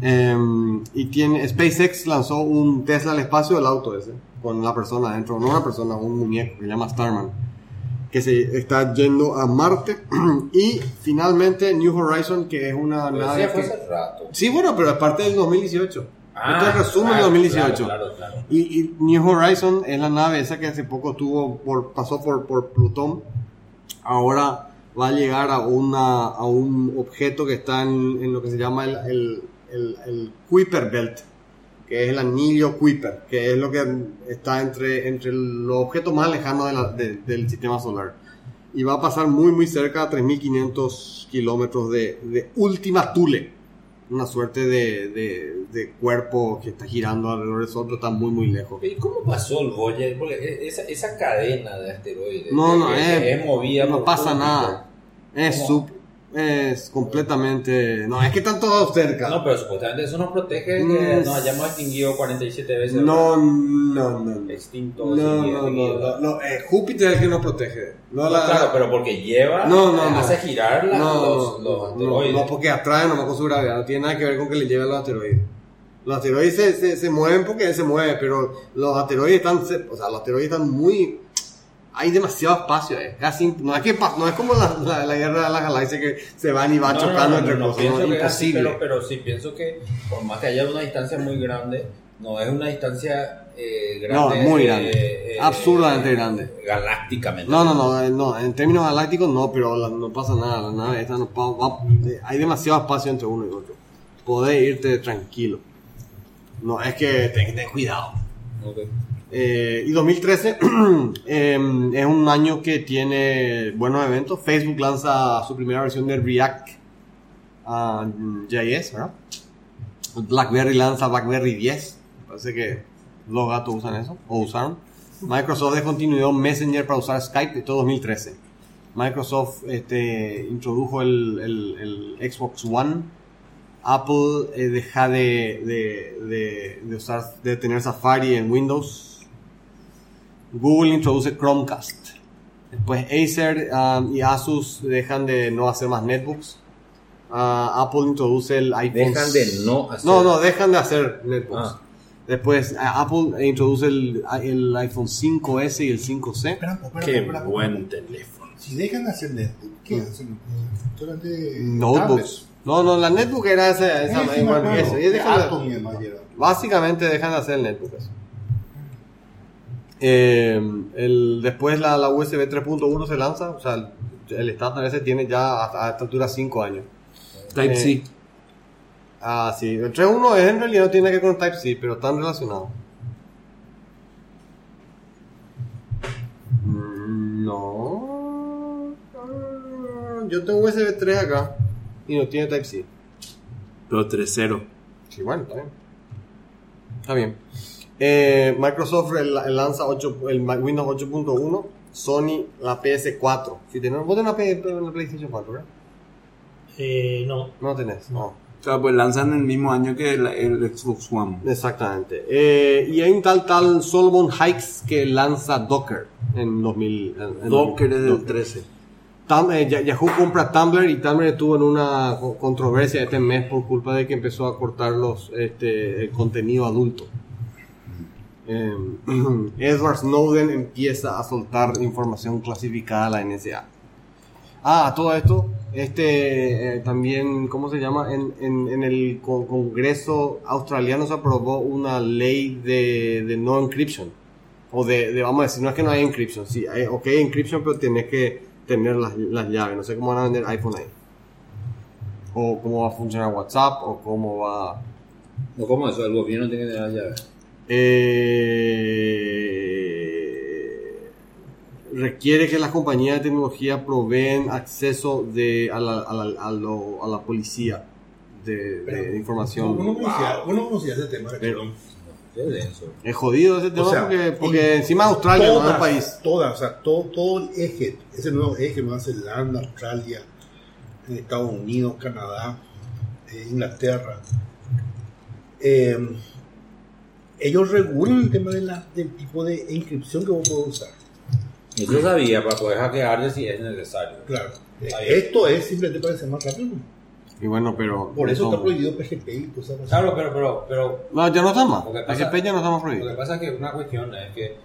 Em, y tiene, SpaceX lanzó un Tesla al espacio, el auto ese, con la persona adentro, no una persona, un muñeco que se llama Starman, que se está yendo a Marte. y finalmente New Horizon, que es una Pero nave fue que- hace rato. Sí, bueno, pero es parte del 2018. Ah, Este es resumen claro, de 2018. Claro, claro, claro. Y, y New Horizon es la nave esa que hace poco tuvo por, pasó por, por Plutón. Ahora va a llegar a, una, a un objeto que está en, en lo que se llama el, el, el, el Kuiper Belt, que es el anillo Kuiper, que es lo que está entre, entre los objetos más lejanos de la- de- del sistema solar. Y va a pasar muy, muy cerca a 3.500 kilómetros de, de Ultima Thule, una suerte de, cuerpo que está girando alrededor del Sol, pero está muy, muy lejos. ¿Y cómo pasó el Voyager? Porque e- esa, esa cadena de asteroides No, no, es- es movida no pasa nada. Es ¿Cómo? Es completamente... No, es que están todos cerca. No, pero supuestamente eso nos protege que nos hayamos extinguido 47 veces. No, no, no. No, Extinto. no, no, no, no, eh, Júpiter es el que nos protege. No, No, la, claro, pero porque lleva, No, no, no. hace girar no, los, no, los no, asteroides. no, porque atrae nomás con su gravedad. No tiene nada que ver con que le lleven los asteroides. Los asteroides se, se, se mueven porque se mueve, pero los asteroides están, o sea, los asteroides están muy, hay demasiado espacio, eh. casi, no es que no es como la, la, la guerra de las galaxias que se van y van No, chocando no, no, entre cosas, no, es así, imposible. pero, pero sí pienso que por más que haya una distancia muy grande, no es una distancia eh, grande. No, muy eh, grande. eh, Absurdamente grande. Galácticamente. No, no, no, eh, no, en términos galácticos no, pero la- no pasa nada, la nave esta no va- hay demasiado espacio entre uno y otro. Podés irte tranquilo. No, es que que tener cuidado. Ok. Eh, y 2013 eh, es un año que tiene buenos eventos. Facebook lanza su primera versión de React ah, JS, ¿verdad? BlackBerry lanza BlackBerry 10. Parece que los gatos usan eso, o usaron. Microsoft descontinuó Messenger para usar Skype en todo 2013. Microsoft este, introdujo el, Xbox One. Apple eh, deja de, de, de, de usar, de tener Safari en Windows. Google introduce Chromecast. Después Acer um, y Asus dejan de no hacer más netbooks. Ah, Apple introduce el iPhone. Dejan de no hacer. No, no, dejan de hacer netbooks. Ah. Después ah, Apple introduce el, el iPhone 5S y el 5C. Espera, espera, Qué espera, buen espera. teléfono. Si dejan de hacer netbook, ¿qué hacen? Computadoras de Notebooks. No, no, la netbook era esa, esa eso, y dejan de-. Básicamente dejan de hacer el netbook. eso. Eh, el, después la, la USB 3.1 se lanza, o sea, el, estándar ese tiene ya a esta altura 5 años. Type Eh, C. Ah, sí, el 3.1 es en realidad no tiene que ver con Type-C, pero están relacionados. Mm, No. Ah, Yo tengo USB 3 acá y no tiene Type-C. Pero 3.0. Sí, bueno, está bien. Está bien. Eh, Microsoft el- el lanza 8 el Windows 8.1, Sony la PS4. Si tenés, vos tenés una, PlayStation 4, ¿verdad? Eh, no. No tenés, no. O sea, pues lanzan el mismo año que el, el Xbox One. Exactamente. Eh, y hay un tal tal Solomon Hikes que lanza Docker en 2000. en- en Docker es del Docker. 13. Tam- eh, Ya- Yahoo compra Tumblr y Tumblr estuvo en una co- controversia este mes por culpa de que empezó a cortar los este, el contenido adulto. Eh, Edward Snowden empieza a soltar información clasificada a la NSA. Ah, todo esto, este eh, también, ¿cómo se llama? En, en, en el co- Congreso australiano se aprobó una ley de, de no encryption. O de, vamos a decir, no es que no hay encryption, sí, hay, ok, encryption, pero tienes que tener las, las llaves. No sé cómo van a vender iPhone ahí. O cómo va a funcionar WhatsApp, o cómo va... No, ¿cómo eso? El gobierno tiene que tener las llaves. Eh, requiere que las compañías de tecnología proveen acceso de, a, la, a, la, a, lo- a la policía de, de información. Uno conocía, uno conocía ese tema. Es jodido ese tema O sea, porque, porque en encima Australia no es todas, un país. Todas, o sea, todo, todo el eje, ese nuevo eje, Nueva Zelanda, Australia, en Estados Unidos, Canadá, eh, Inglaterra, eh, ellos regulan el tema de la, del tipo de inscripción que vos podés usar. Eso sabía para poder hackearle si es necesario. Claro. Esto es simplemente para ser más rápido. Y bueno, pero... Por eso no- está prohibido PGP y cosas así. Claro, pero, pero, pero No, ya no está más. PGP ya no está más lo que prohibido. pasa es que una cuestión es que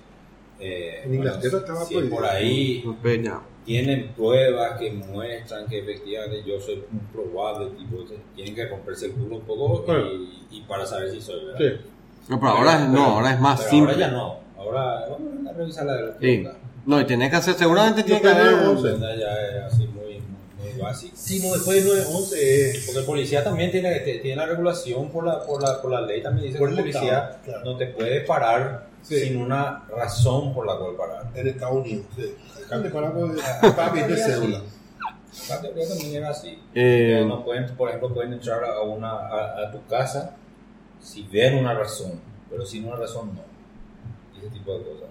eh, En Inglaterra bueno, estaba si prohibido. por ahí ya. tienen pruebas que muestran que efectivamente yo soy un probable tipo, tienen que romperse el culo un poco Bueno. y, y para saber si soy verdad. Sí. No, pero ahora, es- no, ahora es más pero simple. Ahora ya no. Ahora vamos a revisar la de los Sí. No, y tenés que hacer, seguramente tiene que haber... creo- Ya es así muy, muy, básico. Sí, no, después de 9-11 es... Porque el policía también tiene, tiene la regulación por la, por la, por la ley, también dice Por que el policía Estado, claro. no te puede parar Sí. sin una razón por la cual parar. en Estados Unidos. Sí. Acá te paran de cédula. La teoría también era así. Eh, no pueden, por ejemplo, pueden entrar a, una, a, a tu casa si ven una razón, pero sin una razón no. Ese tipo de cosas.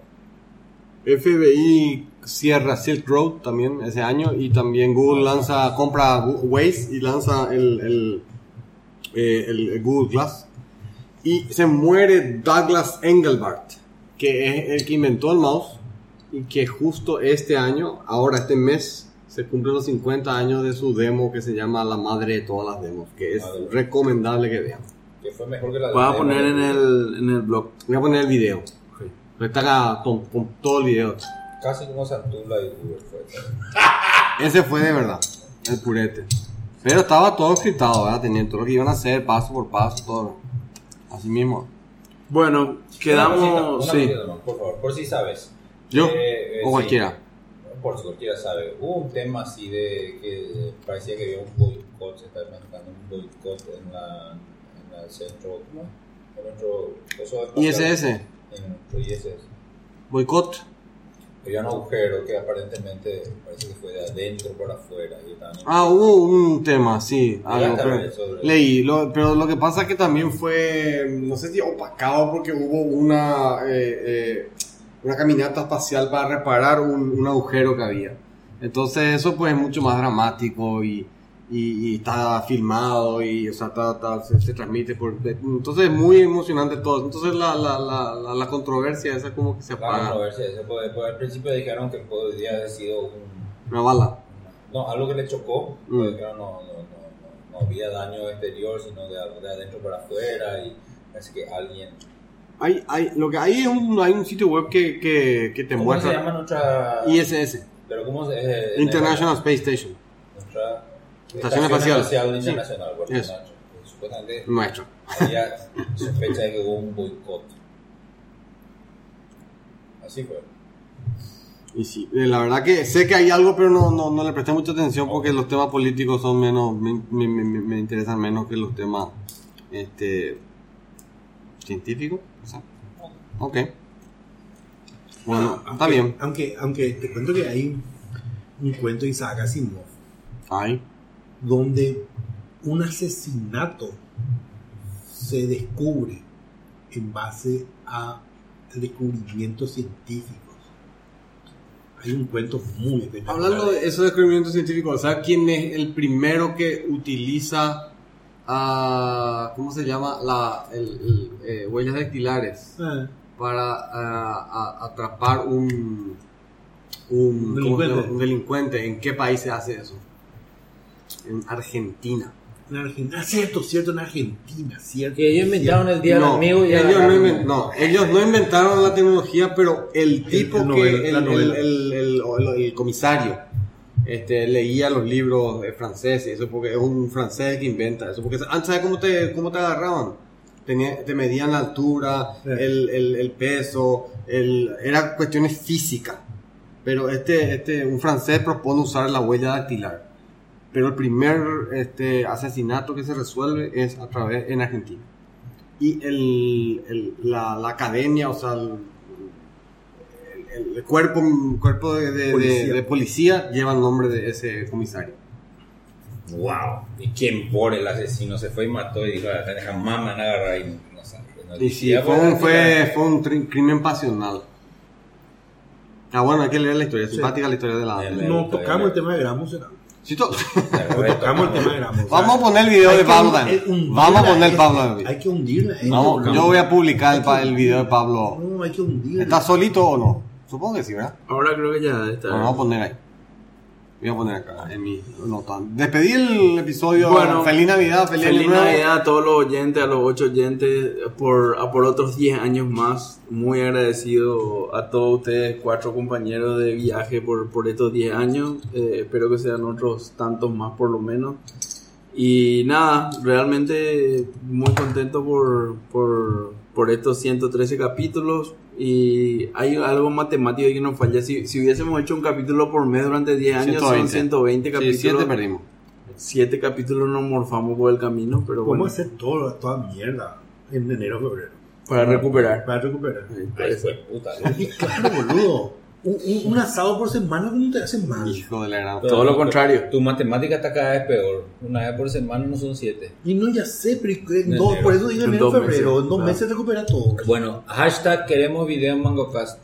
FBI cierra Silk Road también ese año y también Google lanza, compra Waze y lanza el, el, eh, el- el Google Glass. Y se muere Douglas Engelbart, que es el que inventó el mouse y que justo este año, ahora este mes, se cumplen los 50 años de su demo que se llama La Madre de todas las demos, que es recomendable que vean. Que fue mejor que la Voy a de- poner en el, en el blog. Voy a poner el video. Está acá con, con todo el video. Casi como Santula y Uber fue. Ese fue de verdad, el purete. Pero estaba todo escrito, ¿verdad? Tenían todo lo que iban a hacer, paso por paso, todo. Así mismo. Bueno, Una quedamos. cosita, Sí. por favor, por si sabes. Yo Eh, eh, o sí. cualquiera. Por si cualquiera sabe. Hubo un tema así de que parecía que había un boicot, se está planificando un boicot en la, en el centro, ¿cómo es? En nuestro coso espacial. ISS, En nuestro ISS. boicot. Había un agujero que aparentemente parece que fue de adentro por afuera. Y Ah, hubo un tema, sí. algo, pero- leí, lo- pero lo que pasa es que también fue, no sé si opacado porque hubo una, eh, eh, una caminata espacial para reparar un, un agujero que había. Entonces eso pues es mucho más dramático y, y, y está filmado y o sea, está- está- se, se transmite por... Entonces es muy emocionante todo. Entonces la, la, la, la, la controversia esa como que se La apaga. controversia, ese puede- puede- al principio dijeron que podría haber sido un, Una bala. no, algo que le chocó, Mm. porque no, no, no, no, no había daño exterior, sino de, de adentro para afuera y parece que alguien... Hay, hay, lo que hay es un, hay un sitio web que, que, que te ¿Cómo se muestra... llama nuestra...? ISS, Pero ¿cómo se...? eh, International Space Station. Nuestra Estación espacial. Sí. internacional, bueno, Eso. Supuestamente Nuestro. había sospecha de que hubo un boicot. Así fue. Y sí, eh, la verdad que sé que hay algo, pero no, no, no le presté mucha atención porque los temas políticos son menos, me, me, me- me interesan menos que los temas este, científicos. o sea. Ok. Bueno, Ah, está aunque- bien. Aunque, aunque te cuento que hay un cuento de Isaac Asimov Ay, donde un asesinato se descubre en base a descubrimientos científicos. Hay un cuento muy espectacular. hablando de esos descubrimientos científicos, ¿sabes quién es el primero que utiliza, ah, ¿cómo se llama? La, el, el, eh, huellas dactilares. Ah, para ah, a- atrapar un, un delincuente. ¿En qué país se hace eso? En Argentina. en Argentina. Ah, cierto, cierto, en Argentina, cierto. Que ellos inventaron el día del No, amigo y ellos, no ellos no inventaron la tecnología, pero el tipo el que novela, el, la el- novela. el- el- el- el comisario este, leía los libros franceses, eso porque es un francés que inventa eso, porque antes sabes cómo te, cómo te agarraban, Tenía- te medían la altura, Sí. el, el- el peso, el, era cuestiones físicas, pero este, este, un francés propone usar la huella dactilar. Pero el primer este, asesinato que se resuelve es a través en Argentina. Y el, el- la, la academia, o sea, el, el- el cuerpo, cuerpo de, de- de- Policía. de policía lleva el nombre de ese comisario. Wow. ¿Y quién por el asesino se fue y mató y dijo, jamás me van a agarrar y no sabe. No Y sí, fue un, fue, fue un tri- crimen pasional. Ah, bueno, hay que leer la historia, simpática la historia de la... De-. No tocamos el tema de Gramos, ¿será? Sí, to- Bueno, Tocamos el tema de Gramos. Vamos a poner el video Hay de Pablo también. eh, Vamos a poner eh, Pablo. Hay que hundirla. eh, Vamos, tocamos. yo voy a publicar el, video de Pablo. No, hay que hundirla. ¿Está solito o no? Supongo que sí, ¿verdad? Ahora creo que ya está. Bueno, vamos a poner ahí. Voy a poner acá en mi nota. Despedí el episodio. Bueno, feliz Navidad, feliz, Feliz. Navidad a todos los oyentes, a los ocho oyentes, por, a por otros 10 años más. Muy agradecido a todos ustedes, cuatro compañeros de viaje, por, por estos 10 años. Eh, espero que sean otros tantos más por lo menos. Y nada, realmente muy contento por, por, por estos 113 capítulos. Y hay algo matemático que nos falla. Si, si hubiésemos hecho un capítulo por mes durante 10 años, son 120 Sí, capítulos. siete perdimos. Siete capítulos nos morfamos por el camino, pero bueno, Podemos hacer todo, toda mierda en enero, febrero. para recuperar. Para recuperar. Ay, fue puta. Y claro, boludo. Un, un- un asado por semana no te hace mal. Hijo de la gran. Todo lo contrario. Tu matemática está cada vez peor. Una vez por semana no son siete. Y no, ya sé, pero en En dos- por eso digo En febrero. meses. En dos Ah. meses recupera todo. Bueno, hashtag queremos video en MangoCast.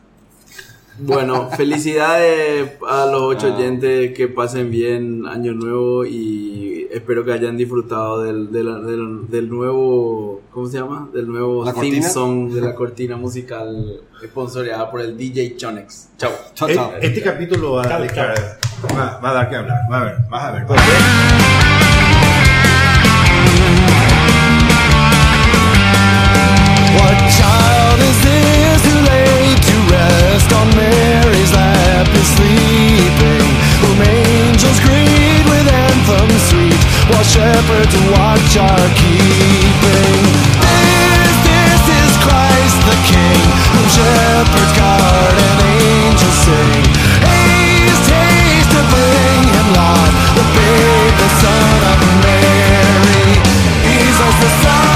Bueno, felicidades a los ocho oyentes, que pasen bien Año Nuevo y espero que hayan disfrutado del, del, del- del nuevo, ¿cómo se llama? Del nuevo ¿La theme cortina? song de la cortina musical sponsoreada por el DJ Chonex. Chao. Chao, E- chao. Este capítulo va a, dejar- va, va a dar que hablar. Va a ver, vas a ver. What child is this rest on Mary's lap is sleeping, whom angels greet with anthems sweet, while shepherds watch are keeping. This, this is Christ the King, whom shepherds guard and angels sing. Haste, haste to bring him light, the babe, the son of Mary. He's as the Son.